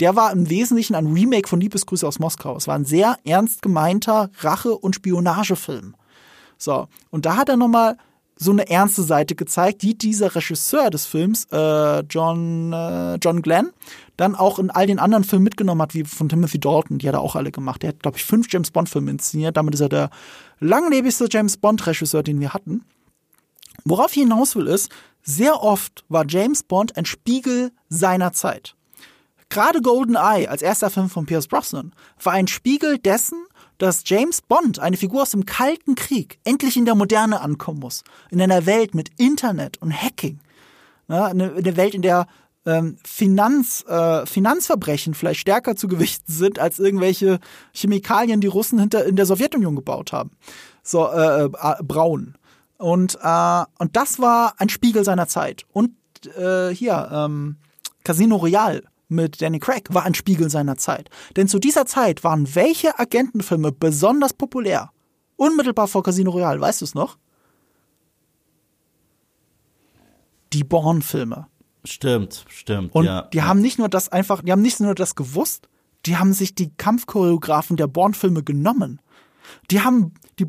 der war im Wesentlichen ein Remake von Liebesgrüße aus Moskau. Es war ein sehr ernst gemeinter Rache- und Spionagefilm. So, und da hat er nochmal so eine ernste Seite gezeigt, die dieser Regisseur des Films, äh, John, äh, John Glenn, dann auch in all den anderen Filmen mitgenommen hat, wie von Timothy Dalton, die hat er auch alle gemacht. Der hat, glaube ich, fünf James Bond-Filme inszeniert. Damit ist er der langlebigste James Bond-Regisseur, den wir hatten. Worauf ich hinaus will, ist, sehr oft war James Bond ein Spiegel seiner Zeit. Gerade GoldenEye als erster Film von Pierce Brosnan war ein Spiegel dessen, dass James Bond, eine Figur aus dem Kalten Krieg, endlich in der Moderne ankommen muss. In einer Welt mit Internet und Hacking. Ja, eine, eine Welt, in der ähm, Finanz, äh, Finanzverbrechen vielleicht stärker zu gewichten sind als irgendwelche Chemikalien, die Russen hinter in der Sowjetunion gebaut haben. So äh, äh, braun. Und äh, und das war ein Spiegel seiner Zeit. Und äh, hier ähm, Casino Royale mit Danny Craig war ein Spiegel seiner Zeit. Denn zu dieser Zeit waren welche Agentenfilme besonders populär? Unmittelbar vor Casino Royale, weißt du es noch? Die Bourne-Filme. Stimmt, stimmt. Und ja, die ja. haben nicht nur das einfach, die haben nicht nur das gewusst, die haben sich die Kampfchoreografen der Bourne-Filme genommen. Die haben die,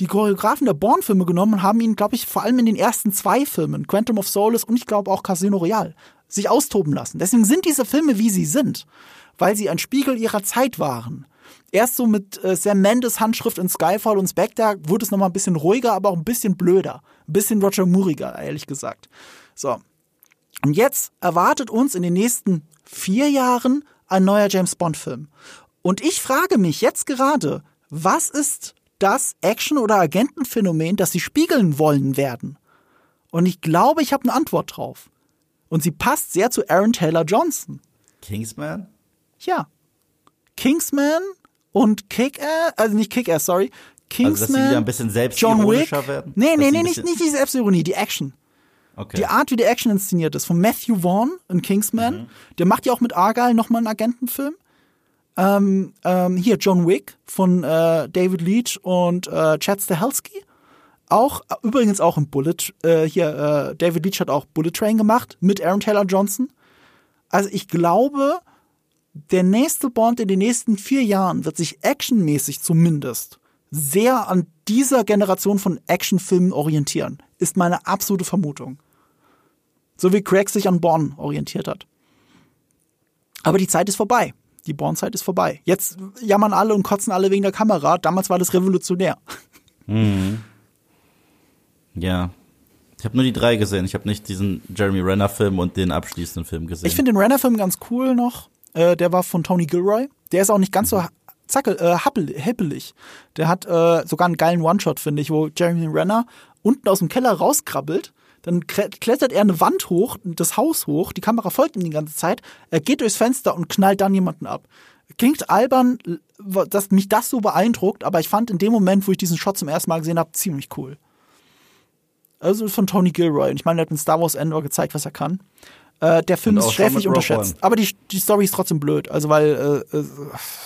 die Choreografen der Bourne-Filme genommen und haben ihn, glaube ich, vor allem in den ersten zwei Filmen, Quantum of Solace und ich glaube auch Casino Royale, sich austoben lassen. Deswegen sind diese Filme, wie sie sind, weil sie ein Spiegel ihrer Zeit waren. Erst so mit äh, Sam Mendes Handschrift in Skyfall und Spectre wurde es nochmal ein bisschen ruhiger, aber auch ein bisschen blöder. Ein bisschen Roger Mooriger, ehrlich gesagt. So. Und jetzt erwartet uns in den nächsten vier Jahren ein neuer James Bond Film. Und ich frage mich jetzt gerade, was ist das Action- oder Agentenphänomen, das sie spiegeln wollen werden? Und ich glaube, ich habe eine Antwort drauf. Und sie passt sehr zu Aaron Taylor Johnson. Kingsman? Ja. Kingsman und Kick-Ass, also nicht Kick-Ass, sorry. Kingsman, also, dass sie wieder ein bisschen selbstironischer werden? Nee, nee, nee, nicht, nicht die Selbstironie, die Action. Okay. Die Art, wie die Action inszeniert ist, von Matthew Vaughn in Kingsman. Mhm. Der macht ja auch mit Argyle nochmal einen Agentenfilm. Ähm, ähm, hier John Wick von äh, David Leach und äh, Chad Stahelski auch, übrigens auch im Bullet, äh, hier, äh, David Leach hat auch Bullet Train gemacht mit Aaron Taylor Johnson. Also ich glaube, der nächste Bond in den nächsten vier Jahren wird sich actionmäßig zumindest sehr an dieser Generation von Actionfilmen orientieren. Ist meine absolute Vermutung. So wie Craig sich an Bond orientiert hat. Aber die Zeit ist vorbei. Die Bond-Zeit ist vorbei. Jetzt jammern alle und kotzen alle wegen der Kamera. Damals war das revolutionär. Ja. Ich habe nur die drei gesehen. Ich habe nicht diesen Jeremy Renner-Film und den abschließenden Film gesehen. Ich finde den Renner-Film ganz cool noch. Äh, der war von Tony Gilroy. Der ist auch nicht ganz so zackel, äh, happel, happelig. Der hat äh, sogar einen geilen One-Shot, finde ich, wo Jeremy Renner unten aus dem Keller rauskrabbelt. Dann klettert er eine Wand hoch, das Haus hoch, die Kamera folgt ihm die ganze Zeit. Er geht durchs Fenster und knallt dann jemanden ab. Klingt albern, dass mich das so beeindruckt, aber ich fand in dem Moment, wo ich diesen Shot zum ersten Mal gesehen habe, ziemlich cool. Also von Tony Gilroy. Und ich meine, er hat in Star Wars Endor gezeigt, was er kann. Äh, der Film ist Rogue unterschätzt. Aber die, die Story ist trotzdem blöd. Also, weil äh, äh,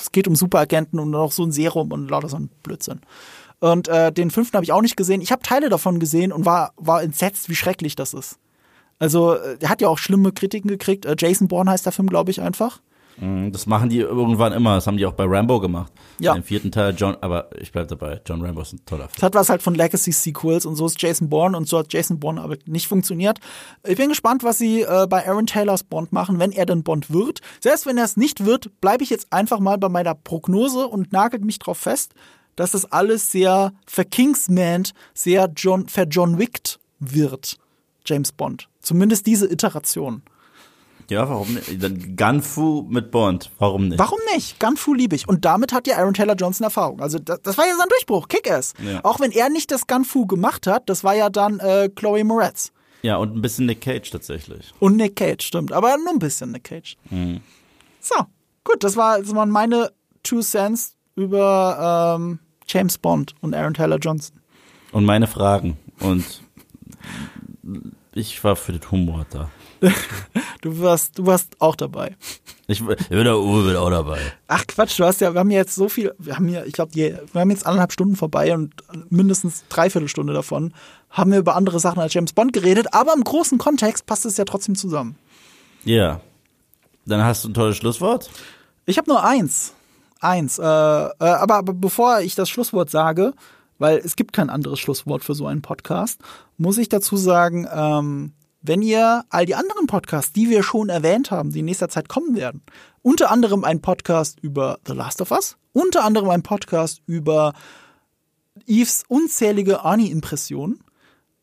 es geht um Superagenten und noch so ein Serum und lauter so ein Blödsinn. Und äh, den fünften habe ich auch nicht gesehen. Ich habe Teile davon gesehen und war, war entsetzt, wie schrecklich das ist. Also, äh, er hat ja auch schlimme Kritiken gekriegt. Äh, Jason Bourne heißt der Film, glaube ich, einfach. Mhm, Das machen die irgendwann immer. Das haben die auch bei Rambo gemacht. Ja. Im vierten Teil John, aber ich bleib dabei. John Rambo ist ein toller Das Film. hat was halt von Legacy-Sequels und so ist Jason Bourne und so hat Jason Bourne aber nicht funktioniert. Ich bin gespannt, was sie äh, bei Aaron Taylors Bond machen, wenn er denn Bond wird. Selbst wenn er es nicht wird, bleibe ich jetzt einfach mal bei meiner Prognose und nagelt mich drauf fest, dass das alles sehr verkingsmant, sehr John, verjohnwickt wird, James Bond. Zumindest diese Iteration. Ja, warum nicht? Dann Gunfu mit Bond. Warum nicht? Warum nicht? Gunfu liebe ich. Und damit hat ja Aaron Taylor Johnson Erfahrung. Also das, das war ja sein Durchbruch, Kick-Ass. Ja. Auch wenn er nicht das Gunfu gemacht hat, das war ja dann äh, Chloe Moretz. Ja, und ein bisschen Nick Cage tatsächlich. Und Nick Cage, stimmt. Aber nur ein bisschen Nick Cage. Mhm. So, gut, das, war, das waren meine Two Cents über ähm, James Bond und Aaron Taylor Johnson. Und meine Fragen. Und ich war für den Humor da. Du warst, du warst auch dabei. Ich, bin der Uwe bin auch dabei. Ach Quatsch, du hast ja, wir haben ja jetzt so viel, wir haben ja, ich glaube, wir haben jetzt anderthalb Stunden vorbei und mindestens dreiviertel Stunde davon haben wir über andere Sachen als James Bond geredet, aber im großen Kontext passt es ja trotzdem zusammen. Ja. Dann hast du ein tolles Schlusswort. Ich habe nur eins. Eins. Äh, äh, aber, aber bevor ich das Schlusswort sage, weil es gibt kein anderes Schlusswort für so einen Podcast, muss ich dazu sagen, ähm, wenn ihr all die anderen Podcasts, die wir schon erwähnt haben, die in nächster Zeit kommen werden, unter anderem ein Podcast über The Last of Us, unter anderem ein Podcast über Eves unzählige Arnie-Impressionen,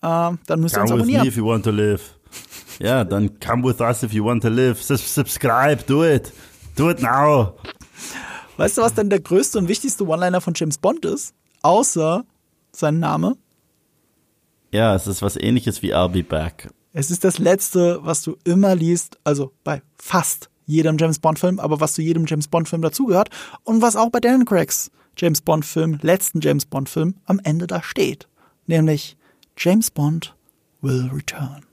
äh, dann müsst ihr uns abonnieren. if you want to live. Ja, dann come with us if you want to live. Subscribe, do it. Do it now. Weißt du, was denn der größte und wichtigste One-Liner von James Bond ist? Außer sein Name. Ja, es ist was ähnliches wie I'll be back. Es ist das Letzte, was du immer liest, also bei fast jedem James Bond-Film, aber was zu jedem James Bond-Film dazugehört und was auch bei Daniel Craigs James Bond-Film, letzten James Bond-Film, am Ende da steht. Nämlich James Bond will return.